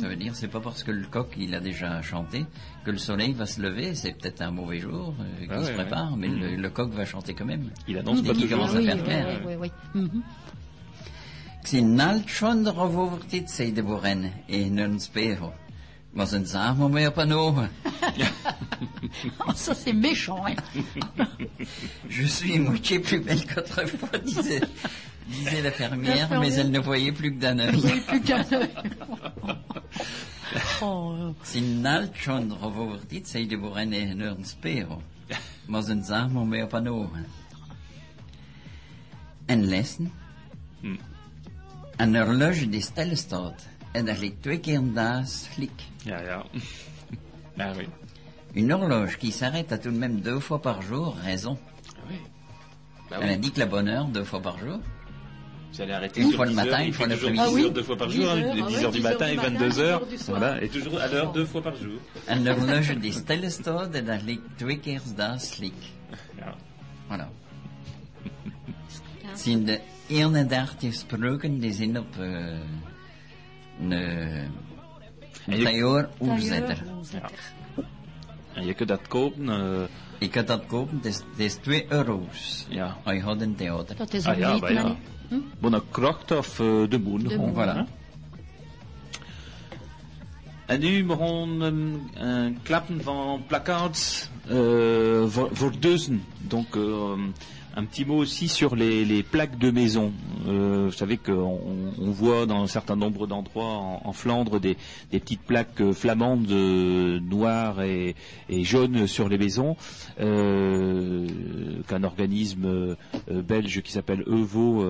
Ça veut dire c'est pas parce que le coq il a déjà chanté que le soleil va se lever, c'est peut-être un mauvais jour euh, qui Ah se ouais, prépare, ouais. mais le, le coq va chanter quand même. Il annonce pas qu'il toujours. commence à oui, faire oui, clair. oui, oui, oui. Mhm. Nalt schon erovertit, zei de boerin, in een spiegel. Maar zijn zaag maar meer op een ogen. Oh, ça, c'est méchant, hein. Je suis moitié plus belle qu'autrefois, disait, disait la fermière, mais elle ne voyait plus que d'un œil. Plus qu'un œil. Oh, eh, Sin nalt schon over dit zei de boeren in een spero. Maar zijn zamen mee op een ogen. En horloge die stil staat. En daar ligt twee keer een dag slik. Ja, ja. Ah oui. Une horloge qui s'arrête à tout de même deux fois par jour, raison. oui. Bah Elle oui. indique la bonne heure deux fois par jour. Vous allez arrêter Une fois le 10 matin, une il fois l'après-midi. 10 Ah oui. deux fois par 10 jour, hein, heures, 10 ah heures oui, du 10 matin et du matin, 22 10 heures. heures du soir. Voilà, et toujours à l'heure deux fois par jour. Een horloge die stil staat en daar ligt twee keer dag slik. Ja. Voilà. Het zijn de 31 spreuken die zijn op uh, een En je- tailleur tailleur, oorzetter. oorzetter. En je kunt dat kopen. eh, Ik had dat kopen, het is, het is 2 euro's. Ja. Oh, je had een theater. Dat is ah een ja, lied, bah ja. nee. Bonacrocht of eh, de Moon. De gewoon, Moon. hè? Voilà. En nu begon een, een klappen van placards euh, voor, voor deuzen. Donc euh, un petit mot aussi sur les, plaques de maison. Euh, vous savez qu'on on voit dans un certain nombre d'endroits en, Flandre des, petites plaques euh, flamandes euh, noires et, jaunes sur les maisons qu'un organisme belge qui s'appelle Evo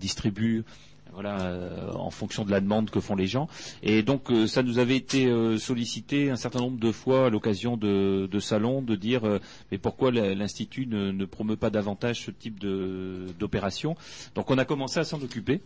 distribue voilà, euh, en fonction de la demande que font les gens. Et donc, euh, ça nous avait été euh, sollicité un certain nombre de fois à l'occasion de, salons de dire euh, mais pourquoi l'Institut ne, ne promeut pas davantage ce type d'opération. Donc, on a commencé à s'en occuper.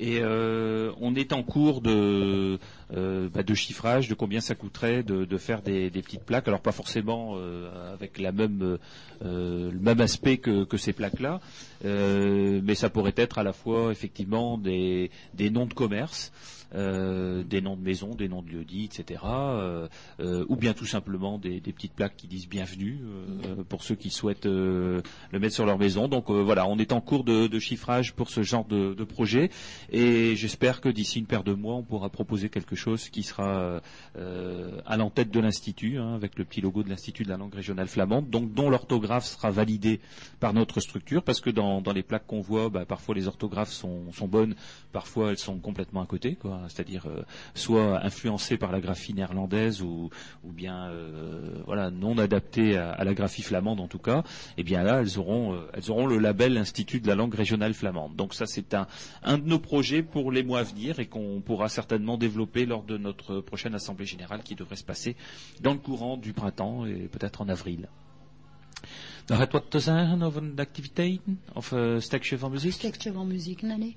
Et euh, on est en cours de, euh, bah, de chiffrage de combien ça coûterait de, de faire des, des petites plaques. Alors pas forcément euh, avec la même, euh, le même aspect que, que ces plaques-là, euh, mais ça pourrait être à la fois effectivement des, des noms de commerce, des noms de maisons, des noms de lieux-dits, etc. euh, euh, ou bien tout simplement des, des petites plaques qui disent bienvenue euh, pour ceux qui souhaitent euh, le mettre sur leur maison. Donc euh, voilà, on est en cours de, de chiffrage pour ce genre de, de projet et j'espère que d'ici une paire de mois, on pourra proposer quelque chose qui sera euh, à l'entête de l'Institut, hein, avec le petit logo de l'Institut de la langue régionale flamande, donc dont l'orthographe sera validée par notre structure, parce que dans, dans les plaques qu'on voit, bah, parfois les orthographes sont, sont bonnes, parfois elles sont complètement à côté, quoi. C'est-à-dire euh, soit influencées par la graphie néerlandaise ou, ou bien euh, voilà non adaptées à, à la graphie flamande en tout cas. Et bien là, elles auront euh, elles auront le label Institut de la langue régionale flamande. Donc ça, c'est un un de nos projets pour les mois à venir et qu'on pourra certainement développer lors de notre prochaine assemblée générale qui devrait se passer dans le courant du printemps et peut-être en avril. Nog het wat te zeggen over de activiteiten of een stukje van muziek? Stukje van muziek, nee, nee.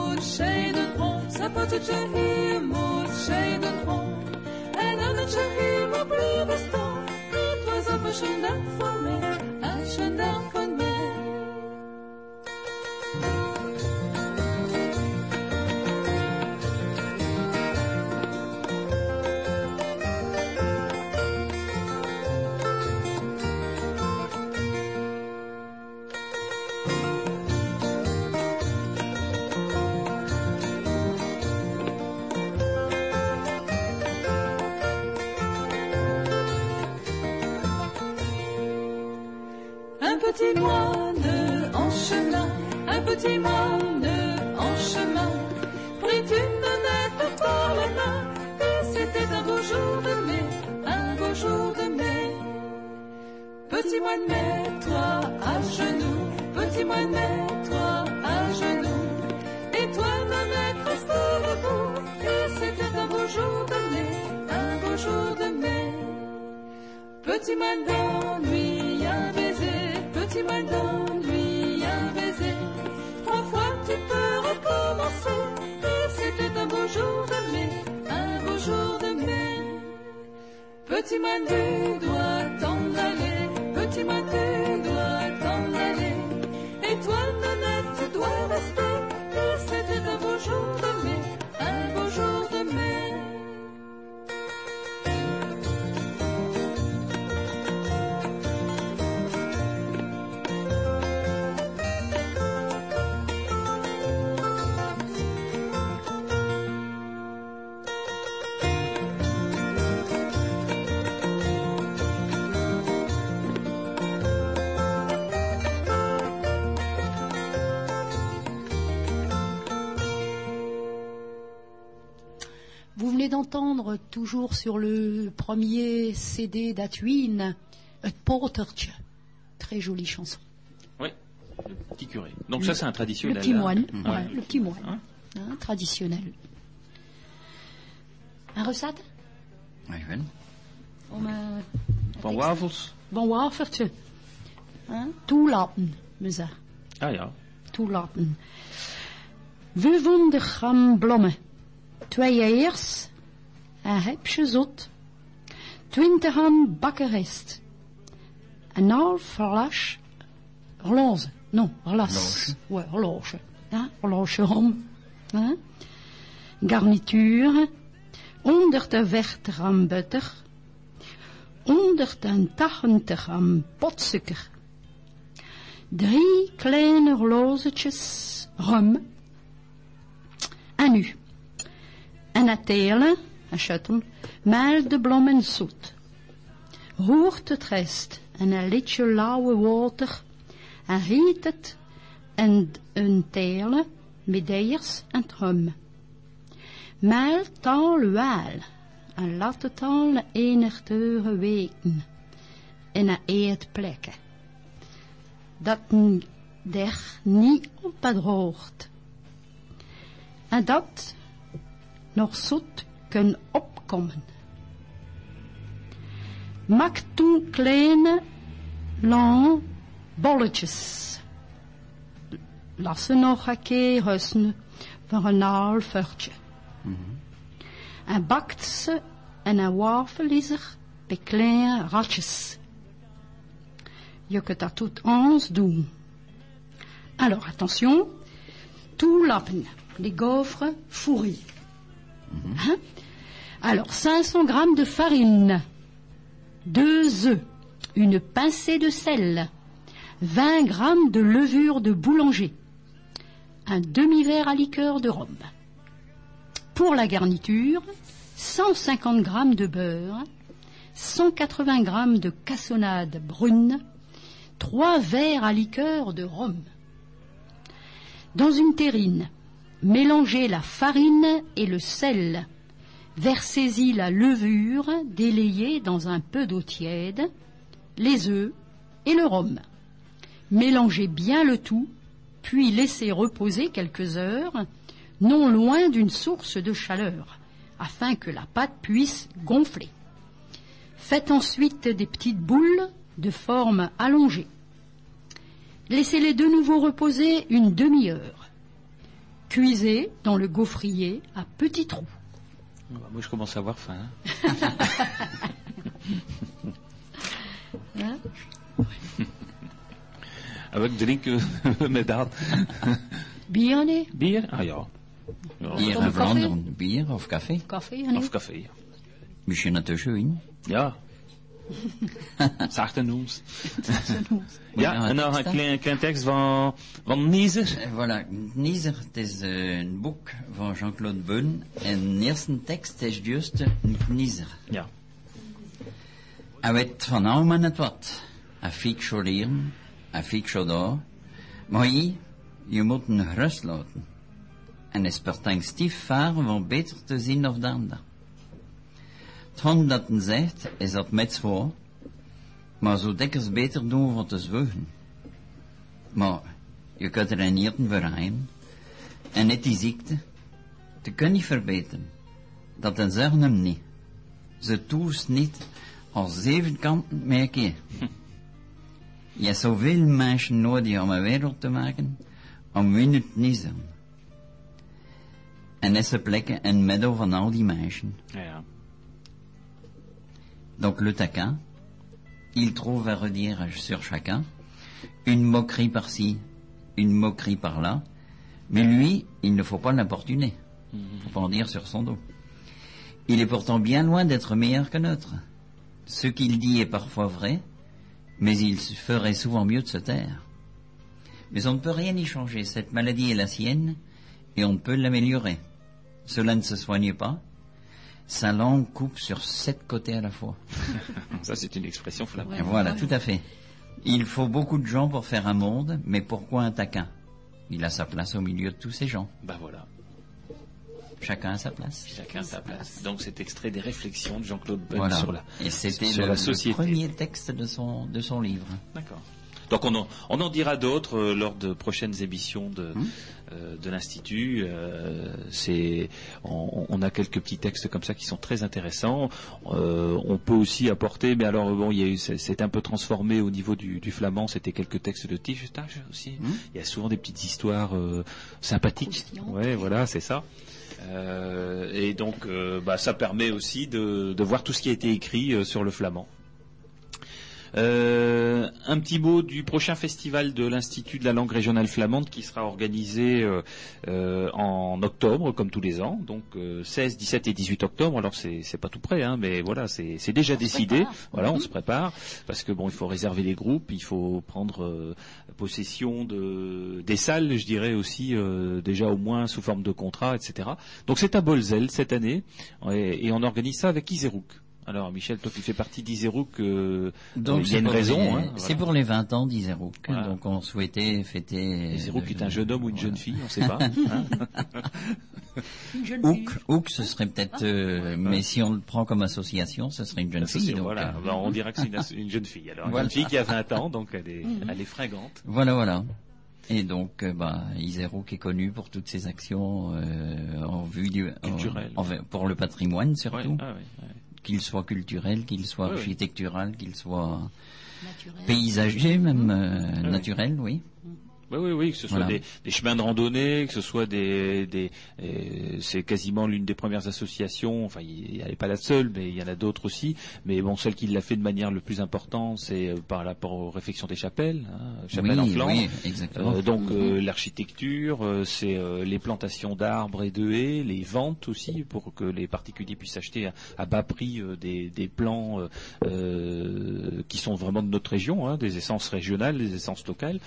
mij. Zapadetje heeft je naar de chanson, zapadetje heeft je naar de chanson. Dat maakt geen namen drie met dan, het was op een dag van mij, als een dag moine en chemin, prit une nette par la main, et c'était un beau jour de mai, un beau jour de mai. Petit moine, mets-toi à genoux, petit moine, mets-toi à genoux, et toi, ma maître, debout, et c'était un beau jour de mai, un beau jour de mai. Petit moine d'ennui, un baiser, petit moine d'ennui, recommencer, c'était un beau jour de mai, un beau jour de mai. Petit moine, tu dois t'en aller, petit moine, tu dois t'en aller. Et toi, Nanette, tu dois rester, c'était un beau jour de mai, d'entendre, toujours sur le premier CD d'Atwin, Portertje. Très jolie chanson. Oui, le petit curé. Donc ça, c'est un traditionnel. Le petit hein. moine, ouais, le petit moine, Hein hein, traditionnel. Un recette Even. Om eh, Van wafels. van wafertje. Hein? Toelaten, me. Ah ja. Toelaten. 500 gram blommen. Twee eiers. Een hepje zot. 20 gram bakkerist. Een half glas roze. Non, glas. Ouais, horloge. Hein? Horloge rom. Hein? Garnituur. 140 gram butter. 180 gram potsuiker. Drie kleine horlogetjes rum. En nu. En het telen, een shuttle, met de bloemen zoet. Roert het rest en een liedje lauwe water. En giet het en een telen met eiers en rum. Meel taal wel en laat het al enig deuren weken in een eetplekken. Dat der niet opdroogt. En dat nog zoet kan opkomen. Maak toen kleine, lange bolletjes. Laat ze nog een keer rusten voor een half uurtje. En bakt ze in een wafelijzer bij kleine ratjes. Je kunt dat tout ons doen. Alors, attention, tout lappen, les gaufres fourris. Hein? Alors, 500 grammes de farine, deux œufs, une pincée de sel, 20 grammes de levure de boulanger, un demi-verre à liqueur de rhum. Pour la garniture, 150 grammes de beurre, 180 grammes de cassonade brune, 3 verres à liqueur de rhum. Dans une terrine, mélangez la farine et le sel. Versez-y la levure délayée dans un peu d'eau tiède, les œufs et le rhum. Mélangez bien le tout, puis laissez reposer quelques heures, non loin d'une source de chaleur, afin que la pâte puisse gonfler. Faites ensuite des petites boules de forme allongée. Laissez-les de nouveau reposer une demi-heure. Cuisez dans le gaufrier à petits trous. Bah, Moi, je commence à avoir faim. hein. Hein Avec drinken met dat. Bien, nee? Bier? Ah ja. ja. Hier Of in café? Vlaanderen, bier of café. Café, nee? Of café. Misschien ertussen in. Ja. Zachte noems. Ja, Ja, en dan een klein, klein tekst van, van Niezer. Eh, Voilà, Niezer, het is eh, een boek van Jean-Claude Beun. En de eerste tekst is juist een Niezer. Ja. Hij weet van nou maar net wat. Hij fiek zo hij fiek zo daar. Maar je, je moet een gerust laten. En is per tank stief varen van beter te zien of de ander. Het hond dat een zegt, is dat met voor, maar zo dikwijls beter doen van te zwoegen. Maar je kunt er niet verrijden. En net die ziekte, te kun niet verbeteren. Dat dan zeggen hem niet. Ze toest niet als zeven kanten meer keer. Je hebt zoveel mensen nodig om een wereld te maken, om wie het niet zijn. En is er plekken in het midden van al die mensen. Ja, ja. Donc le taquin, il trouve à redire sur chacun, une moquerie par-ci, une moquerie par-là, mais lui, il ne faut pas l'importuner. faut pas en dire sur son dos. Il est pourtant bien loin d'être meilleur que notre. Ce qu'il dit est parfois vrai, mais il ferait souvent mieux de se taire. Mais on ne peut rien y changer. Cette maladie est la sienne, et on ne peut l'améliorer. Cela ne se soigne pas. Sa langue coupe sur sept côtés à la fois. Ça, c'est une expression flamande. Voilà, tout à fait. Il faut beaucoup de gens pour faire un monde, mais pourquoi un taquin? Il a sa place au milieu de tous ces gens. Bah voilà, Chacun a sa place. chacun sa place. Donc cet extrait des réflexions de Jean-Claude Bunn Voilà. sur la, Et c'était sur le, la le société. premier texte de son, de son livre. D'accord. Donc on en, on en dira d'autres euh, lors de prochaines émissions de, euh, de l'Institut. Euh, c'est, on, on a quelques petits textes comme ça qui sont très intéressants. Euh, on peut aussi apporter, mais alors bon, il y a eu, c'est c'est un peu transformé au niveau du, du flamand. C'était quelques textes de Tigetage aussi. Il y a souvent des petites histoires euh, sympathiques. Ouais, voilà, c'est ça. Euh, et donc, euh, bah, ça permet aussi de, de voir tout ce qui a été écrit euh, sur le flamand. Euh, un petit mot du prochain festival de l'Institut de la langue régionale flamande qui sera organisé euh, euh, en octobre, comme tous les ans, donc euh, 16, 17 et 18 octobre. Alors c'est c'est pas tout près, hein, mais voilà, c'est c'est déjà décidé. Voilà, on Mhm. se prépare parce que bon, il faut réserver les groupes, il faut prendre euh, possession de des salles, je dirais aussi euh, déjà au moins sous forme de contrat, etc. Donc c'est à Bolzel cette année et, et on organise ça avec Iserouk. Alors Michel, toi qui fais partie d'Iserouk, euh, Donc il y a c'est une pour raison. les- hein, C'est voilà. pour les 20 ans d'Iserouk. Voilà. Donc on souhaitait fêter... Iserouk le- est un jeune homme ou une voilà. jeune fille, on ne sait pas. hein. Une jeune fille. Ouk, Ouk, ce serait peut-être... euh, mais si on le prend comme association, ce serait une jeune fille. Donc, voilà, euh, bah, on dira que c'est une, jeune fille. Alors, Voilà. une fille qui a 20 ans, donc elle est, elle est fringante. Voilà, voilà. Et donc, euh, bah, Iserouk est connu pour toutes ses actions euh, en vue du... en- Culturelles. en- pour le patrimoine, surtout. Ouais, ah ouais, ouais. Qu'il soit culturel, qu'il soit architectural, qu'il soit paysager, même euh, naturel, oui. Oui, oui, oui, que ce soit Voilà. des, des chemins de randonnée, que ce soit des, des euh, c'est quasiment l'une des premières associations. Enfin, il n'y pas la seule, mais il y en a d'autres aussi. Mais bon, celle qui l'a fait de manière le plus importante, c'est euh, par rapport aux réflexions des chapelles, hein, chapelles oui, en Flandre. oui, exactement. Euh, donc Mhm. euh, l'architecture, euh, c'est euh, les plantations d'arbres et de haies, les ventes aussi pour que les particuliers puissent acheter à, à bas prix euh, des, des plants euh, euh, qui sont vraiment de notre région, hein, des essences régionales, des essences locales.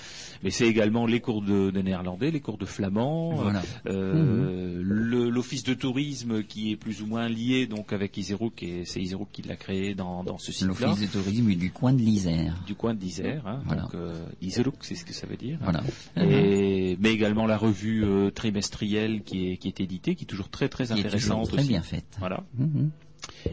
Mais c'est également les cours de, de néerlandais, les cours de flamand, Voilà. euh, le- l'office de tourisme qui est plus ou moins lié donc avec Iserouk et c'est Iserouk qui l'a créé dans, dans ce site-là L'office de tourisme du coin de l'Isère. du coin d'Isère. Hein, Voilà. Donc euh, Iserouk, c'est ce que ça veut dire. hein. Voilà. Et, mais également la revue euh, trimestrielle qui est, qui est éditée, qui est toujours très très intéressante très aussi. bien faite. Voilà. Mhm.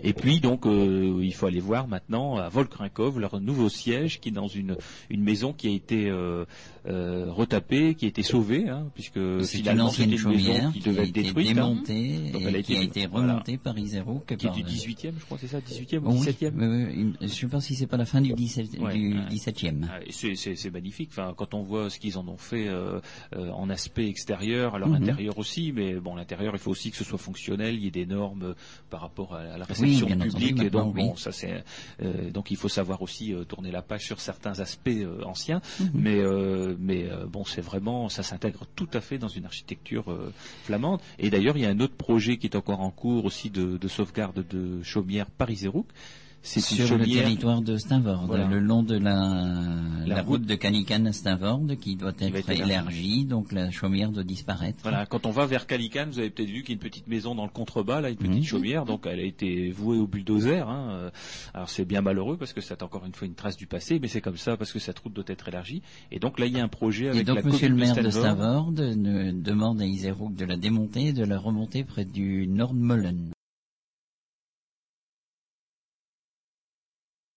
Et puis donc euh, il faut aller voir maintenant à Volkrinkov leur nouveau siège qui est dans une une maison qui a été euh, euh, retapée, qui a été sauvée, hein, puisque C'est une finalement ancienne c'était une maison chaumière qui devait être détruite, hein, démontée Donc et elle a qui a été- voilà. remontée par Iserouk. qui est du euh, 18e, je crois, c'est ça, 18e ou oui, 17e oui, je ne sais pas si c'est pas la fin du, 17, Ouais, du ouais. 17e. Ah, C'est magnifique. Enfin, quand on voit ce qu'ils en ont fait euh, euh, en aspect extérieur, alors Mhm. intérieur aussi, mais bon, l'intérieur, il faut aussi que ce soit fonctionnel. Il y ait des normes euh, par rapport à, la réception entendu, public. Et donc, oui. bon, ça c'est euh, donc il faut savoir aussi euh, tourner la page sur certains aspects euh, anciens. Mhm. Mais euh, mais euh, bon, c'est vraiment ça s'intègre tout à fait dans une architecture euh, flamande. Et d'ailleurs, il y a un autre projet qui est encore en cours aussi de, de sauvegarde de chaumière Paris-Zérouk C'est sur le territoire de Stavord, Voilà. le long de la, La la, route route de Canican à Stavord, qui doit être être élargie, donc la chaumière doit disparaître. Voilà, quand on va vers Calican, vous avez peut-être vu qu'il y a une petite maison dans le contrebas, là, une petite Mhm. chaumière, donc elle a été vouée au bulldozer. Hein. euh, Alors c'est bien malheureux parce que c'est encore une fois une trace du passé, mais c'est comme ça parce que cette route doit être élargie. Et donc là, il y a un projet avec Et donc, la monsieur le maire de. Stavord ne- demande à Iserouk de la démonter et de la remonter près du Nordmollen.